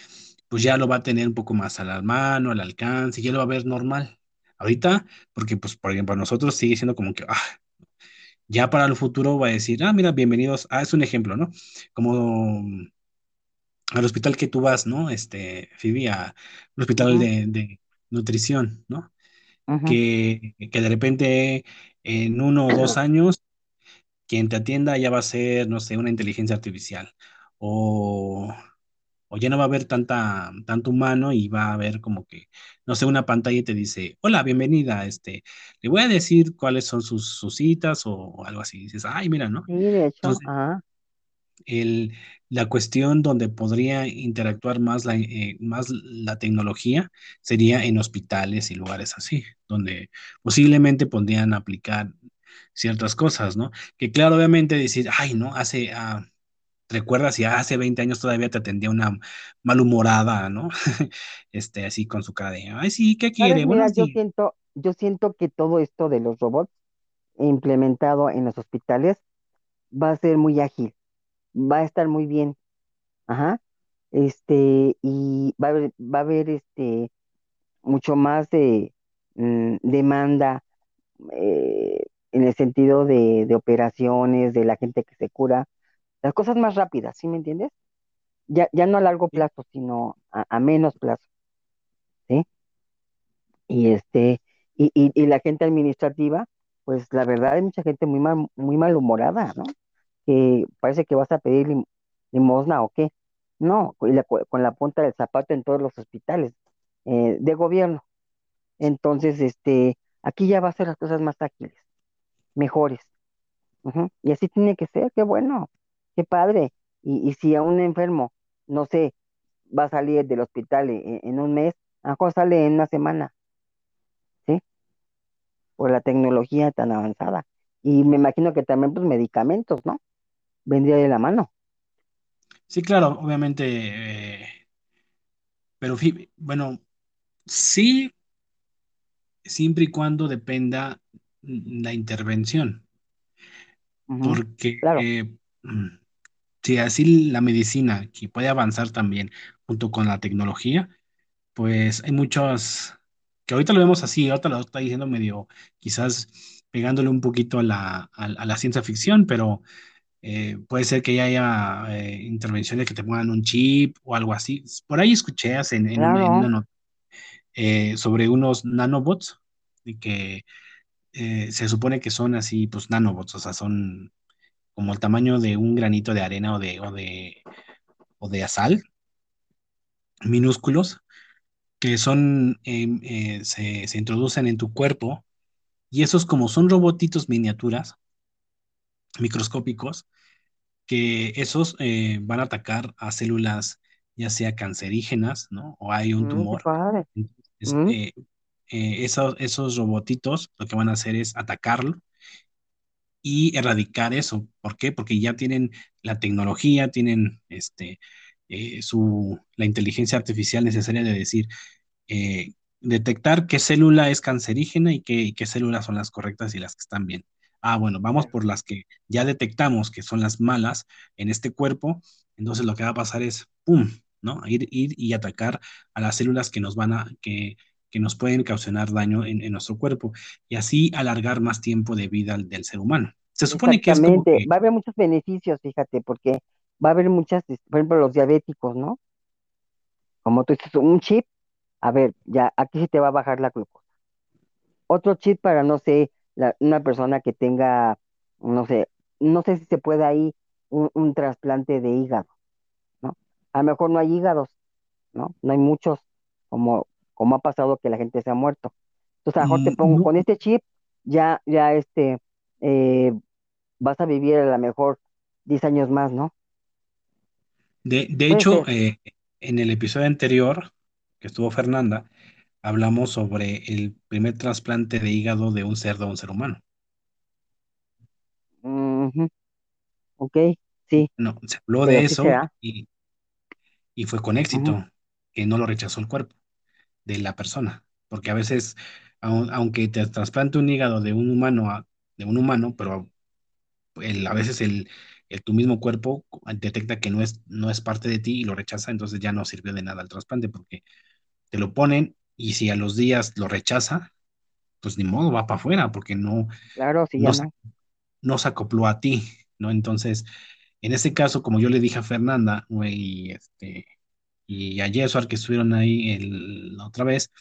pues ya lo va a tener un poco más a la mano, al alcance, ya lo va a ver normal. Ahorita, porque pues, por ejemplo, nosotros sigue siendo como que, ah, ya para el futuro va a decir, ah, mira, bienvenidos, ah, es un ejemplo, ¿no? Como al hospital que tú vas, ¿no? Este, Fibi, al hospital de, nutrición, ¿no? que, que de repente en uno o dos años, quien te atienda ya va a ser, no sé, una inteligencia artificial. O o ya no va a haber tanta, tanto humano y va a haber como que, no sé, una pantalla y te dice, hola, bienvenida, este, le voy a decir cuáles son sus, citas o, algo así. dices, ay, mira, ¿no? Sí, de hecho, el, la cuestión donde podría interactuar más la, eh, más la tecnología sería en hospitales y lugares así, donde posiblemente podrían aplicar ciertas cosas, ¿no? Que claro, obviamente decir, ay, no, hace... Ah, recuerdas si hace 20 años todavía te atendía una malhumorada, ¿no? este, así con su cara de, ay, sí, ¿qué quiere? Mira, yo siento, yo siento que todo esto de los robots implementado en los hospitales va a ser muy ágil, va a estar muy bien. Ajá. Este, y va a haber, va a haber este mucho más de mm, demanda eh, en el sentido de, de operaciones, de la gente que se cura las cosas más rápidas, ¿sí me entiendes? Ya, ya no a largo plazo, sino a, menos plazo. ¿Sí? Y este, y, y, la gente administrativa, pues la verdad hay mucha gente muy mal, muy malhumorada, ¿no? Que parece que vas a pedir limosna o qué. No, con la, con la punta del zapato en todos los hospitales eh, de gobierno. Entonces, este, aquí ya va a ser las cosas más ágiles, mejores. Y así tiene que ser, qué bueno, qué padre. Y, y si a un enfermo, no sé, va a salir del hospital en, en un mes, a lo mejor sale en una semana, ¿sí? Por la tecnología tan avanzada. Y me imagino que también, pues, medicamentos, ¿no? Vendría de la mano. Sí, claro, obviamente, eh, pero bueno, sí, siempre y cuando dependa la intervención, porque Claro, eh, mm, si así la medicina que puede avanzar también junto con la tecnología, pues hay muchos que ahorita lo vemos así, ahorita lo está diciendo medio, quizás pegándole un poquito a la, a, a la ciencia ficción, pero eh, puede ser que ya haya eh, intervenciones que te pongan un chip o algo así. Por ahí escuché hace en, en, un- en una claro. nota eh, sobre unos nanobots y que se supone que son así, pues nanobots, o sea, son como el tamaño de un granito de arena o de, o de, o de sal, minúsculos, que son, em, eh, se, se introducen en tu cuerpo y esos como son robotitos miniaturas, microscópicos, que esos eh, van a atacar a células ya sea cancerígenas, ¿no? O hay un Mm, tumor. Mm, eh, esos, esos robotitos lo que van a hacer es atacarlo y erradicar eso. ¿Por qué? Porque ya tienen la tecnología, tienen este, eh, su, la inteligencia artificial necesaria de decir, eh, detectar qué célula es cancerígena y qué, y qué células son las correctas y las que están bien. Ah, bueno, vamos por las que ya detectamos que son las malas en este cuerpo. Entonces lo que va a pasar es, ¡pum! ¿no? Ir, ir y atacar a las células que nos van a, que, que nos pueden causar daño en, en nuestro cuerpo y así alargar más tiempo de vida del ser humano. Se supone que es como que, Va a haber muchos beneficios, fíjate, porque va a haber muchas, por ejemplo, los diabéticos, ¿no? Como tú dices, un chip, a ver, ya aquí se te va a bajar la glucosa. Otro chip para, no sé, la- una persona que tenga, no sé, no sé si se puede ahí un, un trasplante de hígado, ¿no? A lo mejor no hay hígados, ¿no? No hay muchos, como, como ha pasado que la gente se ha muerto. Entonces, a lo mejor te mm, pongo no, con este chip, ya, ya este, eh, vas a vivir a lo mejor 10 años más, ¿no? de, de hecho, eh, en el episodio anterior que estuvo Fernanda, hablamos sobre el primer trasplante de hígado de un cerdo a un ser humano. Ujú, ok, sí, No, se habló pero de eso y, y fue con éxito, que no lo rechazó el cuerpo de la persona, porque a veces, au- aunque te trasplante un hígado de un humano a de un humano, pero el- a veces el, el- tu mismo cuerpo detecta que no es, no es parte de ti y lo rechaza, entonces ya no sirvió de nada el trasplante, porque te lo ponen y si a los días lo rechaza, pues ni modo, va para afuera, porque no, Claro, no se no. no se acopló a ti, ¿no? Entonces, en ese caso, como yo le dije a Fernanda, güey, y, este, y a Jesús, que estuvieron ahí el- la otra vez,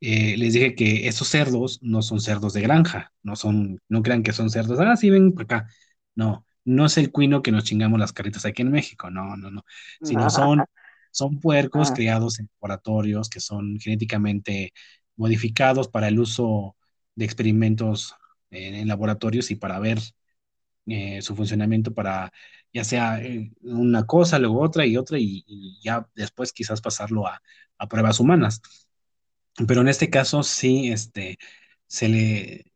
eh, les dije que esos cerdos no son cerdos de granja, no son, no crean que son cerdos, ah, sí, ven para acá. No, no es el cuino que nos chingamos las carritas aquí en México, no, no, no, sino son, son puercos Ah, criados en laboratorios que son genéticamente modificados para el uso de experimentos en, en laboratorios y para ver eh, su funcionamiento para ya sea eh, una cosa, luego otra y otra y, y ya después quizás pasarlo a, pruebas humanas. Pero en este caso sí, este, se le,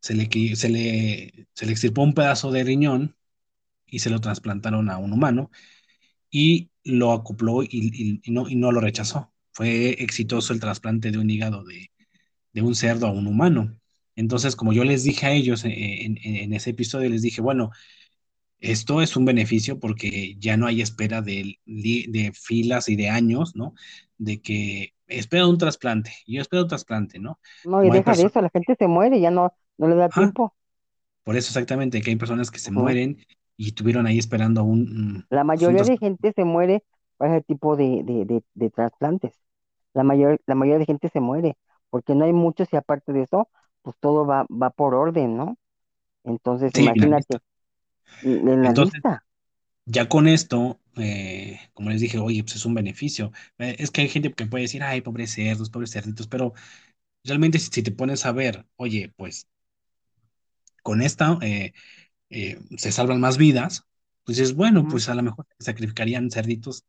se le, se le, se le extirpó un pedazo de riñón y se lo trasplantaron a un humano y lo acopló y no, y no lo rechazó. Fue exitoso el trasplante de un hígado de, de un cerdo a un humano. Entonces, como yo les dije a ellos eh, en, en- en ese episodio, les dije, bueno, Esto es un beneficio porque ya no hay espera de, filas y de años, ¿no? De que espera un trasplante, yo espero un trasplante, ¿no? no, y Como deja de eso, la gente se muere, ya no, no le da ajá, tiempo. por eso exactamente, que hay personas que se mueren y estuvieron ahí esperando un, mm, La pues un mayoría de gente se muere para ese tipo de, de, de, de trasplantes. La mayor, la mayoría de gente se muere, porque no hay muchos y aparte de eso, pues todo va, va por orden, ¿no? Entonces, Sí, imagínate, en la Entonces, lista. ya con esto, eh, como les dije, oye, pues es un beneficio. Eh, es que hay gente que puede decir, ay, pobres cerdos, pobres cerditos, pero realmente si, si te pones a ver, oye, pues con esta eh, se salvan más vidas, pues es bueno, pues a lo mejor sacrificarían cerditos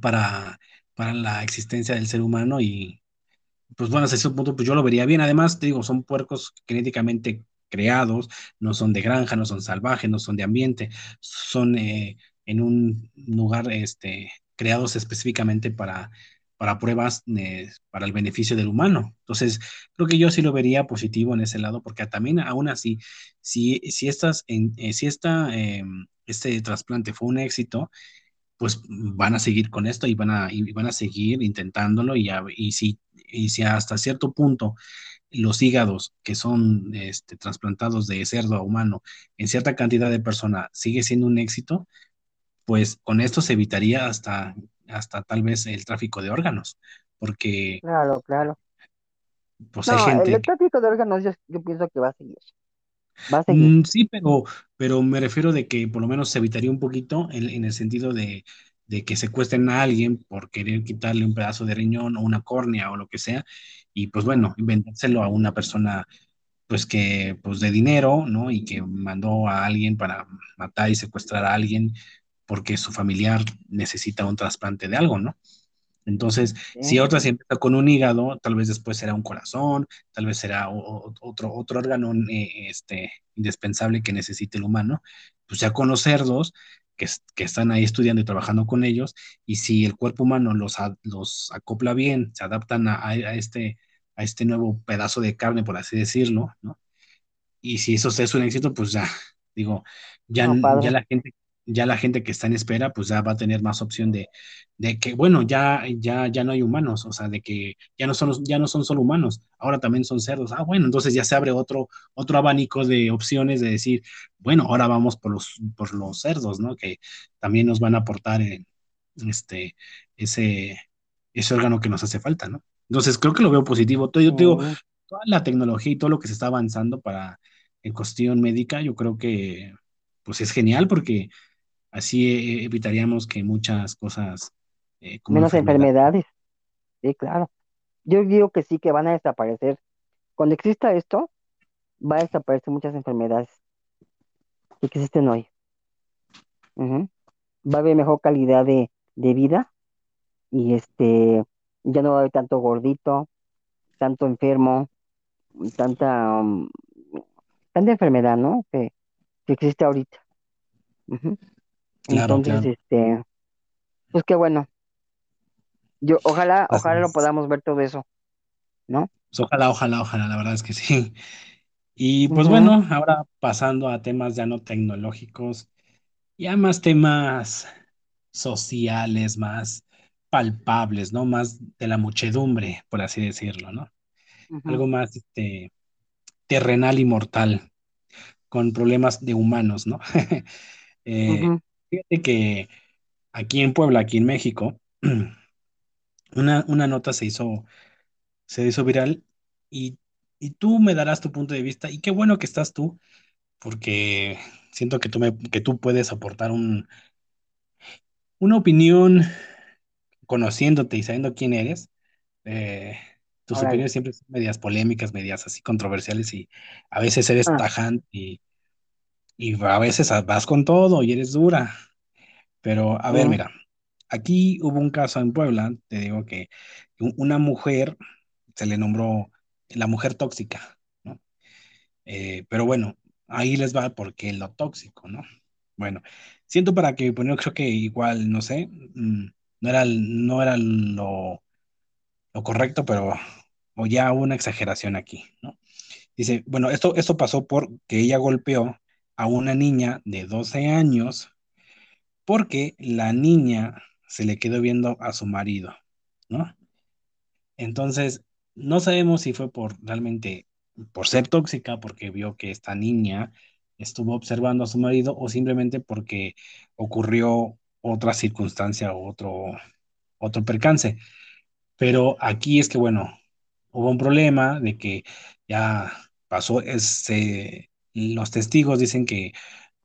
para, para la existencia del ser humano y pues bueno, hasta ese punto pues yo lo vería bien. Además, te digo, son puercos genéticamente creados, no son de granja, no son salvajes, no son de ambiente, son eh, en un lugar este, creados específicamente para, para pruebas eh, para el beneficio del humano. Entonces, creo que yo sí lo vería positivo en ese lado, porque también aún así, si, si, estas, en, eh, si esta, eh, este trasplante fue un éxito, pues van a seguir con esto y van a, y van a seguir intentándolo y, a- y, si, y si hasta cierto punto los hígados que son este, trasplantados de cerdo a humano en cierta cantidad de personas sigue siendo un éxito, pues con esto se evitaría hasta, hasta tal vez el tráfico de órganos, porque Claro, claro. pues hay No, gente el tráfico de órganos yo, yo pienso que va a seguir, Mm, sí, pero, pero me refiero de que por lo menos se evitaría un poquito en, el sentido de, de que secuestren a alguien por querer quitarle un pedazo de riñón o una córnea o lo que sea, y pues bueno, inventárselo a una persona pues que pues de dinero, ¿no? Y que mandó a alguien para matar y secuestrar a alguien porque su familiar necesita un trasplante de algo, ¿no? Entonces, si otra se empieza con un hígado, tal vez después será un corazón, tal vez será o- otro, otro órgano eh, este, indispensable que necesite el humano. Pues ya con los cerdos que, que están ahí estudiando y trabajando con ellos, y si el cuerpo humano los, a- los acopla bien, se adaptan a, a- este, a este nuevo pedazo de carne, por así decirlo, ¿no? Y si eso es un éxito, pues ya, digo, ya, no, ya la gente, ya la gente que está en espera, pues ya va a tener más opción de, de que, bueno, ya, ya, ya no hay humanos, o sea, de que ya no son, ya no son solo humanos, ahora también son cerdos. Ah, bueno, entonces ya se abre otro, otro abanico de opciones de decir, bueno, ahora vamos por los, por los cerdos, ¿no? Que también nos van a aportar este, ese, ese órgano que nos hace falta, ¿no? Entonces creo que lo veo positivo. Yo te digo, toda la tecnología y todo lo que se está avanzando para en cuestión médica, yo creo que pues es genial porque así eh, evitaríamos que muchas cosas eh, como menos enfermedad. enfermedades, sí, claro. Yo digo que sí, que van a desaparecer. Cuando exista esto, va a desaparecer muchas enfermedades que existen hoy. Va a haber mejor calidad de, de vida y este, ya no va a haber tanto gordito, tanto enfermo, tanta, um, tanta enfermedad, ¿no? Que, que existe ahorita. Ujú. Claro, Entonces, claro. este, pues qué bueno. Yo, ojalá, Así ojalá lo podamos ver todo eso, ¿no? Pues ojalá, ojalá, ojalá, la verdad es que sí. Y pues bueno, ahora pasando a temas ya no tecnológicos, ya más temas sociales, más palpables, ¿no? Más de la muchedumbre, por así decirlo, ¿no? Algo más este, terrenal y mortal, con problemas de humanos, ¿no? Eh. Fíjate que aquí en Puebla, aquí en México, una, una nota se hizo, se hizo viral y, y tú me darás tu punto de vista y qué bueno que estás tú, porque siento que tú, me, que tú puedes aportar un, una opinión conociéndote y sabiendo quién eres. Eh, tus Órale. opiniones siempre son medias polémicas, medias así controversiales y a veces eres Ah, tajante y, y a veces vas con todo y eres dura. Pero a ver, mira, aquí hubo un caso en Puebla, te digo que una mujer se le nombró la mujer tóxica, ¿no? Eh, pero bueno, ahí les va porque lo tóxico, ¿no? Bueno, siento para que, bueno, creo que igual, no sé, mm, no era, no era lo, lo correcto, pero o ya hubo una exageración aquí, ¿no? Dice, bueno, esto, esto pasó porque ella golpeó a una niña de 12 años porque la niña se le quedó viendo a su marido, ¿no? Entonces, no sabemos si fue por realmente, por ser tóxica, porque vio que esta niña estuvo observando a su marido o simplemente porque ocurrió otra circunstancia o otro, otro percance. Pero aquí es que, bueno, hubo un problema de que ya pasó, ese, los testigos dicen que,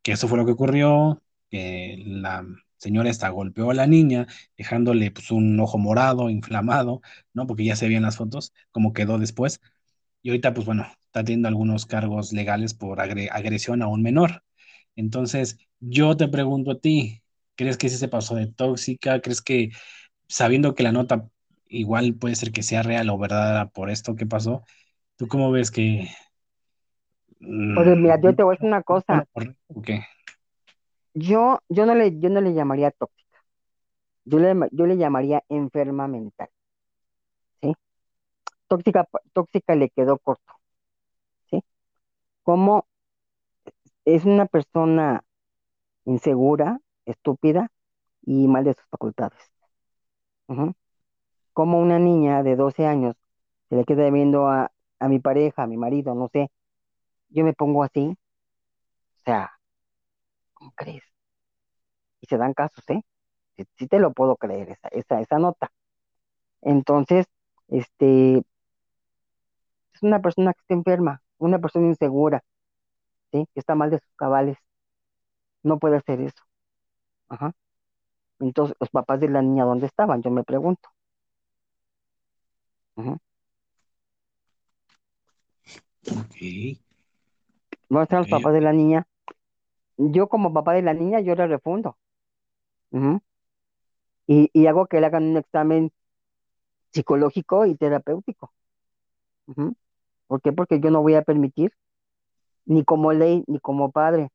que eso fue lo que ocurrió, que la señora esta golpeó a la niña, dejándole pues un ojo morado, inflamado, ¿no? Porque ya se veían las fotos, como quedó después. Y ahorita, pues bueno, está teniendo algunos cargos legales por agre- agresión a un menor. Entonces, yo te pregunto a ti, ¿crees que sí se pasó de tóxica? ¿Crees que sabiendo que la nota igual puede ser que sea real o verdadera por esto que pasó, ¿tú cómo ves que... Pues mira, yo mm, te voy a decir una ¿fue cosa. lo correcto o qué? Yo, yo no le, yo no le llamaría tóxica. Yo le, yo le llamaría enferma mental. ¿Sí? Tóxica, tóxica le quedó corto. ¿Sí? Como es una persona insegura, estúpida y mal de sus facultades. Como una niña de 12 años se le queda viendo a, a mi pareja, a mi marido, no sé, yo me pongo así, o sea, ¿cómo crees? Y se dan casos, ¿eh? Sí, sí te lo puedo creer, esa, esa, esa nota. Entonces, este, es una persona que está enferma, una persona insegura, ¿sí? Que está mal de sus cabales, no puede hacer eso. Ajá. Entonces, los papás de la niña, ¿dónde estaban? Yo me pregunto. Ujú. Ok, ¿Dónde están los ok, papás de la niña? Yo como papá de la niña, yo le refundo. Y, y hago que le hagan un examen psicológico y terapéutico. Ujú. ¿Por qué? Porque yo no voy a permitir, ni como ley, ni como padre,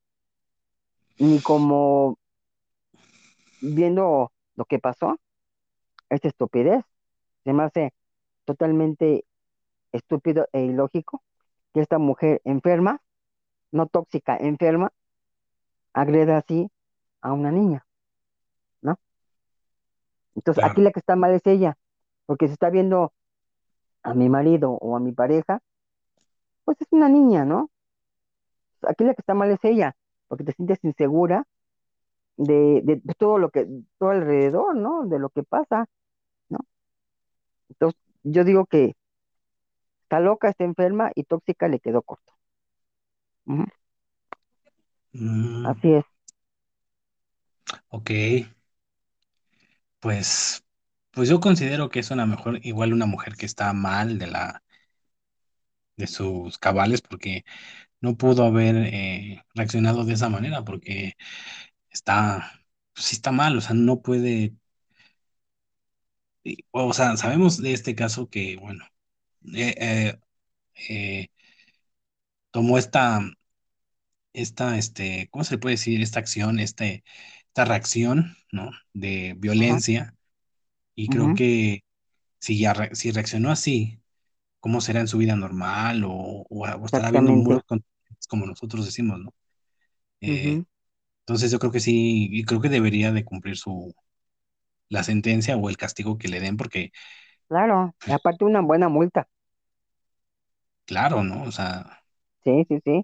ni como viendo lo que pasó, esta estupidez. Se me hace totalmente estúpido e ilógico que esta mujer enferma, no tóxica, enferma, agreda así a una niña, ¿no? Entonces, aquí la que está mal es ella, porque se está viendo a mi marido o a mi pareja, pues es una niña, ¿no? Aquí la que está mal es ella, porque te sientes insegura de, de todo lo que, todo alrededor, ¿no? De lo que pasa, ¿no? Entonces, yo digo que está loca, está enferma y tóxica le quedó corto. Ujú, Mm, Así es. ok, pues, pues yo considero que es una mejor, igual una mujer que está mal de la, de sus cabales, porque no pudo haber eh, reaccionado de esa manera, porque está, pues sí está mal, o sea, no puede, y- o sea, sabemos de este caso que, bueno, eh, eh, eh, tomó esta, esta, este, ¿cómo se le puede decir? Esta acción, este, esta reacción, ¿no? De violencia, y creo que si ya re- si reaccionó así, ¿cómo será en su vida normal? O, o, o estará viendo muros con- como nosotros decimos, ¿no? Eh, entonces yo creo que sí, y creo que debería de cumplir su, la sentencia o el castigo que le den, porque, Claro, y aparte una buena multa. claro, ¿no? O sea, Sí, sí, sí.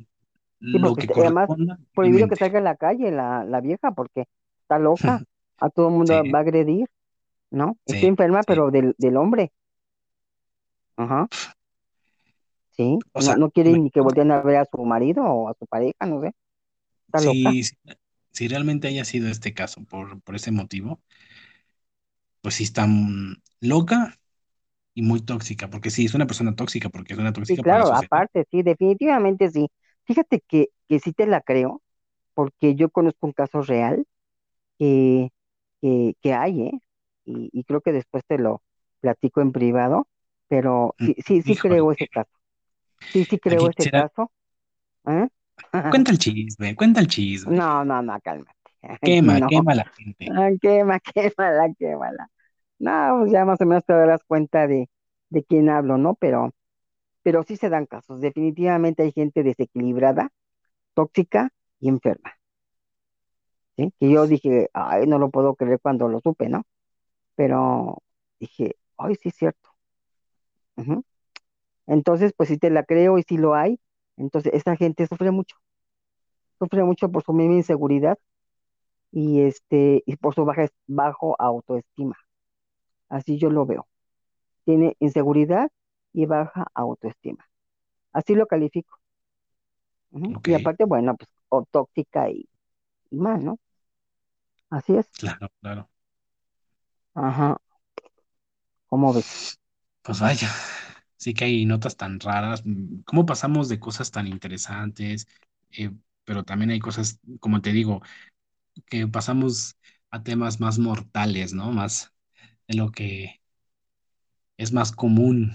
Sí, lo porque que además prohibido que salga a la calle la, la vieja porque está loca. A todo el mundo Sí, va a agredir, ¿no? Está sí, enferma, sí. pero del, del hombre. Ajá, sí. O sea, no quiere ni que volteen a ver a su marido o a su pareja, no sé. Está loca. si realmente haya sido este caso por, por ese motivo, pues sí está mm, loca y muy tóxica, porque sí, es una persona tóxica, porque es una Sí, tóxica la claro, aparte, sí, definitivamente sí. Fíjate que, que sí te la creo, porque yo conozco un caso real que, que, que hay, ¿eh? Y, y creo que después te lo platico en privado, pero Mm, sí, sí, sí Híjole, creo ese caso. Sí, sí creo aquí ese caso. ¿eh? cuenta el chisme, cuenta el chisme. No, no, no, cálmate. Quema, no. quema la gente. Ah, Quema, quémala, quémala. No, pues ya más o menos te darás cuenta de, de quién hablo, ¿no? Pero, pero sí se dan casos. Definitivamente hay gente desequilibrada, tóxica y enferma, ¿sí? Que yo dije, ay, no lo puedo creer cuando lo supe, ¿no? Pero dije, ay, sí es cierto. Entonces, pues sí te la creo y sí lo hay. Entonces, esa gente sufre mucho, sufre mucho por su misma inseguridad y este, y por su baja, bajo autoestima. Así yo lo veo. Tiene inseguridad y baja autoestima. Así lo califico. Y aparte, bueno, pues o tóxica y, y mal, ¿no? Así es. Claro, claro. Ajá. ¿Cómo ves? Pues vaya, sí que hay notas tan raras. mm, ¿Cómo pasamos de cosas tan interesantes? Eh, pero también hay cosas, como te digo, que pasamos a temas más mortales, ¿no? Más de lo que es más común,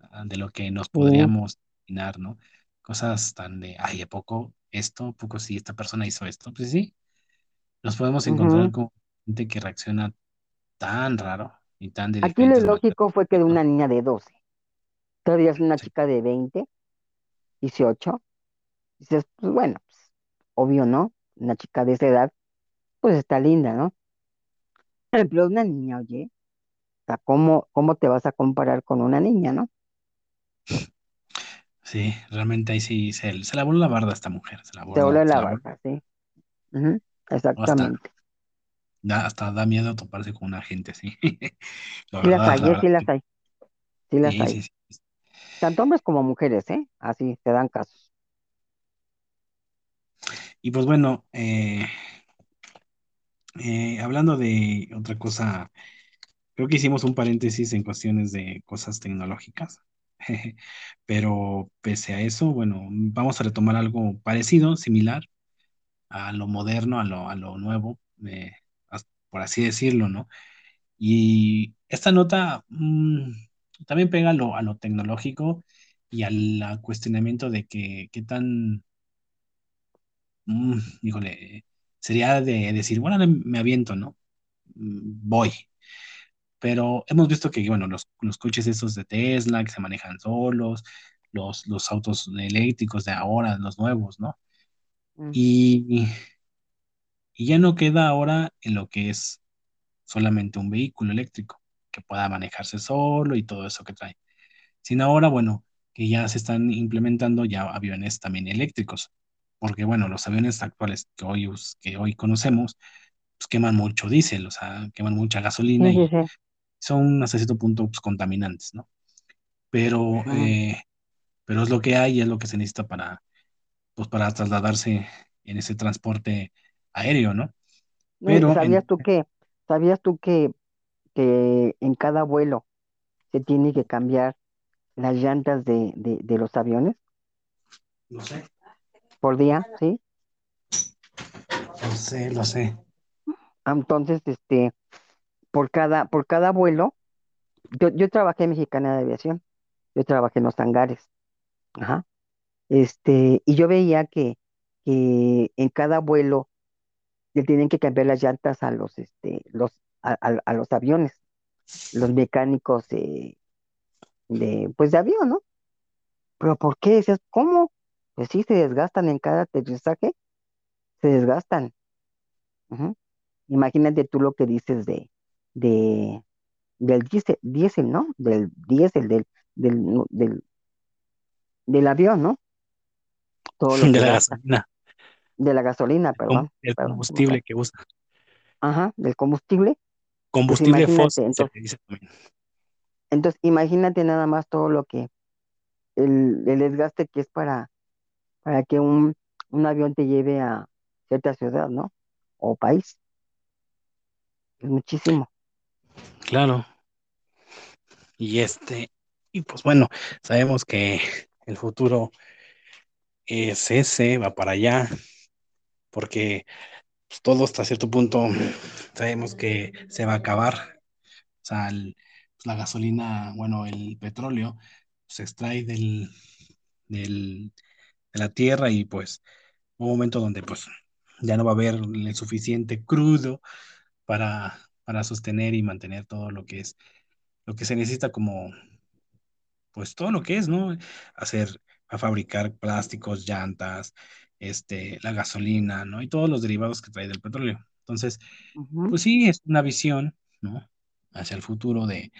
ah, de lo que nos Sí. podríamos imaginar, ¿no? Cosas tan de, ay, ¿a poco esto? ¿A poco sí esta persona hizo esto? Pues sí, nos podemos encontrar con gente que reacciona tan raro y tan de Aquí lo maneras. lógico fue que de una niña de 12, todavía es una chica de 20, 18, dices, pues bueno, pues, obvio, ¿no? Una chica de esa edad, pues está linda, ¿no? Pero una niña, oye, sea, ¿cómo, cómo te vas a comparar con una niña, no? Sí, realmente ahí sí se, se la voló la barda esta mujer, se la voló, se la barba, ¿sí? Ujú, Hasta exactamente. da, hasta da miedo toparse con una gente así. La Sí las hay, la ¿eh? Sí las hay, sí las Sí, hay. sí, sí. Tanto hombres como mujeres, ¿eh? Así se dan casos. Y pues bueno, eh, eh, hablando de otra cosa, creo que hicimos un paréntesis en cuestiones de cosas tecnológicas. Pero pese a eso, bueno, vamos a retomar algo parecido, similar a lo moderno, a lo, a lo nuevo, eh, por así decirlo, ¿no? Y esta nota mm, también pega a lo, a lo tecnológico y al cuestionamiento de que qué tan, mm, híjole, sería de decir, bueno, me aviento, ¿no? Mm, Voy. Pero hemos visto que, bueno, los, los coches estos de Tesla que se manejan solos, los, los autos eléctricos de ahora, los nuevos, ¿no? Mm, Y, y ya no queda ahora en lo que es solamente un vehículo eléctrico que pueda manejarse solo y todo eso que trae sino ahora, bueno, que ya se están implementando ya aviones también eléctricos, porque bueno, los aviones actuales que hoy, que hoy conocemos, pues queman mucho diésel, o sea, queman mucha gasolina Sí, sí, y sí. Son hasta cierto punto pues, contaminantes, ¿no? Pero, eh, pero es lo que hay y es lo que se necesita para, pues, para trasladarse en ese transporte aéreo, ¿no? No, ¿y Pero ¿Sabías en, tú que, sabías tú que, que en cada vuelo se tiene que cambiar las llantas de, de, de los aviones no sé, por día, ¿sí? lo sé, lo sé. Entonces, este, por cada, por cada vuelo, yo, yo trabajé en Mexicana de Aviación, yo trabajé en los hangares, ajá, este, y yo veía que, que en cada vuelo le tienen que cambiar las llantas a los, este, los, a, a- a los aviones, los mecánicos de, de, pues de avión, ¿no? Pero ¿por qué? ¿cómo? Pues sí, se desgastan en cada aterrizaje, se desgastan. Imagínate tú lo que dices de, de, del diésel, diésel, ¿no? Del diésel, del, del, del, del avión, ¿no? Todo lo De la gasta. gasolina, De la gasolina, perdón, el perdón, se combustible que usa. Ajá, del combustible. Pues Combustible fósil se entonces, le dice también. entonces imagínate nada más todo lo que, el, el desgaste que es para, para que un, un avión te lleve a cierta ciudad, ¿no? O país. Es muchísimo. Claro. Y este, y pues bueno, sabemos que el futuro es ese, va para allá, porque pues, todo hasta cierto punto sabemos que se va a acabar. O sea, pues, la gasolina, bueno, el petróleo se extrae del, del, de la tierra y pues un momento donde pues ya no va a haber el suficiente crudo para, para sostener y mantener todo lo que es, lo que se necesita como pues todo lo que es, ¿no? Hacer, a fabricar plásticos, llantas, este, la gasolina, ¿no? Y todos los derivados que trae del petróleo. Entonces, pues sí, es una visión, ¿no? Hacia el futuro de,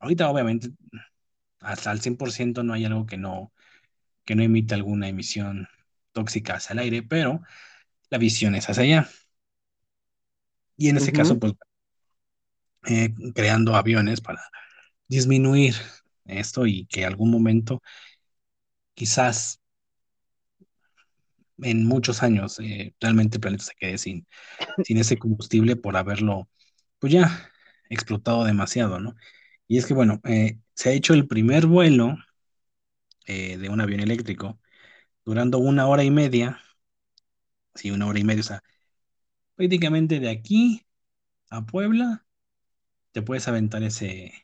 ahorita obviamente, hasta el 100% no hay algo que no, que no emita alguna emisión tóxica hacia el aire, pero la visión es hacia allá. Y en ese ujú, caso, pues, eh, creando aviones para disminuir esto y que algún momento quizás en muchos años eh, realmente el planeta se quede sin, sin ese combustible por haberlo, pues ya, explotado demasiado, ¿no? Y es que, bueno, eh, se ha hecho el primer vuelo de un avión eléctrico durando una hora y media, sí, una hora y media, o sea, prácticamente de aquí a Puebla te puedes aventar ese,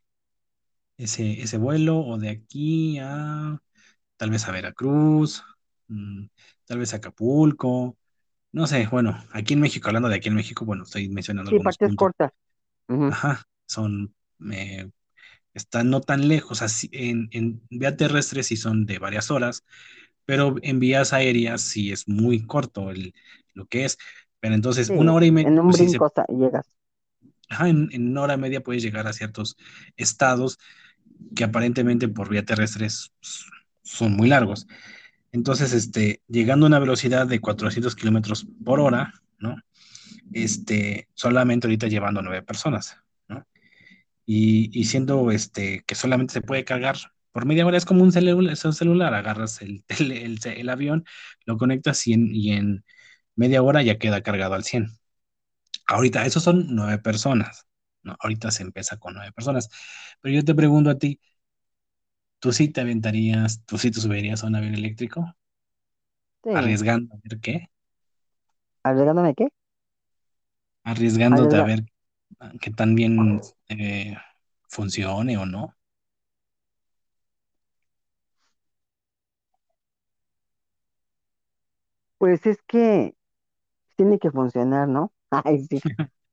ese, ese vuelo o de aquí a tal vez a Veracruz, mm, tal vez a Acapulco, no sé, bueno, aquí en México, hablando de aquí en México, bueno, estoy mencionando Sí, algunos partes puntos. cortas. Ajá, son, eh, están no tan lejos, así, en, en vía terrestre sí son de varias horas, pero en vías aéreas sí es muy corto el, lo que es. Pero entonces, una hora y media, en un pues sí se, brinco llegas. En, hora media puedes llegar a ciertos estados que aparentemente por vía terrestre es- son muy largos. Entonces, este, llegando a una velocidad de 400 kilómetros por hora, ¿no? Este, solamente ahorita llevando nueve personas, ¿no? Y, y siendo este, que solamente se puede cargar por media hora, es como un celular, es un celular agarras el, el, el, el avión, lo conectas y en, y en media hora ya queda cargado al 100. Ahorita, esos son nueve personas, ¿no? Ahorita se empieza con nueve personas. Pero yo te pregunto a ti, ¿tú sí te aventarías, tú sí te subirías a un avión eléctrico? Sí. Arriesgando a ver qué, ¿Arriesgándome qué? arriesgándote a Arriesga- ver que tan bien eh, funcione o no. Pues es que tiene que funcionar, ¿no? Ay, sí.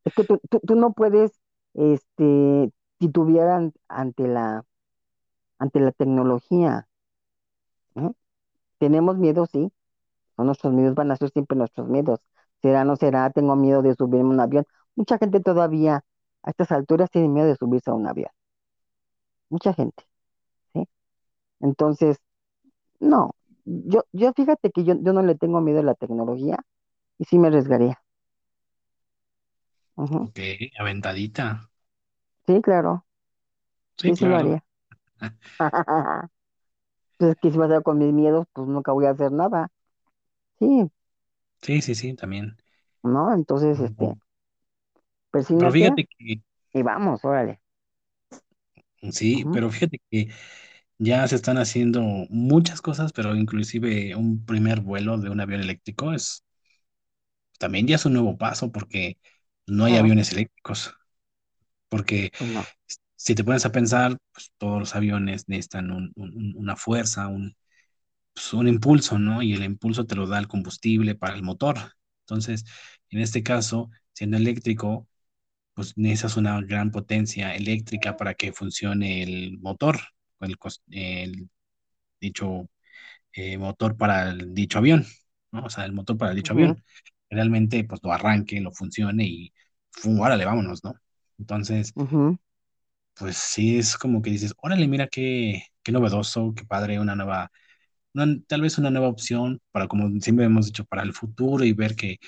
Es que tú, tú, tú no puedes, este, titubear an- ante la, ante la tecnología. ¿no? Tenemos miedo, sí. Son nuestros miedos, van a ser siempre nuestros miedos. Será, no será, tengo miedo de subirme a un avión. Mucha gente todavía a estas alturas tiene miedo de subirse a un avión. Mucha gente, ¿sí? Entonces, no. Yo, yo fíjate que yo, yo no le tengo miedo a la tecnología y sí me arriesgaría. Ujú. Ok, aventadita. Sí, claro. Sí, Sí, sí lo claro. haría. Pues es que si vas a ir con mis miedos, pues nunca voy a hacer nada. Sí, Sí, sí, sí, también. ¿no? Entonces, este, Pero persínate fíjate que, y vamos, órale. sí, Ujú. pero fíjate que ya se están haciendo muchas cosas, pero inclusive un primer vuelo de un avión eléctrico es también ya es un nuevo paso porque no hay Claro, aviones eléctricos. Porque no, si te pones a pensar, pues todos los aviones necesitan un- un- una fuerza, un, pues, un impulso, ¿no? Y el impulso te lo da el combustible para el motor. Entonces, en este caso, siendo eléctrico, pues necesitas una gran potencia eléctrica para que funcione el motor, el, dicho eh, motor para el dicho avión, ¿no? O sea, el motor para el dicho avión. Realmente, pues lo arranque, lo funcione y, ¡fum! órale, vámonos, ¿no? Entonces, pues sí es como que dices, órale, mira qué, qué novedoso, qué padre, una nueva, una- tal vez una nueva opción para, como siempre hemos dicho, para el futuro y ver que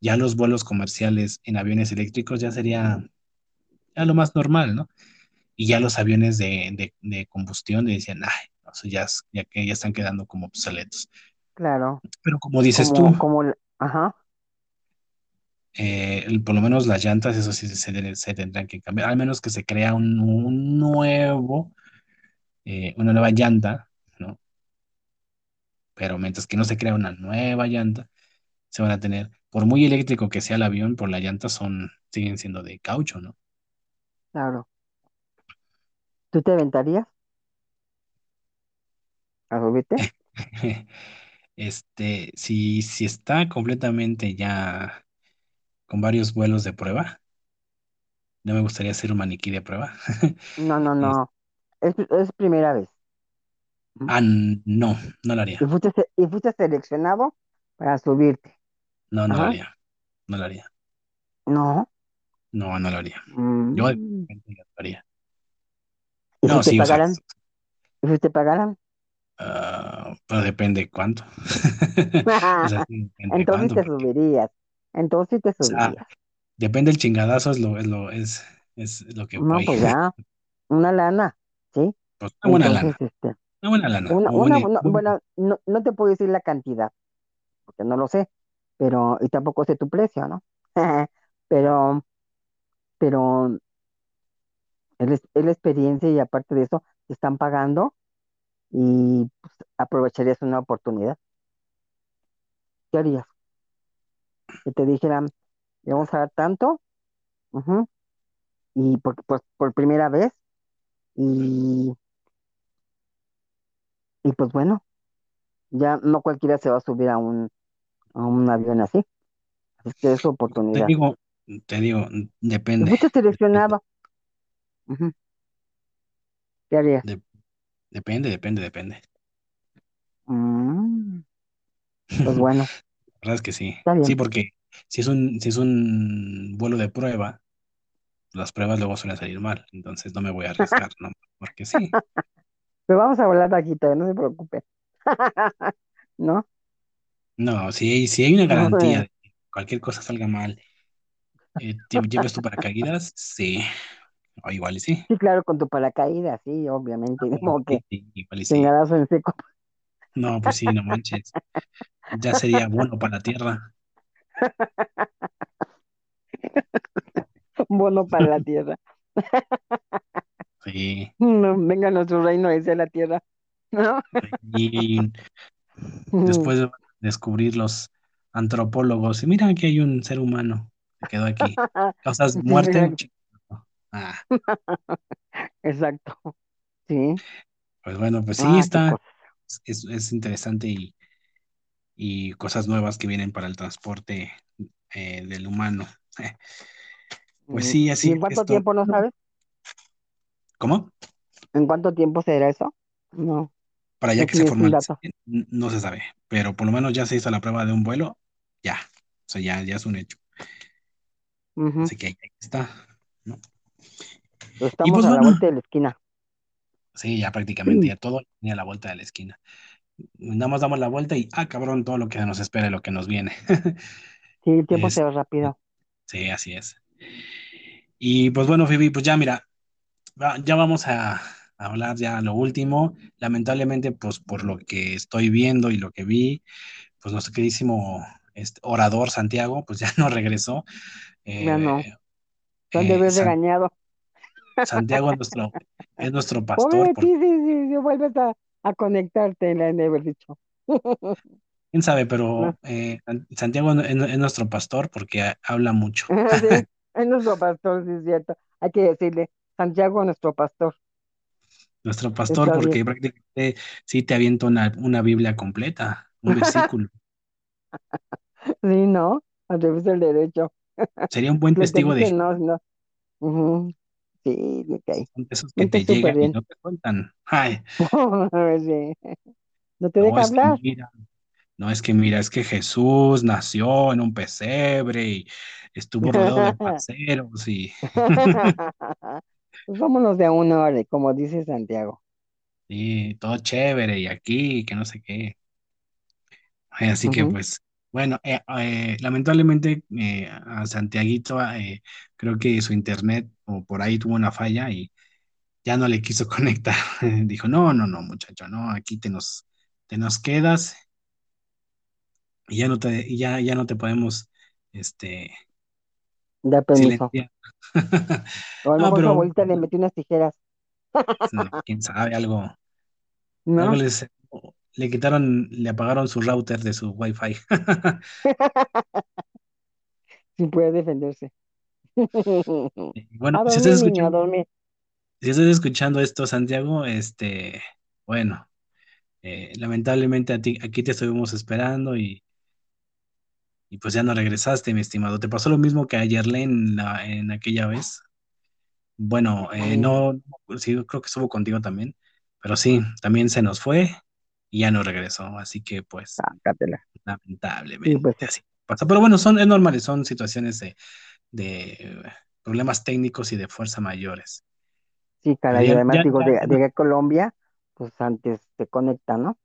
ya los vuelos comerciales en aviones eléctricos ya sería ya lo más normal, ¿no? Y ya los aviones de, de, de combustión decían, ay, o sea, ya, ya que ya están quedando como obsoletos. claro, Pero como dices tú, como, ajá, eh, por lo menos las llantas, eso sí se, tendrán que cambiar, al menos que se crea un, un nuevo, eh, una nueva llanta, ¿no? Pero mientras que no se crea una nueva llanta, se van a tener, por muy eléctrico que sea el avión, por las llantas son, siguen siendo de caucho, ¿no? claro. ¿Tú te aventarías a subirte? Este, si, si está completamente ya con varios vuelos de prueba, no me gustaría ser un maniquí de prueba. No, no, no, es, es primera vez. Ah, no, no lo Y haría. fuiste, y fuiste seleccionado para subirte. No, no lo haría. No lo haría. no. No, no lo haría. Yo Mm. definitivamente no lo haría. ¿Y si No, te sí, o sea, pagaran? ¿Y si te pagaran? ah, pero depende cuánto. O sea, sí, depende Entonces cuánto, te porque, subirías. Entonces te o sea, subirías. depende el chingadazo, es lo, es lo, es, es lo que No, voy. pues ya, una lana, ¿sí? Pues una buena Entonces, lana, este, una buena lana, una, un una, buen, no, buen- bueno, no, no te puedo decir la cantidad, porque no lo sé, pero, y tampoco sé tu precio, ¿no? Pero, pero es la experiencia y aparte de eso, te están pagando y pues, aprovecharías una oportunidad. ¿Qué harías? Que te dijeran, le vamos a dar tanto, y por, por, por primera vez, y, y pues bueno, ya no cualquiera se va a subir a un, a un avión así, así que es su Te oportunidad. digo, te digo, depende, depende, seleccionado, ujú, ¿qué harías? de- depende, depende, depende. Mm, pues bueno, La verdad es que sí. Sí, porque si es un, si es un vuelo de prueba, las pruebas luego suelen salir mal, entonces no me voy a arriesgar, ¿no? Porque sí. Pero vamos a volar bajito, no se preocupe. ¿No? No, si, si hay una garantía de que cualquier cosa salga mal, eh, ¿te llevas tu paracaídas? Sí, o igual y sí. Sí, claro, con tu paracaídas, sí, obviamente, Bueno, como que sí, sí, igual y sí. en seco. No, pues sí, no manches. Ya sería bueno para la tierra. Bono para la tierra. Sí. No, venga nuestro reino desde la tierra. ¿No? Y después de descubrir los antropólogos, y mira, aquí hay un ser humano que quedó aquí. Causas muerte. Ah, exacto. Sí. pues bueno, pues sí Ah, está. Es, es interesante y, y cosas nuevas que vienen para el transporte eh, del humano. Pues sí, ¿Y así en cuánto esto. tiempo no sabes? ¿Cómo? ¿En cuánto tiempo será eso? No, Para ya que se formalice, no se sabe, pero por lo menos ya se hizo la prueba de un vuelo, ya, o sea, ya, ya es un hecho. Así que ahí está, ¿no? Pero Y Estamos pues a la bueno, vuelta de la esquina. Sí, ya prácticamente ya todo tenía a la vuelta de la esquina. Nada más damos la vuelta y, ah, cabrón, todo lo que nos espera y lo que nos viene. Sí, el tiempo Es, se va rápido. sí, así es. Y pues bueno, Phoebe, pues ya mira, ya vamos a, hablar ya lo último. Lamentablemente, pues por lo que estoy viendo y lo que vi, pues nuestro queridísimo este, orador Santiago, pues ya no regresó. Ya no. Eh, Te han de eh, haber San- regañado. Santiago es nuestro, es nuestro pastor, sí, sí, sí, vuelves a, a conectarte, de haber dicho. quién sabe, pero eh, San- Santiago es, es nuestro pastor porque ha- habla mucho. Sí, es nuestro pastor, sí es cierto. Hay que decirle, Santiago, nuestro pastor. Nuestro pastor, Está bien. porque prácticamente sí te avienta una, una Biblia completa, un versículo. Sí, ¿no? Al revés del derecho. Sería un buen testigo de no, no. Ujú. Sí, me cae. Son de esos que te llegan y bien. no te sueltan. Ay, Sí. No te no, deja es que hablar. mira, no es que mira, es que Jesús nació en un pesebre y estuvo rodeado de parceros y, Pues vámonos de a una hora, como dice Santiago. y todo chévere y aquí, que no sé qué. Ay, así que pues, bueno, eh, eh, lamentablemente eh, a Santiaguito creo que su internet o por ahí tuvo una falla y ya no le quiso conectar. Dijo, no, no, no, muchacho, no, aquí te nos, te nos quedas y ya no te, ya, ya no te podemos, este, Da permiso. O a lo No, mejor pero abuelita le metió unas tijeras, no, quién sabe, algo, algo ¿no? les, le quitaron, le apagaron su router de su wifi. Si puede defenderse. Bueno, A si estás dormir, niño, escuchando, dormir. si estás escuchando esto, Santiago, este, bueno, eh, lamentablemente a ti, aquí te estuvimos esperando y, y pues ya no regresaste, mi estimado. ¿Te pasó lo mismo que a Yerlen en, la- en aquella vez? Bueno, eh, no, sí, creo que estuvo contigo también, pero sí, también se nos fue y ya no regresó, así que pues sácatela. Sí, lamentablemente pues, así pasa. Pero bueno, son, es normal, son situaciones de, de problemas técnicos y de fuerza mayores. sí, caray. ya, Además, ya, digo, ya, no- que Colombia, pues antes se conecta, ¿no?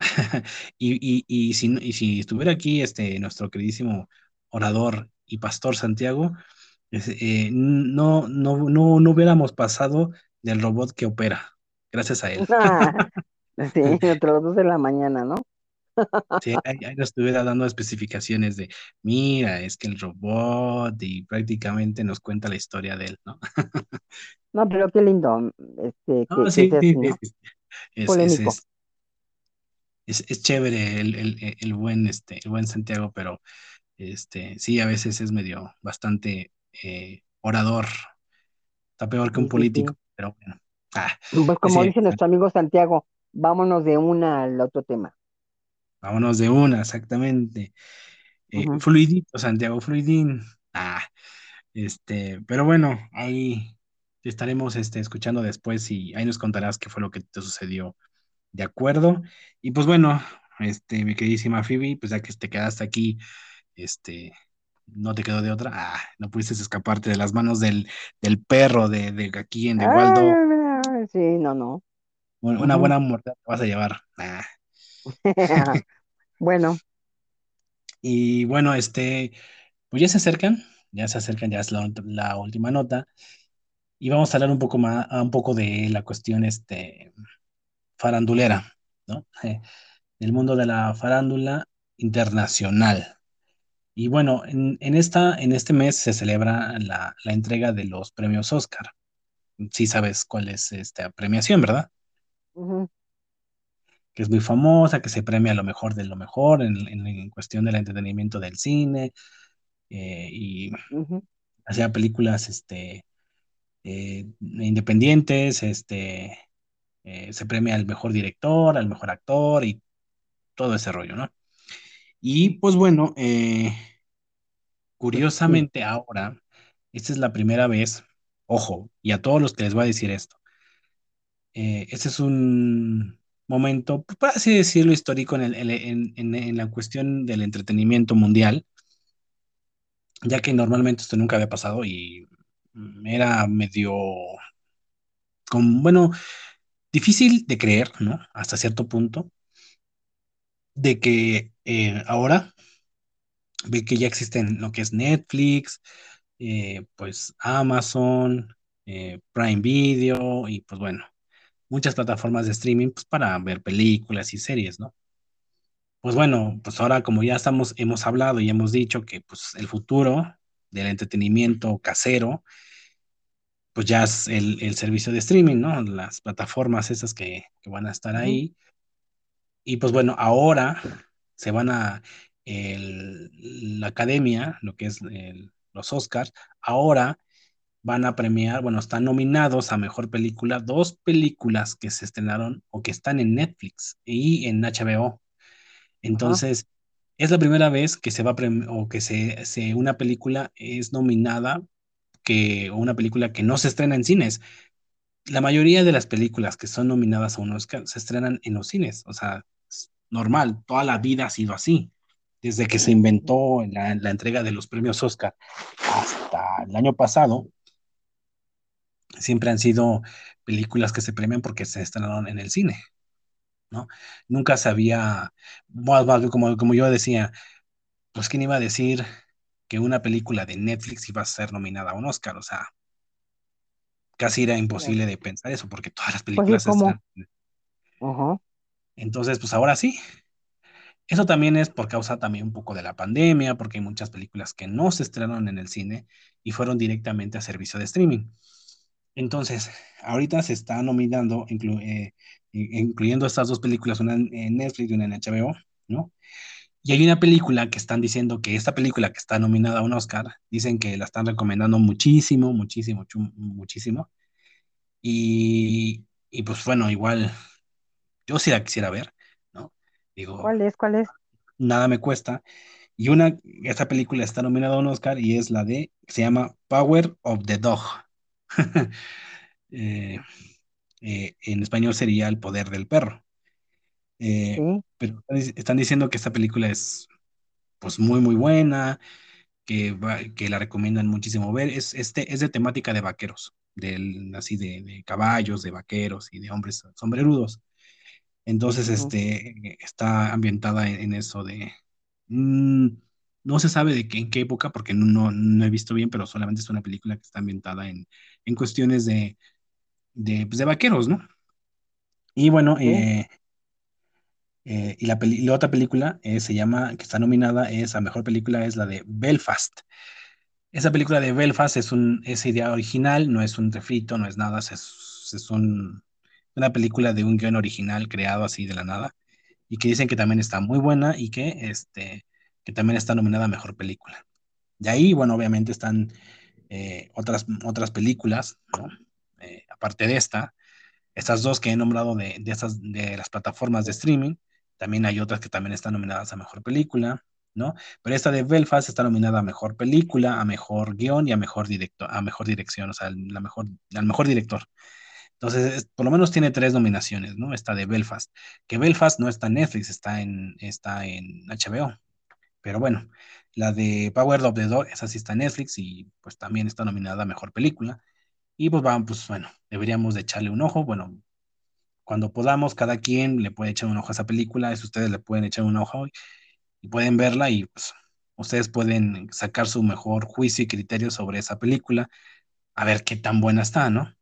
y, y, y si, y si estuviera aquí este, nuestro queridísimo orador y pastor Santiago, eh, no, no, no, no hubiéramos pasado del robot que opera, gracias a él. Sí, entre las dos de la mañana, ¿no? Sí, ahí, ahí nos estuviera dando especificaciones de, mira, es que el robot y prácticamente nos cuenta la historia de él, ¿no? No, pero qué lindo, este, No, que, sí, sí, así, sí, ¿no? sí. Es, es, es, chévere el, el, el buen, este, el buen Santiago, pero este, sí, a veces es medio bastante eh, orador. Está peor que un político, pero bueno. Ah, Pues pues como dice nuestro amigo Santiago, vámonos de una al otro tema. vámonos de una, exactamente. Eh, fluidito, Santiago, fluidín. Ah, este, pero bueno, ahí te estaremos este, escuchando después y ahí nos contarás qué fue lo que te sucedió. ¿De acuerdo? Y pues bueno, este, mi queridísima Phoebe, pues ya que te quedaste aquí, este, no te quedó de otra. Ah, no pudiste escaparte de las manos del, del perro de, de aquí en Waldo. Ah, sí, no, no. Una buena muerte te vas a llevar. Ah. Bueno, Y bueno, este, pues ya se acercan, ya se acercan, ya es la, la última nota. Y vamos a hablar un poco más, un poco de la cuestión este, farandulera, ¿no? Del mundo de la farándula internacional. Y bueno, en, en esta, en este mes se celebra la, la entrega de los premios Oscar. Sí sabes cuál es esta premiación, ¿verdad? Que es muy famosa, que se premia lo mejor de lo mejor en, en- en cuestión del entretenimiento del cine eh, y ujú, hacía películas este, eh, independientes, este, eh, se premia al mejor director, al mejor actor y todo ese rollo, ¿no? Y pues bueno, curiosamente ahora, esta es la primera vez, ojo, y a todos los que les voy a decir esto, eh, este es un momento, pues, por así decirlo, histórico en, la cuestión del entretenimiento mundial, ya que normalmente esto nunca había pasado y mm, era medio, bueno, difícil de creer, ¿no? Hasta cierto punto, de que eh, ahora ve que ya existen lo que es Netflix, eh, pues Amazon, eh, Prime Video y pues bueno, muchas plataformas de streaming pues para ver películas y series, ¿no? Pues bueno, pues ahora como ya estamos, hemos hablado y hemos dicho que pues el futuro del entretenimiento casero, pues ya es el, el servicio de streaming, ¿no? Las plataformas esas que, que van a estar ahí Y pues bueno, ahora se van a el- la academia, lo que es el- los Oscars, ahora van a premiar, bueno, están nominados a mejor película dos películas que se estrenaron o que están en Netflix y en HBO. Ajá. Entonces, es la primera vez que se va a o que se, se- una película es nominada que o una película que no se estrena en cines. La mayoría de las películas que son nominadas a un Oscar se estrenan en los cines, o sea, es normal, toda la vida ha sido así. Desde que se inventó la, la entrega de los premios Oscar hasta el año pasado, siempre han sido películas que se premian porque se estrenaron en el cine, ¿no? Nunca bien como, como yo decía, pues quién iba a decir que una película de Netflix iba a ser nominada a un Oscar, o sea, casi era imposible de pensar eso porque todas las Pues películas se ¿cómo? estrenan. Ajá. Entonces, pues ahora sí, Eso también es por causa también un poco de la pandemia, porque hay muchas películas que no se estrenaron en el cine y fueron directamente a servicio de streaming. Entonces, ahorita se está nominando, inclu- eh, incluyendo estas dos películas, una en Netflix y una en HBO, ¿no? Y hay una película que están diciendo que esta película que está nominada a un Oscar, dicen que la están recomendando muchísimo, muchísimo, muchísimo. Y, y pues bueno, igual yo sí la quisiera ver, ¿no? Digo, ¿Cuál es? ¿Cuál es? nada me cuesta. Y una, esta película está nominada a un Oscar y es la de, se llama Power of the Dog. Eh, eh, en español sería El poder del perro. Eh, Sí. pero están diciendo que esta película es pues muy muy buena, que, va- que la recomiendan muchísimo ver. Es, este, es de temática de vaqueros, del, así de, de caballos, de vaqueros y de hombres sombrerudos. Entonces, este, está ambientada en, en eso de... mm, no se sabe de qué, en qué época, porque no, no, no he visto bien, pero solamente es una película que está ambientada en, en cuestiones de, de, pues, de vaqueros, ¿no? Y bueno, eh, Eh, y, la peli- la otra película eh, se llama, que está nominada, es a mejor película, es la de Belfast. Esa película de Belfast es un, es idea original, no es un refrito, no es nada, es, es un, una película de un guion original creado así de la nada y que dicen que también está muy buena y que, este, que también está nominada a mejor película. De ahí, bueno, obviamente están eh, otras, otras películas, ¿no? Eh, aparte de esta, estas dos que he nombrado de, de, estas, de las plataformas de streaming, también hay otras que también están nominadas a mejor película, ¿no? Pero esta de Belfast está nominada a mejor película, a mejor guion y a mejor director, a mejor dirección, o sea, la mejor, al mejor director. Entonces, es- por lo menos tiene tres nominaciones, ¿no? Esta de Belfast, que Belfast no está en Netflix, está en, está en HBO. Pero bueno, la de Power of the Dog, esa sí está en Netflix y pues también está nominada a mejor película. Y pues vamos, pues bueno, deberíamos de echarle un ojo. Bueno, cuando podamos, cada quien le puede echar un ojo a esa película, es ustedes le pueden echar un ojo y, y pueden verla y pues ustedes pueden sacar su mejor juicio y criterio sobre esa película, a ver qué tan buena está, ¿no?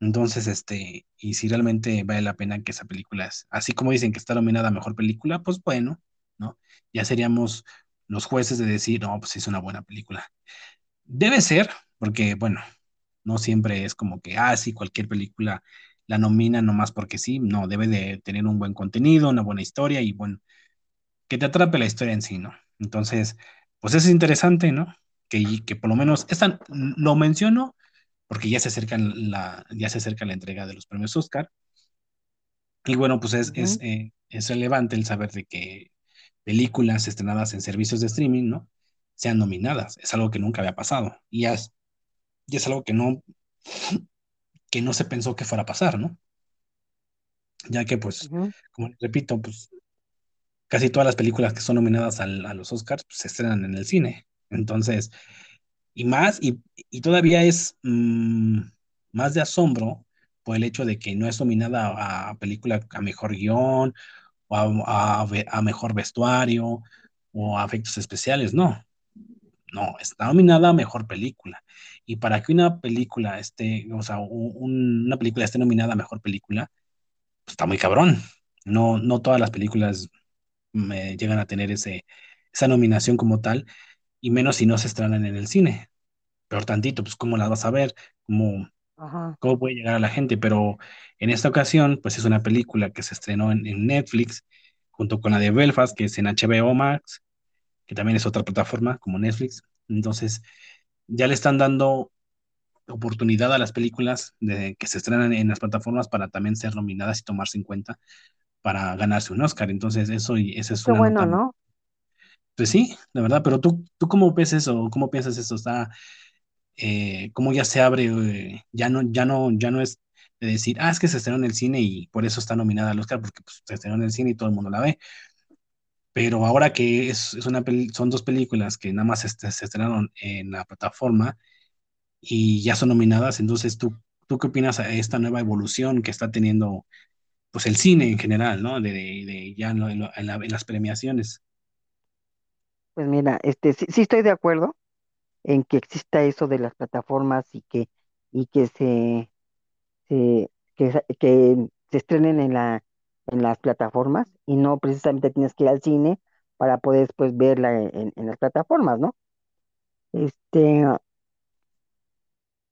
Entonces, este, y si realmente vale la pena que esa película es, así como dicen que está nominada a mejor película, pues bueno, ¿no? Ya seríamos los jueces de decir, no, pues es una buena película. Debe ser, porque bueno, no siempre es como que, ah, sí, cualquier película la nomina nomás porque sí, no, debe de tener un buen contenido, una buena historia y bueno, que te atrape la historia en sí, ¿no? Entonces, pues es interesante, ¿no? Que, que por lo menos, esta, lo menciono porque ya se acerca la, ya se acerca la entrega de los premios Oscar. Y bueno, pues es, es, eh, es relevante el saber de que películas estrenadas en servicios de streaming, ¿no? Sean nominadas. Es algo que nunca había pasado. Y es, y es algo que no, que no se pensó que fuera a pasar, ¿no? Ya que, pues, Ujú. como repito, pues casi todas las películas que son nominadas al- a los Oscars pues, se estrenan en el cine. Entonces, y más, y, y todavía es mm, más de asombro por el hecho de que no es nominada a, a película a mejor guion o a, a mejor vestuario o a efectos especiales, no, no, está nominada a mejor película. Y para que una película esté, o sea, un- un- una película esté nominada a mejor película, pues está muy cabrón. No, no todas las películas llegan a tener ese, esa nominación como tal, y menos si no se estrenan en el cine. Peor tantito, pues cómo las vas a ver, cómo, Ajá. cómo puede llegar a la gente, pero en esta ocasión, pues es una película que se estrenó en, en Netflix, junto con la de Belfast, que es en HBO Max, que también es otra plataforma como Netflix. Entonces, ya le están dando oportunidad a las películas de, que se estrenan en las plataformas para también ser nominadas y tomarse en cuenta para ganarse un Oscar. Entonces, eso y esa es Qué una bueno, nota. ¿no? Pues sí, la verdad, pero tú, ¿tú cómo ves eso? ¿Cómo piensas eso? Está, eh, cómo ya se abre, eh, ya no, ya no, ya no es de decir, ah, es que se estrenó en el cine y por eso está nominada al Oscar, porque pues, se estrenó en el cine y todo el mundo la ve. Pero ahora que es, es una peli- son dos películas que nada más este, se estrenaron en la plataforma y ya son nominadas, entonces tú, ¿tú qué opinas a esta nueva evolución que está teniendo pues el cine en general, ¿no? De, de, de ya en lo- en la- en las premiaciones. Pues mira, este, sí, sí estoy de acuerdo en que exista eso de las plataformas y que, y que se, se- que, se estrenen en la, en las plataformas y no precisamente tienes que ir al cine para poder después verla en, en las plataformas, ¿no? Este,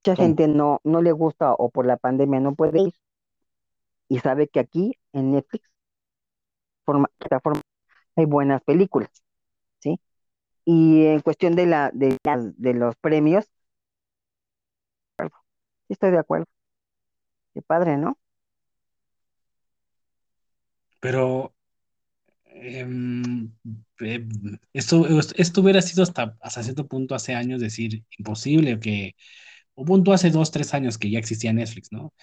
mucha ¿Cómo? gente no, no le gusta o por la pandemia no puede ir y sabe que aquí en Netflix, forma, plataforma, hay buenas películas. Y en cuestión de la, de las- de los premios, sí estoy de acuerdo. Qué padre, ¿no? Pero em, eh, esto, esto hubiera sido hasta, hasta cierto punto hace años decir imposible que, o punto hace dos, tres años que ya existía Netflix, ¿no?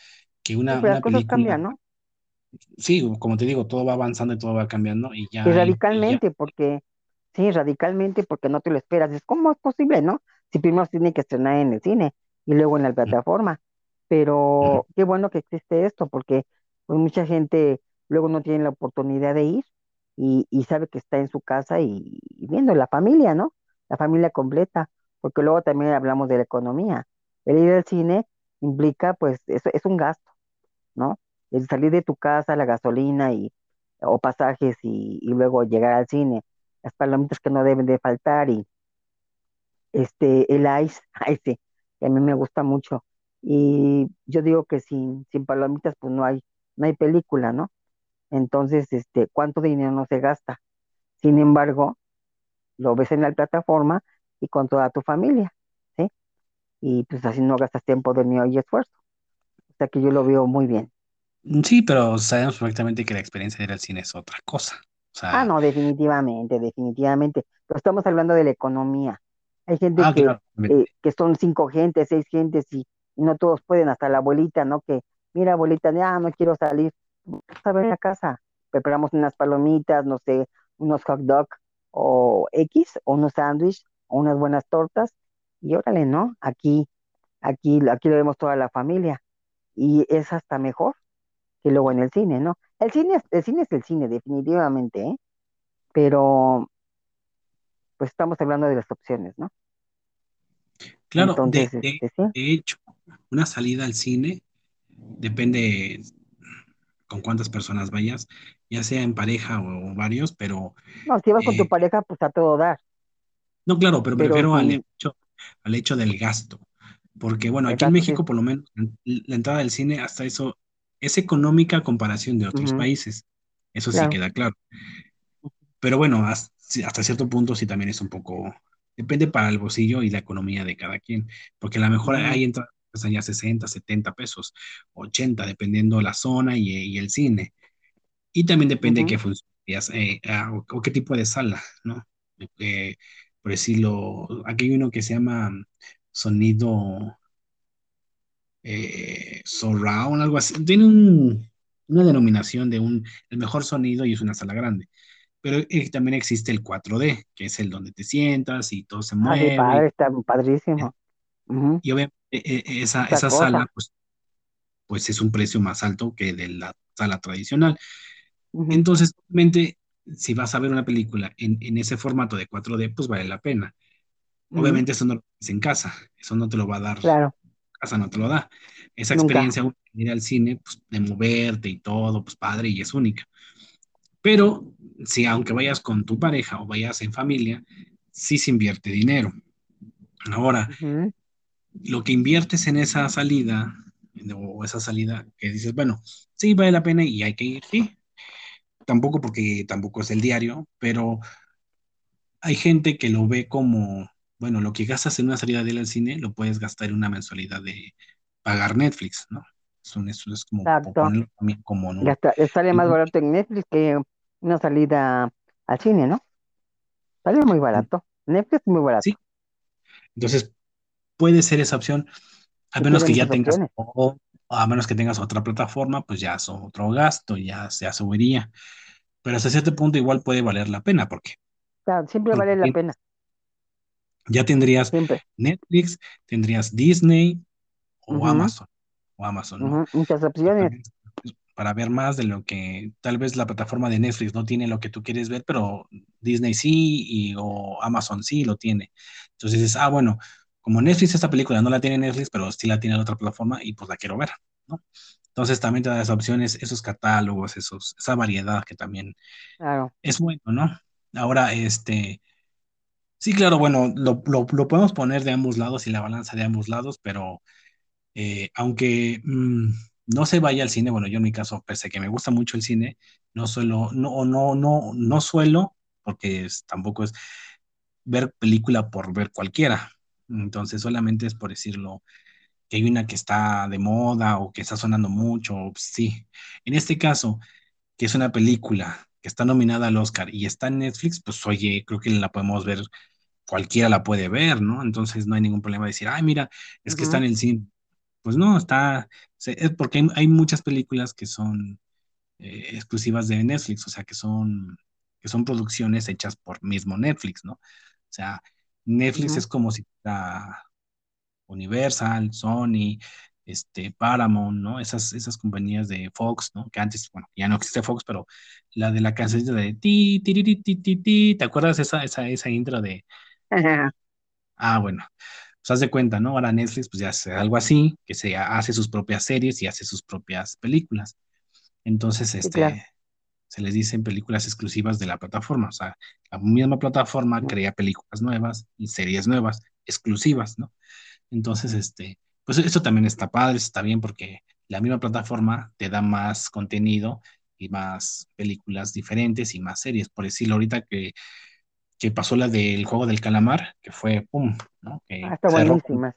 Que Sí, una, pero las cosas película, cambian, ¿no? sí, como te digo, todo va avanzando y todo va cambiando y ya, radicalmente, porque, sí, radicalmente, porque no te lo esperas. Es cómo es posible, ¿no? Si primero se tiene que estrenar en el cine y luego en la plataforma. Pero qué bueno que existe esto, porque pues mucha gente luego no tiene la oportunidad de ir y, y sabe que está en su casa y, y viendo la familia, ¿no? La familia completa, porque luego también hablamos de la economía. El ir al cine implica, pues, eso es un gasto, ¿no? El salir de tu casa, la gasolina y o pasajes y, y luego llegar al cine, las palomitas que no deben de faltar y este, el ice, sí, que a mí me gusta mucho. Y yo digo que sin, sin palomitas pues no hay, no hay película, ¿no? Entonces, este, ¿cuánto dinero no se gasta? Sin embargo, lo ves en la plataforma y con toda tu familia, ¿sí? Y pues así no gastas tiempo de mío y esfuerzo. O sea que yo lo veo muy bien. Sí, pero sabemos perfectamente que la experiencia de ir al cine es otra cosa. O Ah, no, definitivamente, definitivamente. Pero estamos hablando de la economía. Hay gente ah, que, claro, eh, que son cinco gentes, seis gentes y, y no todos pueden, hasta la abuelita, ¿no? Que, mira, abuelita, ya no quiero salir. Vamos a ver a casa. Preparamos unas palomitas, no sé, unos hot dog o X, o unos sándwiches, o unas buenas tortas. Y órale, ¿no? Aquí, aquí, aquí lo vemos toda la familia. Y es hasta mejor que luego en el cine, ¿no? El cine es, el cine es el cine, definitivamente, ¿eh? Pero pues estamos hablando de las opciones, ¿no? claro, de, Entonces, de, este, sí. de hecho, una salida al cine depende con cuántas personas vayas, ya sea en pareja o, o varios, pero No, si vas con tu eh, pareja, pues a todo dar, no, claro, pero pero refiero al hecho, al hecho del gasto. Porque, bueno, aquí en México, por lo menos, la entrada del cine, hasta eso, es económica a comparación de otros países. Eso sí queda claro. Pero bueno, hasta cierto punto sí también es un poco, depende para el bolsillo y la economía de cada quien, porque a lo mejor ujú, hay entradas que cuestan ya 60, 70 pesos, 80, dependiendo la zona y, y el cine. Y también depende de qué función vayas, eh, ah, o, o qué tipo de sala, ¿no? Eh, por decirlo, aquí hay uno que se llama sonido eh, surround, algo así. Tiene un- una denominación de un, el mejor sonido y es una sala grande. Pero eh, también existe el 4D, que es el donde te sientas y todo se Ah, mueve. padre, está padrísimo. y obviamente eh, eh, esa, esa sala, pues, pues es un precio más alto que de la sala tradicional. ujú, Entonces, obviamente, si vas a ver una película en, en ese formato de 4D, pues vale la pena. Obviamente, eso no lo tienes en casa, eso no te lo va a dar, Claro, casa no te lo da. Esa experiencia de ir al cine, pues, de moverte y todo, pues padre y es única. Pero si aunque vayas con tu pareja o vayas en familia, sí se invierte dinero. Ahora, lo que inviertes en esa salida, o esa salida que dices, bueno, sí vale la pena y hay que ir, sí. Tampoco porque tampoco es el diario, pero hay gente que lo ve como, bueno, lo que gastas en una salida de ir al cine, lo puedes gastar en una mensualidad de pagar Netflix, ¿no? Eso, eso es como ponerlo también como le sale más barato en Netflix que una salida al cine, ¿no? Sale muy barato. Netflix es muy Sí, barato. entonces puede ser esa opción, a menos que ya tengas, o a menos que tengas otra plataforma, pues ya es otro gasto, ya se subiría. Pero hasta cierto punto igual puede valer la pena, porque, O sea, siempre porque vale la pena, ya tendrías siempre. Netflix, tendrías Disney o Amazon, o Amazon, Muchas Para opciones. ver, para ver más de lo que tal vez la plataforma de Netflix no tiene lo que tú quieres ver, pero Disney sí y, o Amazon sí lo tiene. Entonces dices, ah, bueno, como Netflix esta película no la tiene Netflix, pero sí la tiene la otra plataforma y pues la quiero ver, ¿no? Entonces también te da esas opciones, esos catálogos, esos, esa variedad que también Claro. es bueno, ¿no? Ahora, este, sí, claro, bueno, lo, lo, podemos poner de ambos lados y la balanza de ambos lados, pero eh, aunque mm, no se vaya al cine, bueno, yo en mi caso, pese a que me gusta mucho el cine, no suelo, no, no, no, no suelo, porque tampoco es ver película por ver cualquiera. Entonces, solamente es por decirlo, que hay una que está de moda o que está sonando mucho, sí. En este caso, que es una película que está nominada al Oscar y está en Netflix, pues oye, creo que la podemos ver, cualquiera la puede ver, ¿no? Entonces no hay ningún problema de decir, ay, mira, es que está en el cine. Pues no, está, es porque hay, hay muchas películas que son eh, exclusivas de Netflix, o sea, que son, que son producciones hechas por mismo Netflix, ¿no? O sea, Netflix es como si fuera Universal, Sony, este, Paramount, ¿no? Esas, esas compañías de Fox, ¿no? Que antes, bueno, ya no existe Fox, pero la de la cancioncita de ti, ti, ti, ti, ti, ti, ¿te acuerdas esa, esa, esa intro de, ah, bueno, pues haz de cuenta, ¿no? Ahora Netflix, pues ya hace algo así, que se hace sus propias series y hace sus propias películas. Entonces, Sí, claro. este, se les dicen películas exclusivas de la plataforma. O sea, la misma plataforma crea películas nuevas y series nuevas, exclusivas, ¿no? Entonces, este, pues esto también está padre, está bien porque la misma plataforma te da más contenido y más películas diferentes y más series. Por decirlo ahorita que, que pasó la del juego del calamar, que fue pum, ¿no? Que Ah, está cerró, buenísima.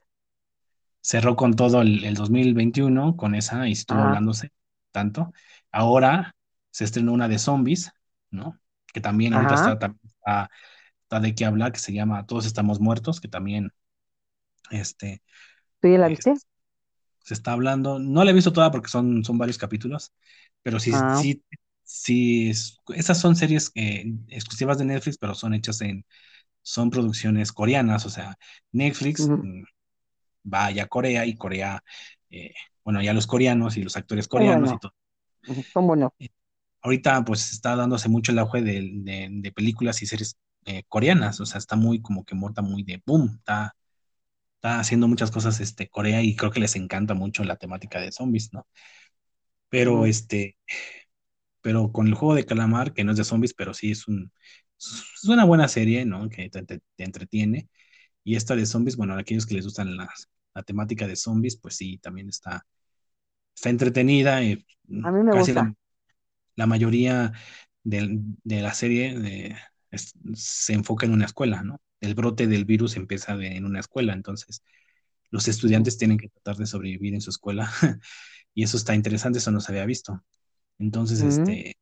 cerró con todo el, el 2021 con esa y estuvo Ajá, hablándose tanto. Ahora se estrenó una de zombies, ¿no? Que también ahorita está, está, está de qué hablar, que se llama Todos estamos muertos, que también este, ¿Tú ya la eh, viste? se está hablando. No la he visto toda porque son, son varios capítulos, pero sí, Ah, sí, sí, es- esas son series eh, exclusivas de Netflix, pero son hechas en, son producciones coreanas, o sea, Netflix mm, va ya a Corea y Corea, eh, bueno, ya los coreanos y los actores coreanos y todo. son buenos. Eh, Ahorita pues está dándose mucho el auge de, de- de películas y series eh, coreanas, o sea, está muy como que muerta muy de boom, está, está haciendo muchas cosas este, Corea y creo que les encanta mucho la temática de zombies, ¿no? Pero este, pero con el juego de calamar, que no es de zombies, pero sí es un, es una buena serie, ¿no? Que te, te- te entretiene. Y esta de zombies, bueno, a aquellos que les gustan las, la temática de zombies, pues sí, también está, está entretenida. y, mm, A mí me casi gusta. la, la mayoría del- de, la serie eh, es- se enfoca en una escuela, ¿no? El brote del virus empieza de- en una escuela, entonces los estudiantes tienen que tratar de sobrevivir en su escuela. Y eso está interesante, eso no se había visto. Entonces, este,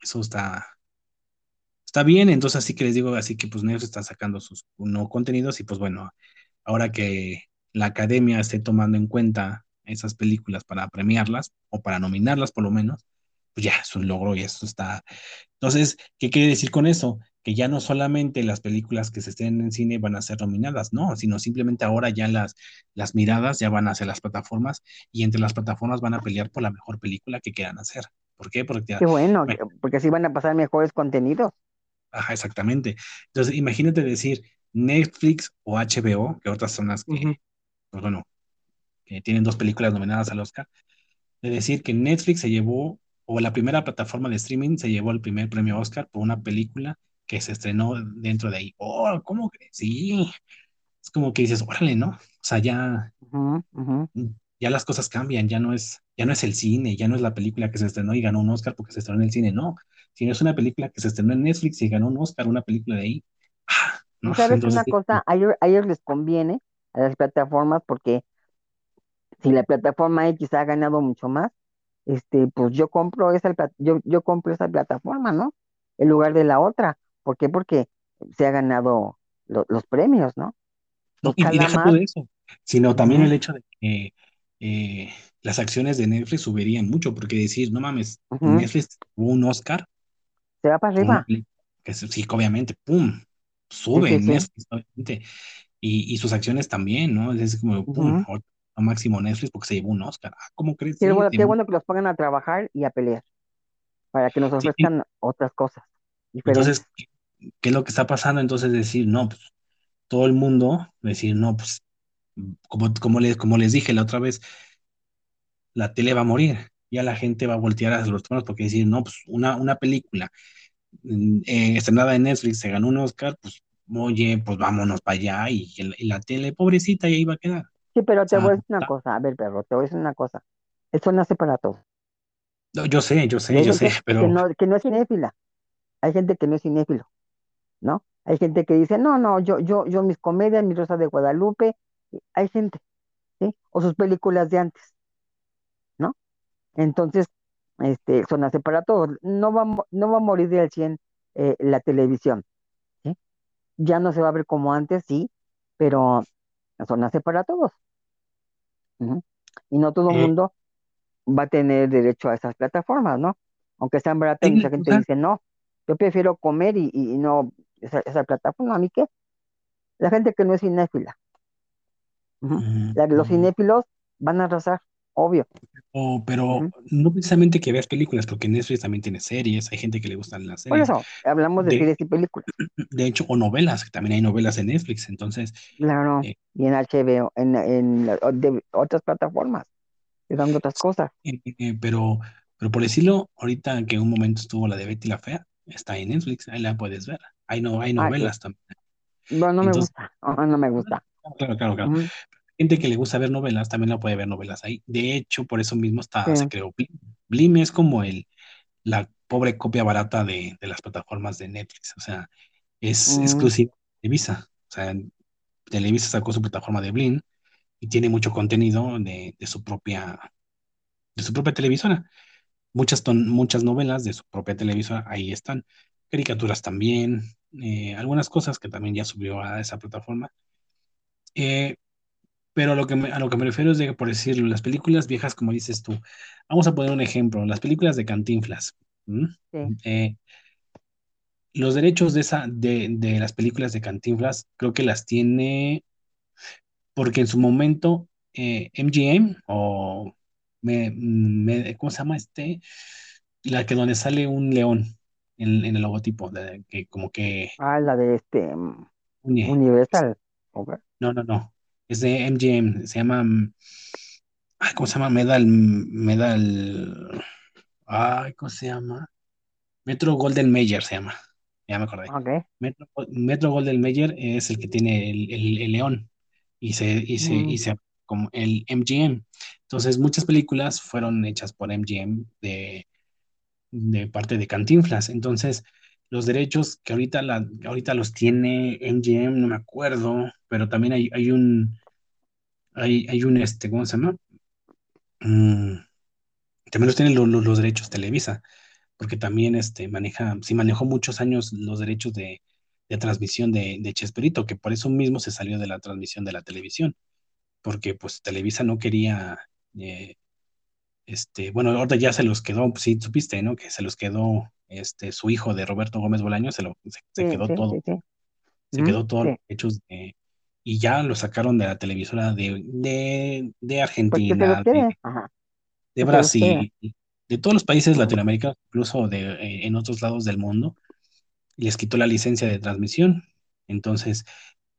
eso está, está bien. Entonces, así que les digo, así que pues Netflix está sacando sus nuevos contenidos y pues bueno, ahora que la academia esté tomando en cuenta esas películas para premiarlas o para nominarlas por lo menos, pues ya es un logro y eso está. Entonces, ¿qué quiere decir con eso? Que ya no solamente las películas que se estén en cine van a ser nominadas, no, sino simplemente ahora ya las, las miradas ya van hacia las plataformas y entre las plataformas van a pelear por la mejor película que quieran hacer. ¿Por qué? Porque ya, Qué bueno, que- bueno, porque así van a pasar mejores contenidos. ajá, exactamente. Entonces, imagínate decir Netflix o HBO, que otras son las que, pues bueno, que tienen dos películas nominadas al Oscar, de decir que Netflix se llevó, o la primera plataforma de streaming se llevó el primer premio Oscar por una película que se estrenó dentro de ahí. Oh, ¿cómo crees? Sí, es como que dices, órale, ¿no? O sea, ya, ya las cosas cambian, ya no es, ya no es el cine, ya no es la película que se estrenó y ganó un Oscar porque se estrenó en el cine, no, sino es una película que se estrenó en Netflix y ganó un Oscar, una película de ahí. Ah, ¿no? sabes Entonces, una cosa, a ellos, a ellos les conviene a las plataformas porque si la plataforma X ha ganado mucho más, este, pues yo compro esa, yo, yo compro esa plataforma, ¿no? En lugar de la otra. ¿Por qué? Porque se ha ganado lo- los premios, ¿no? No, y, y deja de eso, sino también el hecho de que eh, las acciones de Netflix subirían mucho, porque decir, no mames, ujú, Netflix tuvo un Oscar Se va para arriba. película, que sí, sí, obviamente, ¡pum! Sí, Sube sí, en sí. Netflix, obviamente, y, y sus acciones también, ¿no? Es como, ¡pum! ahorita Lo máximo Netflix porque se llevó un Oscar. Ah, ¿cómo crees? Qué Sí, bueno, qué un- bueno que los pongan a trabajar y a pelear para que nos sí, ofrezcan otras cosas diferentes. entonces, ¿qué, es lo que está pasando? Entonces decir, no, pues todo el mundo, decir, no, pues, como, como, les, como les dije la otra vez, la tele va a morir. Ya la gente va a voltear a los temas porque decir, no, pues una, una película mm, eh, estrenada en Netflix se ganó un Oscar, pues oye, pues vámonos para allá y, la tele, pobrecita, y ahí va a quedar. Sí, pero te sea, voy a decir una ta- cosa, a ver, perro, te voy a decir una cosa. Eso nace para todo. no, yo sé, yo sé, yo sé, gente que pero no, que no es cinéfila, hay gente que no es cinéfilo, ¿no? Hay gente que dice, no, no, yo, yo, yo mis comedias, mi Rosa de Guadalupe, hay gente, ¿sí? O sus películas de antes, ¿no? Entonces, este, eso nace para todos. No va, no va a morir del 100 eh, la televisión, ¿sí? Ya no se va a ver como antes, sí, pero nace para todos. Y no todo el eh, mundo va a tener derecho a esas plataformas, ¿no? Aunque sean baratas, mucha gente dice, no, yo prefiero comer y, y no esa, esa plataforma, ¿a mí qué? La gente que no es cinéfila, La- los cinéfilos van a arrasar, obvio. o- pero no precisamente que veas películas, porque Netflix también tiene series, hay gente que le gustan las Por series, eso, hablamos de de, series y películas, de hecho, o novelas, que también hay novelas en Netflix, entonces, claro, eh, y en HBO, en, en de otras plataformas, te dan otras cosas. eh, eh, pero Pero por decirlo, ahorita que un momento estuvo la de Betty la Fea, está en Netflix, ahí la puedes ver. Hay, no, hay Ay, novelas también. no, no me gusta. No, no me gusta. claro, claro, claro. Gente que le gusta ver novelas también la puede ver novelas ahí. De hecho, por eso mismo está, se Sí. creó Blim. Blim es como el, la pobre copia barata de, de las plataformas de Netflix. O sea, es Mm, exclusiva de Televisa. O sea, Televisa sacó su plataforma de Blim y tiene mucho contenido de, de su propia, de su propia televisora. Muchas, ton- muchas novelas de su propia televisora ahí están. Caricaturas también. Eh, algunas cosas que también ya subió a esa plataforma. Eh, pero a lo que me, a lo que me refiero es de por decirlo, las películas viejas, como dices tú, vamos a poner un ejemplo, las películas de Cantinflas. Eh, los derechos de, esa, de, de las películas de Cantinflas creo que las tiene porque en su momento eh, MGM o me, me- ¿cómo se llama este? La que donde sale un león en, en el logotipo, de- que como que Ah, la de este mm. Universal. No, no, no. Es de MGM, se llama mm, ay, ¿cómo se llama? Medal, Medal, ay, ¿cómo se llama? Metro Golden Mayer se llama, ya me acordé. Ok. Metro, Metro Golden Mayer es el que tiene el, el- el león y se, y se, y Mm, se como el MGM. Entonces, muchas películas fueron hechas por MGM de, de parte de Cantinflas. Entonces, los derechos que ahorita, ahorita los tiene MGM, no me acuerdo, pero también hay, hay un, hay, hay un, este, ¿cómo se llama? Mm, también los tienen lo- lo- los derechos Televisa, porque también este, maneja, sí manejó muchos años los derechos de, de transmisión de, de Chespirito, que por eso mismo se salió de la transmisión de la televisión, porque pues Televisa no quería, eh, este, bueno, ahorita ya se los quedó, pues, sí, supiste, ¿no? Que se los quedó este, su hijo de Roberto Gómez Bolaño, se, lo, se, se sí, quedó sí, todo, sí, se quedó todos los sí. derechos de, y ya lo sacaron de la televisora de, de, de Pues Argentina, de, de. Brasil, de todos los países latinoamericanos, incluso de, eh, en otros lados del mundo, y les quitó la licencia de transmisión. Entonces,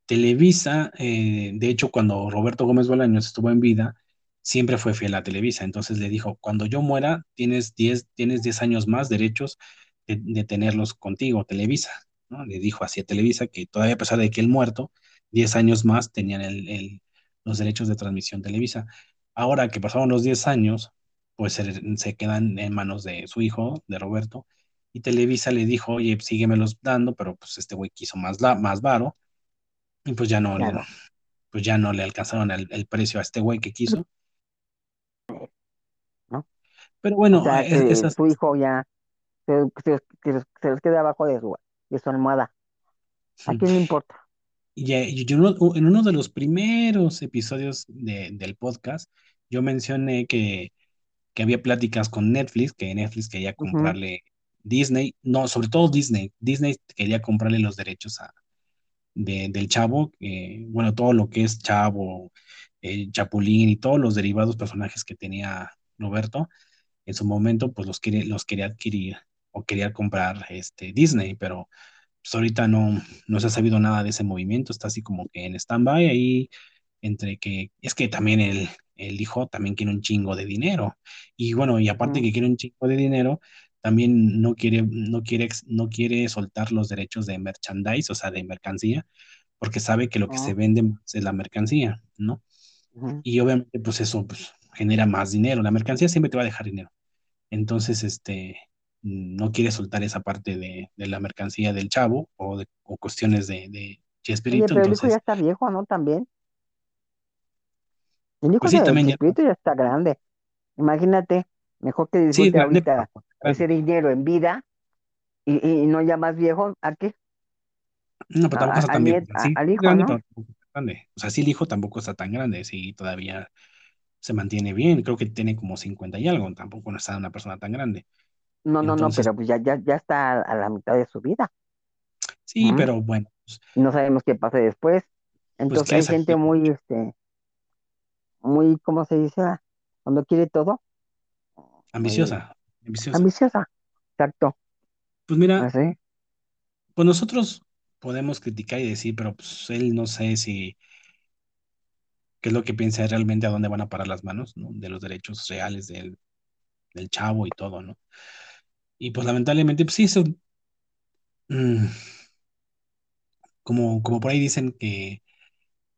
Televisa, eh, de hecho, cuando Roberto Gómez Bolaños estuvo en vida, siempre fue fiel a Televisa. Entonces le dijo, cuando yo muera, tienes 10, tienes 10 años más derechos de, de tenerlos contigo, Televisa. ¿no? Le dijo así a Televisa que todavía a pesar de que él muerto, 10 años más tenían el, el- los derechos de transmisión Televisa. Ahora que pasaron los 10 años, pues se, se quedan en manos de su hijo, de Roberto, y Televisa le dijo, oye, síguemelos dando, pero pues este güey quiso más, la, más varo, y pues ya no, le- pues ya no le alcanzaron el, el precio a este güey que quiso. Pero O bueno, sea, es- que esas, su hijo ya se, se, se los quede abajo de su, de su almohada. ¿A quién le importa? eh, yo en uno de los primeros episodios de- del podcast, yo mencioné que, que había pláticas con Netflix, que Netflix quería comprarle Disney, no, sobre todo Disney, Disney quería comprarle los derechos a, de- del Chavo, eh, bueno, todo lo que es Chavo, eh, Chapulín y todos los derivados personajes que tenía Roberto, en su momento, pues los, quiere, los quería adquirir o quería comprar este, Disney, pero pues ahorita no, no se ha sabido nada de ese movimiento, está así como que en stand-by ahí, entre que es que también el, el hijo también quiere un chingo de dinero, y bueno, y aparte que quiere un chingo de dinero, también no quiere, no quiere, no quiere soltar los derechos de merchandise, o sea, de mercancía, porque sabe que lo que se ujú, vende es la mercancía, ¿no? Y obviamente, pues eso pues, genera más dinero, la mercancía siempre te va a dejar dinero. Entonces, este, no quiere soltar esa parte de, de la mercancía del chavo o, de, o cuestiones de, de Oye, Chespirito. pero el hijo ya está viejo, ¿no? También. El hijo pues sí, de también ya, Chespirito ya está grande. Imagínate, mejor que sí, disfrute pero ahorita ese dinero en vida y, y no ya más viejo, ¿a qué? No, pero tampoco A- está tan viejo. sí, al hijo, grande, ¿no? O sea, sí, el hijo tampoco está tan grande, sí, todavía se mantiene bien. Creo que tiene como 50 y algo, tampoco no está una persona tan grande. No, no, no, pero pues ya, ya, ya está a la mitad de su vida. sí, pero bueno, pues, no sabemos qué pase después. pues Entonces hay gente muy, este, muy, ¿cómo se dice? Cuando quiere todo, ambiciosa, ambiciosa. ambiciosa. Exacto. Pues mira, Así. pues nosotros podemos criticar y decir, pero pues él no sé si qué es lo que piensa realmente a dónde van a parar las manos, ¿no? De los derechos reales del chavo y todo, ¿no? Y pues lamentablemente, pues sí, eso, mm, como, como por ahí dicen que,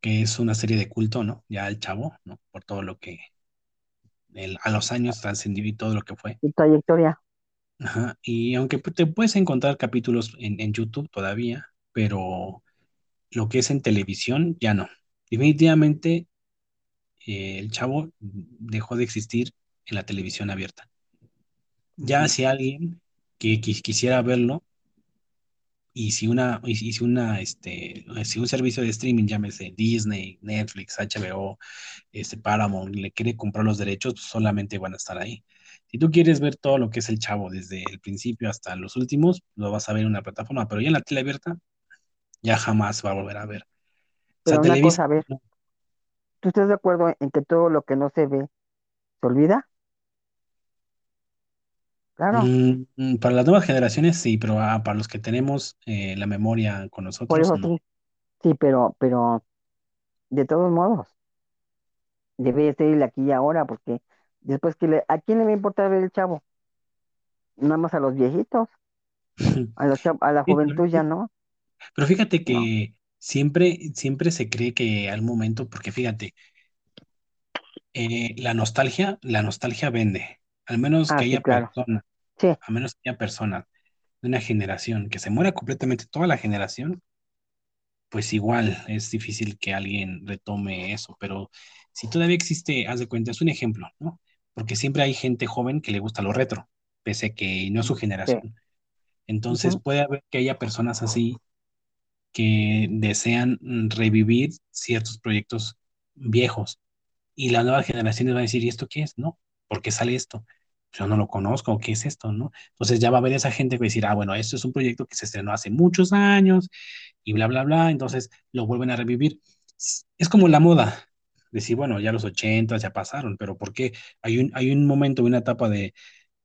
que es una serie de culto, ¿no? Ya el chavo, ¿no? Por todo lo que el- a los años trascendió y todo lo que fue. su trayectoria. Ajá, y aunque te puedes encontrar capítulos en, en YouTube todavía, pero lo que es en televisión ya no. Definitivamente eh, el Chavo dejó de existir en la televisión abierta. Ya si alguien que quis- quisiera verlo y si una, y si una, este, si un servicio de streaming, llámese Disney, Netflix, HBO, este, Paramount, le quiere comprar los derechos, pues solamente van a estar ahí. Si tú quieres ver todo lo que es el Chavo desde el principio hasta los últimos, lo vas a ver en una plataforma, pero ya en la tele abierta ya jamás va a volver a ver. O sea, Pero una Televisa, cosa, a ver, ¿tú estás de acuerdo en que todo lo que no se ve se olvida? Claro, mm, mm, para las nuevas generaciones sí, pero ah, para los que tenemos eh, la memoria con por nosotros, eso no. sí, sí, pero, pero de todos modos, debe ser el aquí y ahora, porque después que le, ¿a quién le va a importar ver el chavo? Nada más a los viejitos, a los chav- a la juventud ya no, pero fíjate que siempre, siempre se cree que al momento, porque fíjate, eh, la nostalgia, la nostalgia vende. Al menos Ah, que sí, haya claro. personas, Sí, a menos que haya personas de una generación que se muera completamente toda la generación, pues igual es difícil que alguien retome eso. Pero si todavía existe, haz de cuenta, es un ejemplo, ¿no? Porque siempre hay gente joven que le gusta lo retro, pese a que no es su sí. generación. Entonces puede haber que haya personas así que desean mm, revivir ciertos proyectos viejos y las nuevas generaciones van a decir, ¿y esto qué es? No, ¿por qué sale esto? Yo no lo conozco, ¿qué es esto? ¿No? Entonces ya va a haber esa gente que va a decir, ah, bueno, esto es un proyecto que se estrenó hace muchos años y bla, bla, bla, entonces lo vuelven a revivir. Es como la moda, decir, bueno, ya los ochentas ya pasaron, pero ¿por qué? Hay un, hay un momento, una etapa de,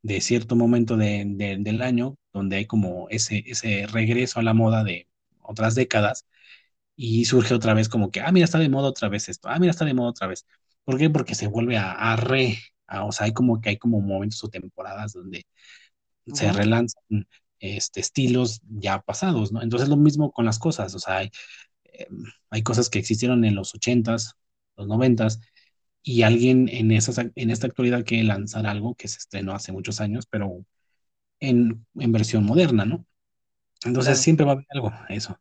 de cierto momento de- del año donde hay como ese, ese regreso a la moda de otras décadas y surge otra vez como que, ah, mira, está de moda otra vez esto, ah, mira, está de moda otra vez. ¿Por qué? Porque se vuelve a, a re, a- o sea, hay como que hay como momentos o temporadas donde se relanzan este, estilos ya pasados, ¿no? Entonces lo mismo con las cosas, o sea, hay, eh, hay cosas que existieron en los ochentas, los noventas, y alguien en, esas, en esta actualidad quiere lanzar algo que se estrenó hace muchos años, pero en, en versión moderna, ¿no? Entonces claro. siempre va a haber algo, eso.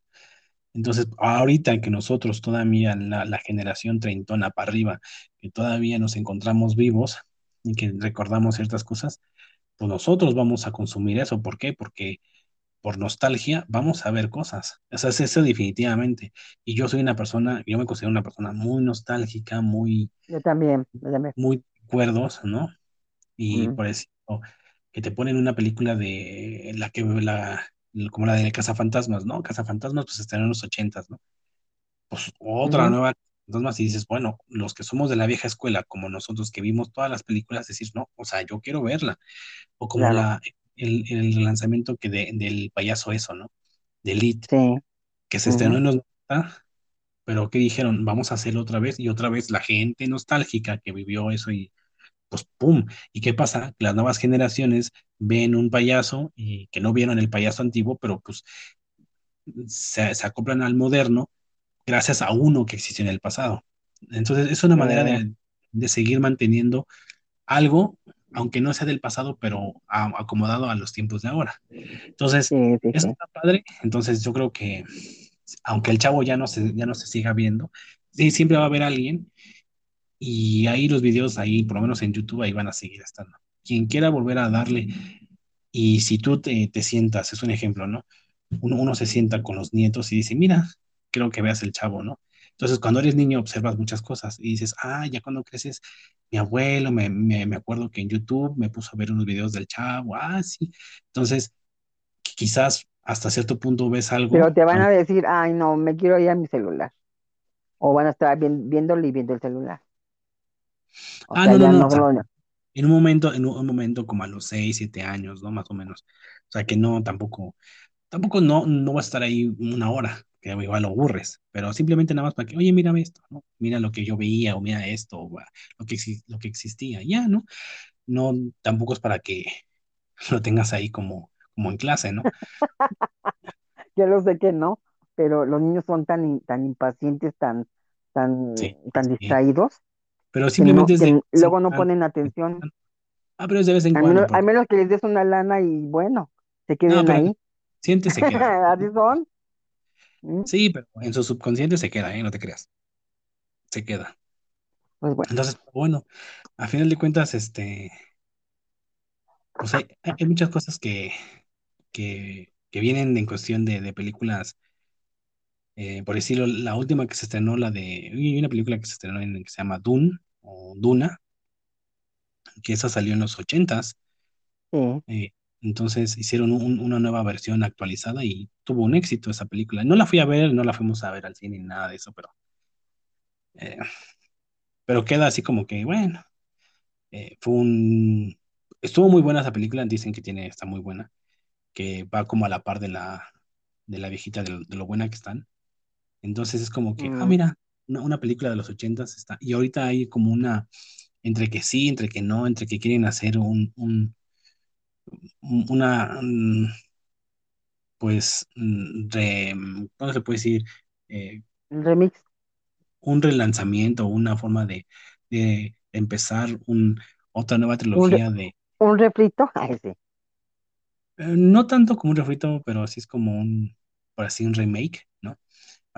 Entonces, ahorita que nosotros todavía, la, la generación treintona para arriba, que todavía nos encontramos vivos y que recordamos ciertas cosas, pues nosotros vamos a consumir eso. ¿Por qué? Porque por nostalgia vamos a ver cosas. O sea, es eso definitivamente. Y yo soy una persona, yo me considero una persona muy nostálgica, muy, Yo también, yo también. muy recuerdos, ¿no? Y por eso que te ponen una película de la que, la, como la de Cazafantasmas, ¿no? Cazafantasmas, pues están en los ochentas, ¿no? pues otra ujú, nueva, entonces más y dices, bueno, los que somos de la vieja escuela, como nosotros que vimos todas las películas, decir, no, o sea, yo quiero verla, o como claro, la, el, el lanzamiento que de, del payaso eso, ¿no? De Elite, sí. que se estrenó en los 90, pero que dijeron, vamos a hacerlo otra vez, y otra vez la gente nostálgica que vivió eso y pues ¡pum! ¿Y qué pasa? Las nuevas generaciones ven un payaso y que no vieron el payaso antiguo, pero pues se, se acoplan al moderno gracias a uno que existió en el pasado. Entonces, es una manera de, de seguir manteniendo algo, aunque no sea del pasado, pero a- acomodado a los tiempos de ahora. Entonces, sí, sí, eso está padre. Entonces, yo creo que, aunque el chavo ya no se, ya no se siga viendo, sí, siempre va a haber alguien y ahí los videos, ahí, por lo menos en YouTube, ahí van a seguir estando. Quien quiera volver a darle, y si tú te, te sientas, es un ejemplo, ¿no? uno, uno se sienta con los nietos y dice, mira, creo que veas el chavo, ¿no? Entonces, cuando eres niño observas muchas cosas y dices, ah, ya cuando creces, mi abuelo, me, me, me acuerdo que en YouTube me puso a ver unos videos del chavo, ah, sí. Entonces, quizás hasta cierto punto ves algo, Pero te van a decir, ay, no, me quiero ir a mi celular. O van a estar viéndolo y viendo el celular. O ah, sea, no, no, no, o no sea, lo... en un momento, en un, momento como a los 6 7 años, ¿no? Más o menos. O sea, que no, tampoco tampoco no, no va a estar ahí una hora, que igual lo aburres, pero simplemente nada más para que, oye, mírame esto, ¿no? Mira lo que yo veía, o mira esto, o lo que, lo que existía, ya, ¿no? no, tampoco es para que lo tengas ahí como, como en clase, ¿no? Ya lo sé que no, pero los niños son tan, tan impacientes, tan, tan, Sí, tan sí. distraídos, Pero no, simplemente es de luego no ponen atención. Ah, pero es de vez en Al cuando, menos, al menos que les des una lana y bueno, se no, queden pero ahí. siente se queda. Así son. Mm, Sí, pero en su subconsciente se queda, ¿eh? No te creas. Se queda. Pues bueno, Entonces, bueno, a final de cuentas, este, pues hay hay muchas cosas que, que, que vienen en cuestión de, de películas. Eh, por decirlo, la última que se estrenó, la de. Hay una película que se estrenó en que se llama Dune o Duna, que esa salió en los ochentas. sí. eh, entonces hicieron un- una nueva versión actualizada y tuvo un éxito esa película. No la fui a ver, no la fuimos a ver al cine ni nada de eso, pero, eh, pero queda así como que, bueno, eh, fue un... Estuvo muy buena esa película, dicen que tiene, está muy buena, que va como a la par de la, de la viejita, de lo, de lo buena que están. Entonces es como que, ah, Mm, mira, una, una película de los ochentas está, y ahorita hay como una, entre que sí, entre que no, entre que quieren hacer un, un, un- una, mm, pues, mm, re- ¿cómo se puede decir? Eh, remix, un relanzamiento, una forma de, de empezar un, otra nueva un, trilogía de, un refrito, ay, sí. eh, no tanto como un refrito, pero sí es como un, por así, un remake, ¿no?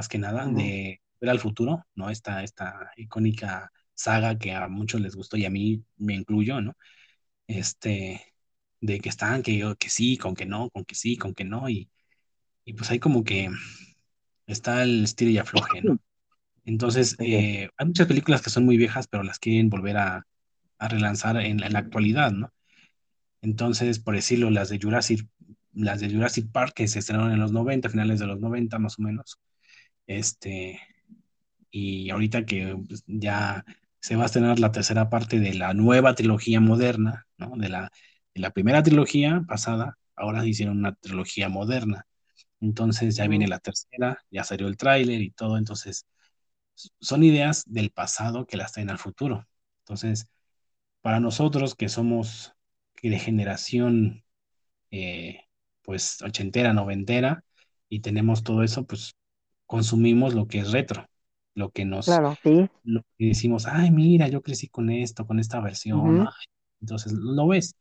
Más que nada, de Ver al futuro, ¿no? Esta, esta icónica saga que a muchos les gustó y a mí me incluyo, ¿no? Este, de que están, que, yo- que sí, con que no, con que sí, con que no, y, y pues hay como que está el estilo y afloje, ¿no? Entonces, eh, hay muchas películas que son muy viejas, pero las quieren volver a, a relanzar en la, en la actualidad, ¿no? Entonces, por decirlo, las de Jurassic, las de Jurassic Park que se estrenaron en los 90, finales de los 90 más o menos, este, y ahorita que pues, ya se va a estrenar la tercera parte de la nueva trilogía moderna, ¿no? De la, de la primera trilogía pasada, ahora hicieron una trilogía moderna. Entonces ya viene la tercera, ya salió el tráiler y todo, entonces son ideas del pasado que las traen al futuro. Entonces, para nosotros que somos de generación eh, pues ochentera, noventera y tenemos todo eso, pues consumimos lo que es retro, lo que nos, Claro, sí. lo que decimos, ay, mira, yo crecí con esto, con esta versión, ujú, ay, entonces lo ves.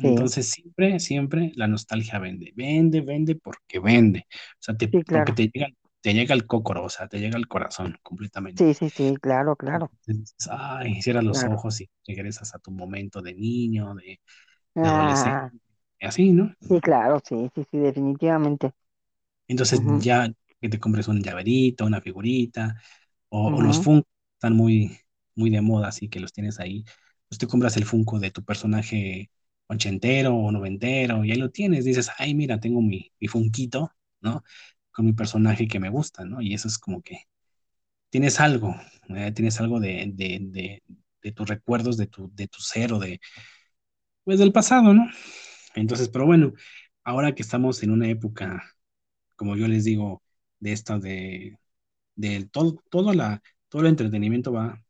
Sí, Entonces siempre, siempre la nostalgia vende, vende, vende porque vende, o sea, te, sí, porque claro. te llega, te llega el cócoro, o sea, te llega al corazón completamente. Sí, sí, sí, claro, claro, Entonces ay, cierras los claro. ojos y regresas a tu momento de niño, de, de Ah, adolescente, y así, ¿no? sí, claro, sí, sí, sí, definitivamente. Entonces Ujú, ya que te compres un llaverito, una figurita, o, o los Funko están muy, muy de moda, así que los tienes ahí. Pues te compras el Funko de tu personaje ochentero o noventero, y ahí lo tienes. Dices, ay, mira, tengo mi, mi Funkito, ¿no? Con mi personaje que me gusta, ¿no? Y eso es como que tienes algo, ¿eh? Tienes algo de, de, de, de tus recuerdos, de tu, de tu ser o de, pues del pasado, ¿no? Entonces, pero bueno, ahora que estamos en una época, como yo les digo, de esta de de todo, todo, la, todo el entretenimiento va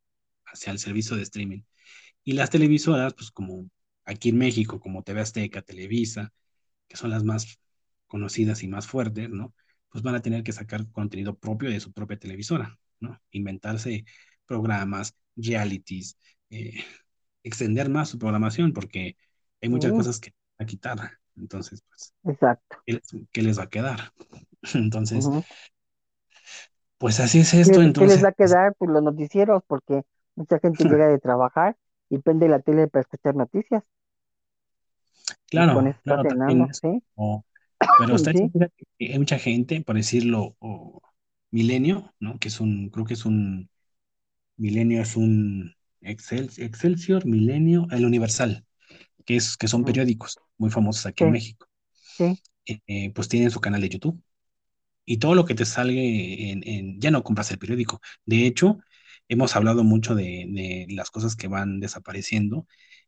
hacia el servicio de streaming. Y las televisoras, pues como aquí en México, como TV Azteca, Televisa, que son las más conocidas y más fuertes, ¿no? Pues van a tener que sacar contenido propio de su propia televisora, ¿no? Inventarse programas, realities, eh, extender más su programación, porque hay muchas sí, cosas que a quitar. Entonces, pues, exacto. ¿qué les, qué les va a quedar? Entonces, pues así es ¿Qué esto. les, qué les Entonces, va a quedar? Pues los noticieros, porque mucha gente llega de trabajar y prende la tele para escuchar noticias con Claro, eso está claro, también cenando, eso. ¿sí? o- pero está Sí, hay mucha gente, por decirlo, o Milenio, ¿no? Que es un, creo que es un, Milenio es un Excel, Excelsior, Milenio, el Universal, que es, que son periódicos muy famosos aquí en México. sí, Eh, eh, pues tienen su canal de YouTube. Y todo lo que te salga en, en- ya no compras el periódico. De hecho, hemos hablado mucho de, de las cosas que van desapareciendo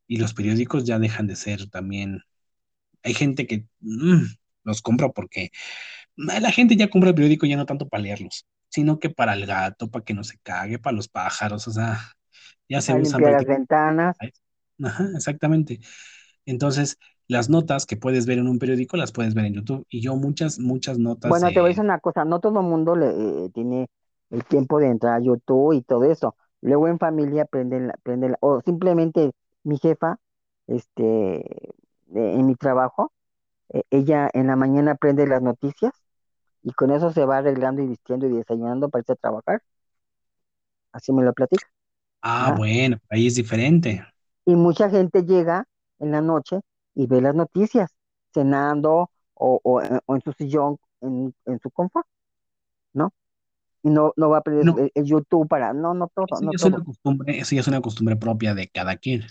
y los periódicos ya dejan de ser también hay gente que mm, los compra porque mm, la gente ya compra el periódico ya no tanto para leerlos, sino que para el gato, para que no se cague, para los pájaros, o sea, ya se para usan las ventanas, Ajá, exactamente. Entonces, las notas que puedes ver en un periódico las puedes ver en YouTube. Y yo muchas, muchas notas Bueno, te voy a de... decir una cosa, no todo el mundo le, eh, tiene el tiempo de entrar a YouTube y todo eso. Luego en familia prenden, la- prenden la- o simplemente mi jefa, este, eh, en mi trabajo, eh, ella en la mañana prende las noticias y con eso se va arreglando y vistiendo y desayunando para irse a trabajar. Así me lo platica. Ah, ¿ah? bueno, ahí es diferente. Y mucha gente llega en la noche y ve las noticias, cenando o, o, en o en su sillón, en, en su confort, ¿no? Y no, no va a prender No, el, el YouTube para, no, no todo, eso no ya es una todo. costumbre, eso ya es una costumbre propia de cada quien.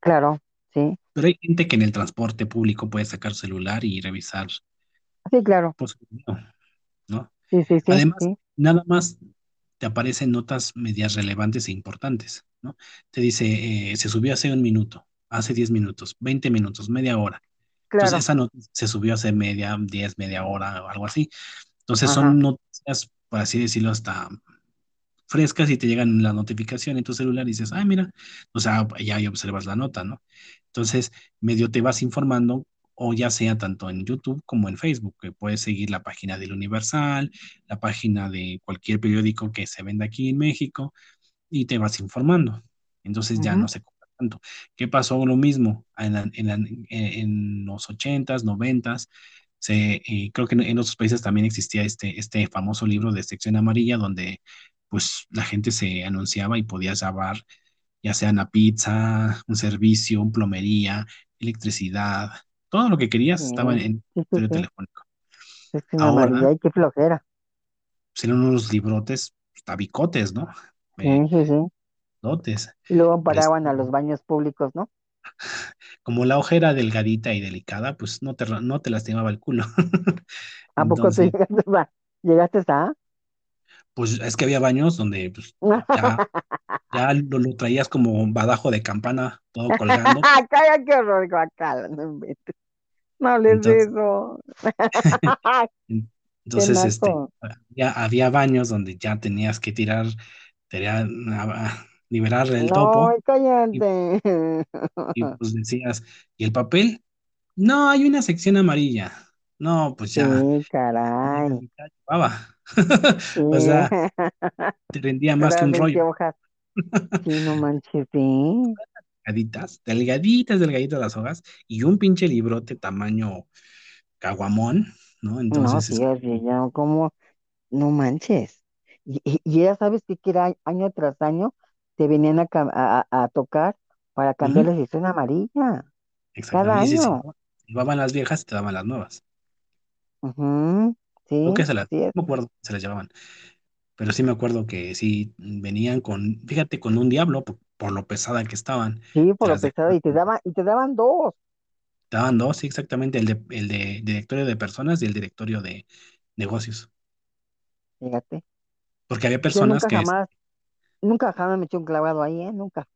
Claro, sí, Pero hay gente que en el transporte público puede sacar su celular y revisar, sí, claro, video, ¿no? sí, sí, sí, Además, sí. nada más te aparecen notas medias relevantes e importantes, ¿no? Te dice, eh, se subió hace un minuto, hace 10 minutos, 20 minutos, media hora. Entonces, esa nota se subió hace media, 10, media hora o algo así. Entonces, ajá, son noticias, por así decirlo, hasta frescas y te llegan la notificación en tu celular y dices, ah, mira, o sea, ya ahí observas la nota, ¿no? Entonces, medio te vas informando, o ya sea tanto en YouTube como en Facebook, que puedes seguir la página del Universal, la página de cualquier periódico que se venda aquí en México, y te vas informando. Entonces ya no se compra tanto. ¿Qué pasó? Lo mismo en, la- en, la- en los ochentas, noventas, se, eh, creo que en, en otros países también existía este, este famoso libro de sección amarilla donde pues la gente se anunciaba y podías llevar ya sea una pizza, un servicio, un plomería, electricidad, todo lo que querías estaba en, el sí, telefónico. es una Ahora, qué flojera. eran unos librotes tabicotes, ¿no? Sí, Eh, sí, sí. dotes. Y luego paraban a los baños públicos, ¿no? como la hoja era delgadita y delicada, pues no te, no te lastimaba el culo. ¿A poco Entonces, llegaste a, llegaste a? Pues es que había baños donde pues, ya, ya lo, lo traías como badajo de campana, todo colgando. Calla, qué horror, guacala, no. No hables de eso. entonces este, ya había baños donde ya tenías que tirar, tenías, a- liberar el No, topo y, cállate. y, pues decías, ¿y el papel? No, hay una sección amarilla. No, pues Sí, ya, ya la caray. mitad llevaba. Sí. O sea, te rendía más que un 20 rollo. hojas. Sí, no manches, sí. delgaditas, delgaditas, delgaditas las hojas, y un pinche librote tamaño caguamón, ¿no? No, Entonces, sí, es, así ya como, no manches. Y, y, y ya sabes que, que era año tras año, te venían a, a, a- tocar para cambiar ujú, la sección amarilla. Cada año. llevaban las viejas y te daban las nuevas. Creo Sí, que se las, así no me acuerdo, se las llevaban, pero sí me acuerdo que sí venían con, fíjate, con un diablo por, por lo pesada que estaban, Sí, por lo dejaban, Y te daban, y te daban dos. te daban dos, sí, exactamente, el de, el de directorio de personas y el directorio de negocios, Fíjate. porque había Yo personas nunca que jamás, nunca jamás me eché un clavado ahí, ¿eh? Nunca.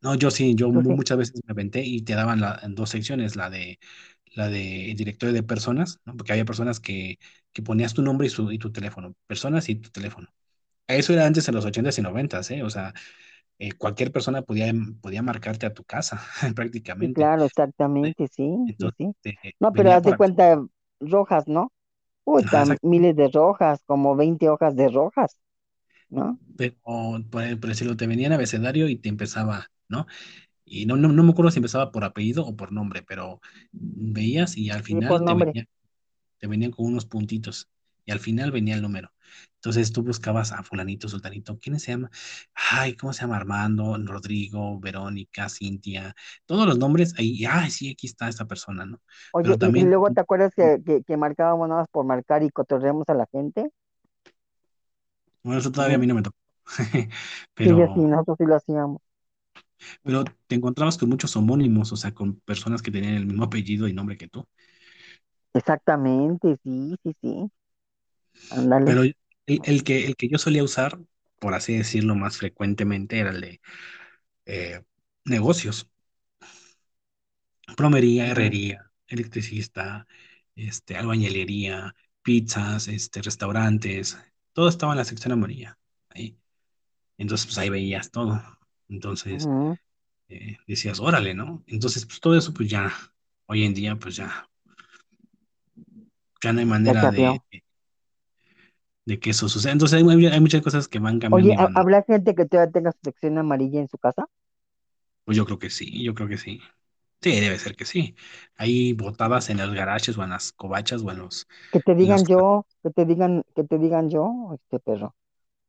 No, yo sí, yo sí. muchas veces me aventé y te daban la, en dos secciones, la de la de directorio de personas, ¿no? Porque había personas que, que ponías tu nombre y, su, y tu teléfono, personas y tu teléfono. Eso era antes en los ochentas y noventas, ¿eh? O sea, eh, cualquier persona podía, podía marcarte a tu casa Sí, prácticamente. claro, Eh, exactamente, sí, sí, Entonces, sí. eh, No, pero haz de cuenta, rojas, ¿no? Uy, Ajá, miles de rojas, como 20 hojas de rojas, ¿no? Pero por, por decirlo, te venía en abecedario y te empezaba, ¿no? Y no, no, no me acuerdo si empezaba por apellido o por nombre, pero veías y al Sí, final te nombre. venía te venían con unos puntitos y al final venía el número. Entonces tú buscabas a fulanito, sultanito, ¿quién se llama? Ay, ¿cómo se llama? Armando, Rodrigo, Verónica, Cintia, todos los nombres ahí, ay, sí, aquí está esta persona, ¿no? Oye, Pero y, y también, luego te acuerdas que, que, que marcábamos nada más por marcar y cotorreamos a la gente? bueno, eso todavía a mí no me tocó, Sí, pero, nosotros sí lo hacíamos. pero te encontrabas con muchos homónimos, o sea, con personas que tenían el mismo apellido y nombre que tú. Exactamente, sí, sí, sí. Ándale. Pero el, el que, el que yo solía usar, por así decirlo, más frecuentemente era el de eh, negocios. plomería, herrería, electricista, este, albañilería, pizzas, este, restaurantes, todo estaba en la sección amarilla, ahí. Entonces, pues ahí veías todo. Entonces, eh, decías, órale, ¿no? Entonces, pues todo eso, pues ya, hoy en día, pues ya, ya no hay manera de, de que eso suceda. Entonces, hay, hay muchas cosas que van cambiando Oye, y ¿ha- van, ¿habrá gente que todavía tenga su sección amarilla en su casa? pues yo creo que sí, yo creo que sí. Sí, debe ser que sí. Hay botadas en los garajes o en las covachas o en los, Que te los digan yo, que te digan, que te digan yo, este perro,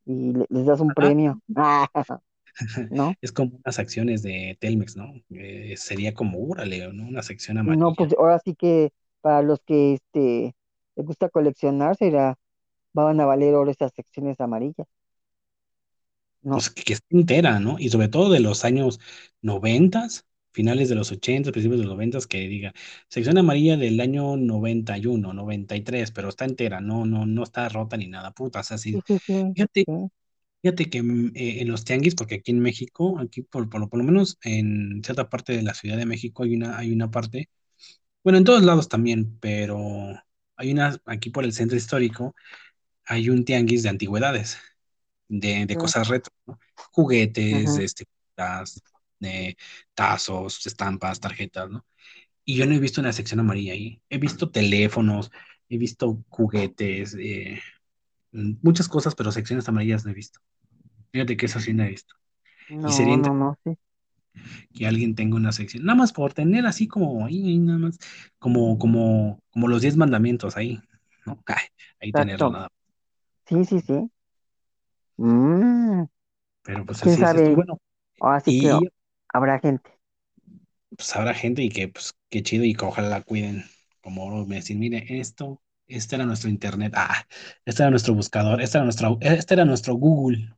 y le- les das un premio. ¿no? es como unas acciones de Telmex, ¿no? Eh, sería como, órale, ¿no? Una sección No, amarilla. pues ahora sí que para los que este les gusta coleccionar, será, van a valer ahora esas secciones amarillas. No, Pues que, esté entera, ¿no? Y sobre todo de los años noventas, finales de los ochentas, principios de los noventas, que diga, sección amarilla del año 91, 93, pero está entera, no, no, no está rota ni nada, puta, o sea, sí, sí. Fíjate, sí. fíjate que mm, eh, en los tianguis, porque aquí en México, aquí por, por, por lo menos en cierta parte de la Ciudad de México hay una, hay una parte, bueno, en todos lados también, pero hay una, aquí por el centro histórico, hay un tianguis de antigüedades de, de cosas retro, ¿no? Juguetes, este, eh, tazos, estampas, tarjetas, ¿no? Y yo no he visto una sección amarilla ahí. He visto teléfonos, he visto juguetes, eh, muchas cosas, pero secciones amarillas no he visto. Fíjate que eso sí no he visto. Y sería No, no, no, sí. Que alguien tenga una sección, nada más por tener así como, ahí, nada más, como, como, como los diez mandamientos ahí, ¿no? Ay, ahí tenerlo nada. Sí, sí, sí. Mm, Pero pues quién así es. Y bueno, Ahora sí que y habrá gente. pues habrá gente y que pues qué chido y que ojalá la cuiden. Como me decir, mire, esto, este era nuestro internet, ah, este era nuestro buscador, este era nuestro, este era nuestro Google.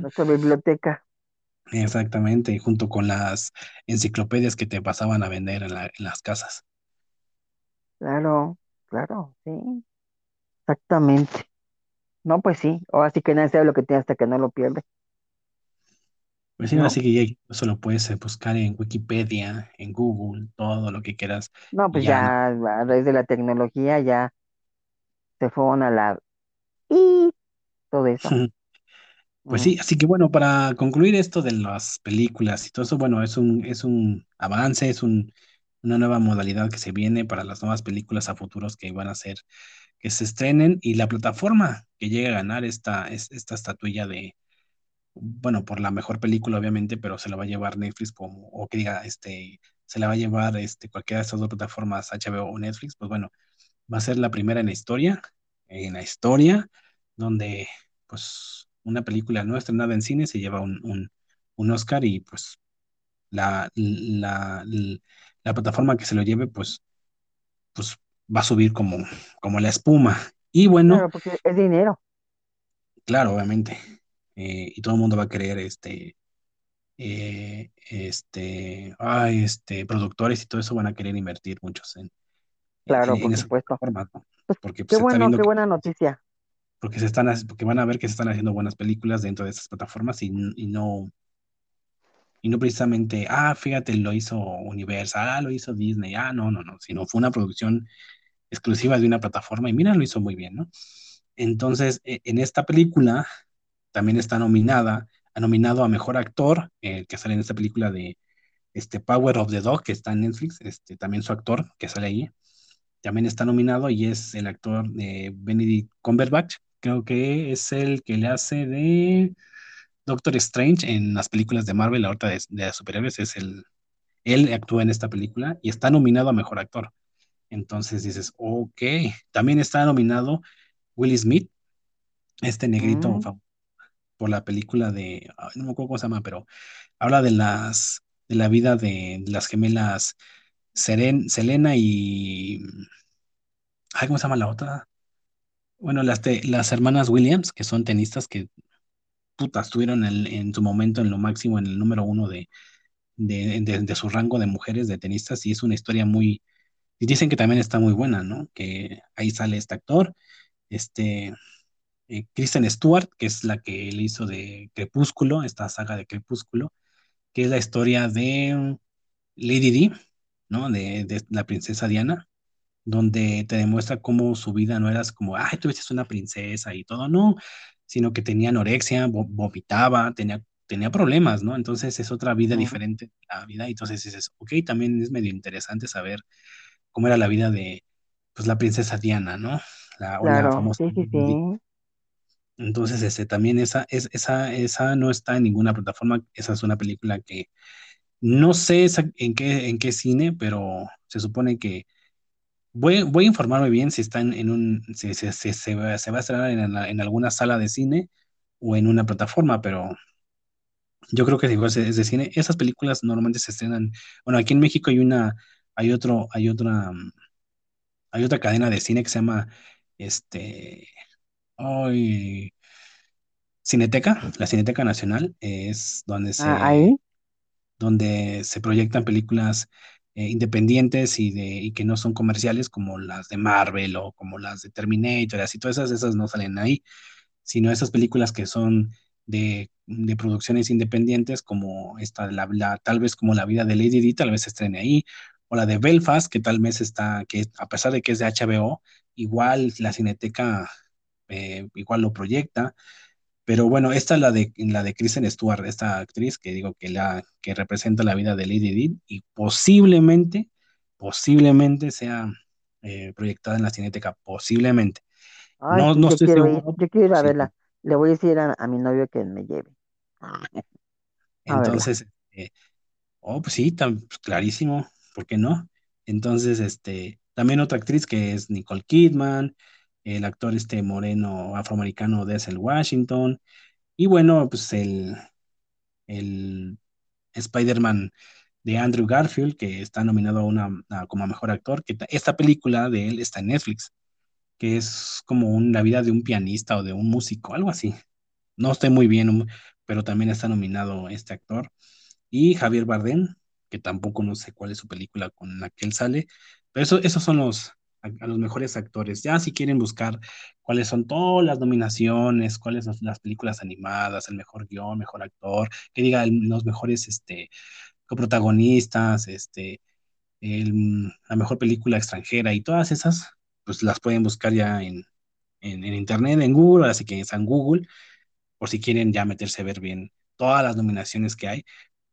Nuestra biblioteca. Exactamente, y junto con las enciclopedias que te pasaban a vender en la- en las casas. Claro, claro, sí. Exactamente. No, pues sí. Ahora sí que nadie sabe lo que tiene hasta que no lo pierde, Pues sí, ¿no? así que ya eso lo puedes eh, buscar en Wikipedia, en Google, todo lo que quieras, No, y pues ya no. ya a raíz de la tecnología ya se fueron a la y todo eso. Pues sí, así que bueno, para concluir esto de las películas y todo eso, bueno, es un, es un avance, es un, una nueva modalidad que se viene para las nuevas películas a futuros que van a ser, que se estrenen y la plataforma que llegue a ganar esta, es- esta estatuilla de, bueno, por la mejor película obviamente, pero se la va a llevar Netflix como, o que diga, este, se la va a llevar este, cualquiera de estas dos plataformas, HBO o Netflix, pues bueno, va a ser la primera en la historia, en la historia, donde pues una película no estrenada en cine se lleva un, un, un Oscar y pues la, la, la plataforma que se lo lleve pues, pues va a subir como, como la espuma. Y bueno, Claro, porque es dinero. claro, obviamente, eh, y todo el mundo va a querer este, eh, este, ay, este, productores y todo eso van a querer invertir muchos en, Claro, en por supuesto. Pues Porque pues, qué está bueno, qué que buena noticia. Porque se están, porque van a ver que se están haciendo buenas películas dentro de esas plataformas y, y no, y no precisamente, ah, fíjate, lo hizo Universal, ah, lo hizo Disney, ah, no, no, no, sino fue una producción exclusiva de una plataforma y mira, lo hizo muy bien, ¿no? Entonces, e- en esta película también está nominada, ha nominado a Mejor Actor, el que sale en esta película de este Power of the Dog, que está en Netflix, este, también su actor, que sale ahí, también está nominado y es el actor de Benedict Cumberbatch, creo que es el que le hace de Doctor Strange en las películas de Marvel, ahorita de, de superhéroes, es el, él actúa en esta película y está nominado a Mejor Actor. Entonces dices, ok, también está nominado Will Smith, este negrito Mm, por la película de, no me acuerdo cómo se llama, pero habla de las, de la vida de las gemelas Seren, Selena y, ay, ¿cómo se llama la otra? Bueno, las, te- las hermanas Williams, que son tenistas que putas estuvieron en, en su momento en lo máximo, en el número uno de, de, de- su rango de mujeres de tenistas, y es una historia muy, dicen que también está muy buena, ¿no? Que ahí sale este actor, este, eh, Kristen Stewart, que es la que él hizo de Crepúsculo, esta saga de Crepúsculo, que es la historia de Lady Di, ¿no? De, de la princesa Diana donde te demuestra cómo su vida no era como, ay, tú eres una princesa y todo, no, sino que tenía anorexia, vo- vomitaba, tenía, tenía problemas, ¿no? Entonces es otra vida diferente, la vida, y entonces dices, ok, también es medio interesante saber cómo era la vida de, pues, la princesa Diana, ¿no? La, o la Claro, famosa sí, sí, Lady. sí. Entonces, este, también esa, es, esa, esa no está en ninguna plataforma, esa es una película que no sé esa- en qué, en qué cine, pero se supone que voy, voy a informarme bien si está en, un, si, si- si se va, se va a estrenar en, en alguna sala de cine o en una plataforma, pero yo creo que si es de cine, esas películas normalmente se estrenan, bueno, aquí en México hay una, hay otro, hay otra, mm, hay otra cadena de cine que se llama, este, ay, Cineteca, la Cineteca Nacional, es donde Ah, se, ahí. donde se proyectan películas eh, independientes y, de, y que no son comerciales como las de Marvel o como las de Terminator, así todas esas, esas no salen ahí, sino esas películas que son de, de producciones independientes como esta, la, la- tal vez como La vida de Lady Di, tal vez se estrene ahí, o la de Belfast, que tal vez está, que a pesar de que es de HBO, igual la Cineteca eh, igual lo proyecta. Pero bueno, esta es la de, la de Kristen Stewart, esta actriz que digo que, la, que representa la vida de Lady Di y posiblemente, posiblemente sea eh, proyectada en la Cineteca, posiblemente. Ay, No, no estoy quiero seguro, yo quiero ir a sí. verla. Le voy a decir a, a mi novio que me lleve. Entonces, eh, oh, pues sí, tan, pues, clarísimo, ¿por qué no? Entonces, este, también otra actriz que es Nicole Kidman, el actor este moreno afroamericano Denzel Washington, y bueno, pues el, el Spider-Man de Andrew Garfield, que está nominado a una, a- como mejor actor, que ta- esta película de él está en Netflix, que es como un- la vida de un pianista o de un músico, algo así. No estoy muy bien, um, pero también está nominado este actor. Y Javier Bardem, que tampoco no sé cuál es su película con la que él sale, pero eso, esos son los, a, los mejores actores. Ya si quieren buscar cuáles son todas las nominaciones, cuáles son las películas animadas, el mejor guion, mejor actor, que diga los mejores este, coprotagonistas, este, la mejor película extranjera y todas esas, pues las pueden buscar ya en, en, internet, en Google, así que está en Google, por si quieren ya meterse a ver bien todas las nominaciones que hay,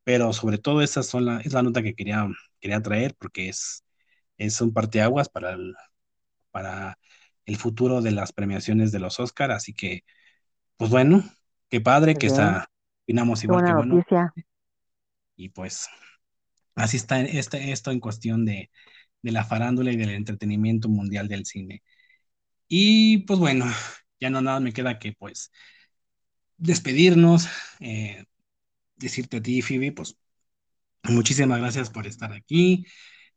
pero sobre todo esa es la nota que quería, quería traer porque es, es un parteaguas para el, para el futuro de las premiaciones de los Oscar, así que, pues bueno, qué padre que está, opinamos igual que buena bueno, noticia. y pues así está este, esto en cuestión de, de la farándula y del entretenimiento mundial del cine. Y pues bueno, ya no nada me queda que pues despedirnos, eh, decirte a ti, Phoebe, pues muchísimas gracias por estar aquí,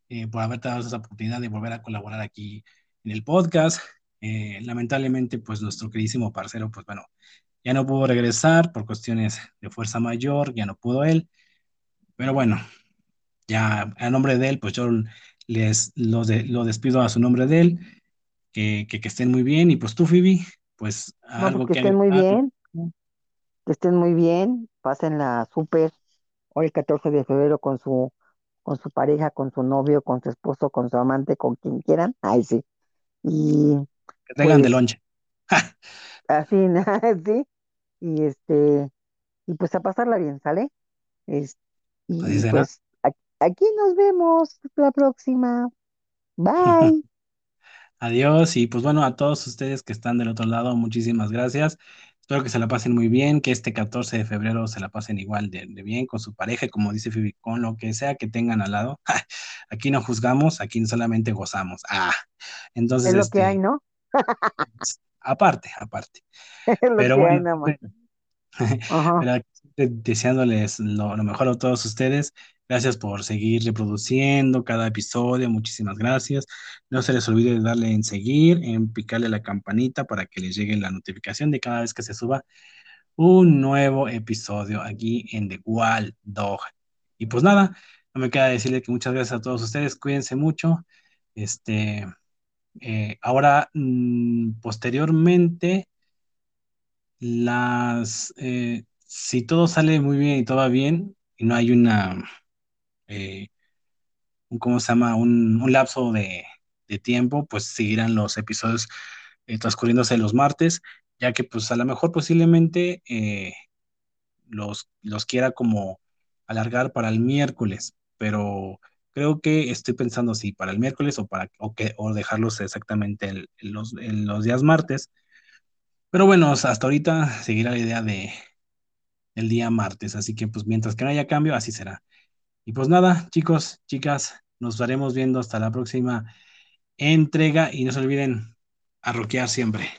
eh, por haberte dado esa oportunidad de volver a colaborar aquí en el podcast. Eh, lamentablemente, pues nuestro queridísimo parcero, pues bueno, ya no pudo regresar por cuestiones de fuerza mayor, ya no pudo él, pero bueno, ya a nombre de él, pues yo les lo, de, lo despido a su nombre de él, que, que, que, estén muy bien, y pues tú, Phoebe, pues No, pues algo que que estén muy bien, que estén muy bien, pásenla súper. Hoy el 14 de febrero con su, con su pareja, con su novio, con su esposo, con su amante, con quien quieran. Ay, sí. Y Que traigan de pues lonche. así, sí. Y este, y pues a pasarla bien, ¿sale? Es- y pues a- aquí nos vemos la próxima. Bye. Adiós y pues bueno, a todos ustedes que están del otro lado, muchísimas gracias. Espero que se la pasen muy bien, que este 14 de febrero se la pasen igual de, de bien con su pareja, como dice Phoebe, con lo que sea que tengan al lado. Aquí no juzgamos, aquí solamente gozamos. Ah, entonces, Es lo que hay, este, ¿no? aparte, aparte. Es lo Pero que hay bueno, nada más. bueno, pero deseándoles lo, lo mejor a todos ustedes. Gracias por seguir reproduciendo cada episodio. Muchísimas gracias. No se les olvide darle en seguir, en picarle la campanita para que les llegue la notificación de cada vez que se suba un nuevo episodio aquí en The Wild Dog. Y pues nada, no me queda decirle que muchas gracias a todos ustedes. Cuídense mucho. Este, eh, ahora, mm, posteriormente las, eh, si todo sale muy bien y todo va bien, y no hay una, eh, ¿cómo se llama? Un, un lapso de, de tiempo, pues seguirán los episodios eh, transcurriéndose los martes, ya que pues a lo mejor posiblemente eh, los, los quiera como alargar para el miércoles, pero creo que estoy pensando si para el miércoles o para o que, o dejarlos exactamente en los, en los días martes. Pero bueno, hasta ahorita seguirá la idea de el día martes, así que pues mientras que no haya cambio, así será. Y pues nada, chicos, chicas, nos estaremos viendo hasta la próxima entrega y no se olviden a rockear siempre.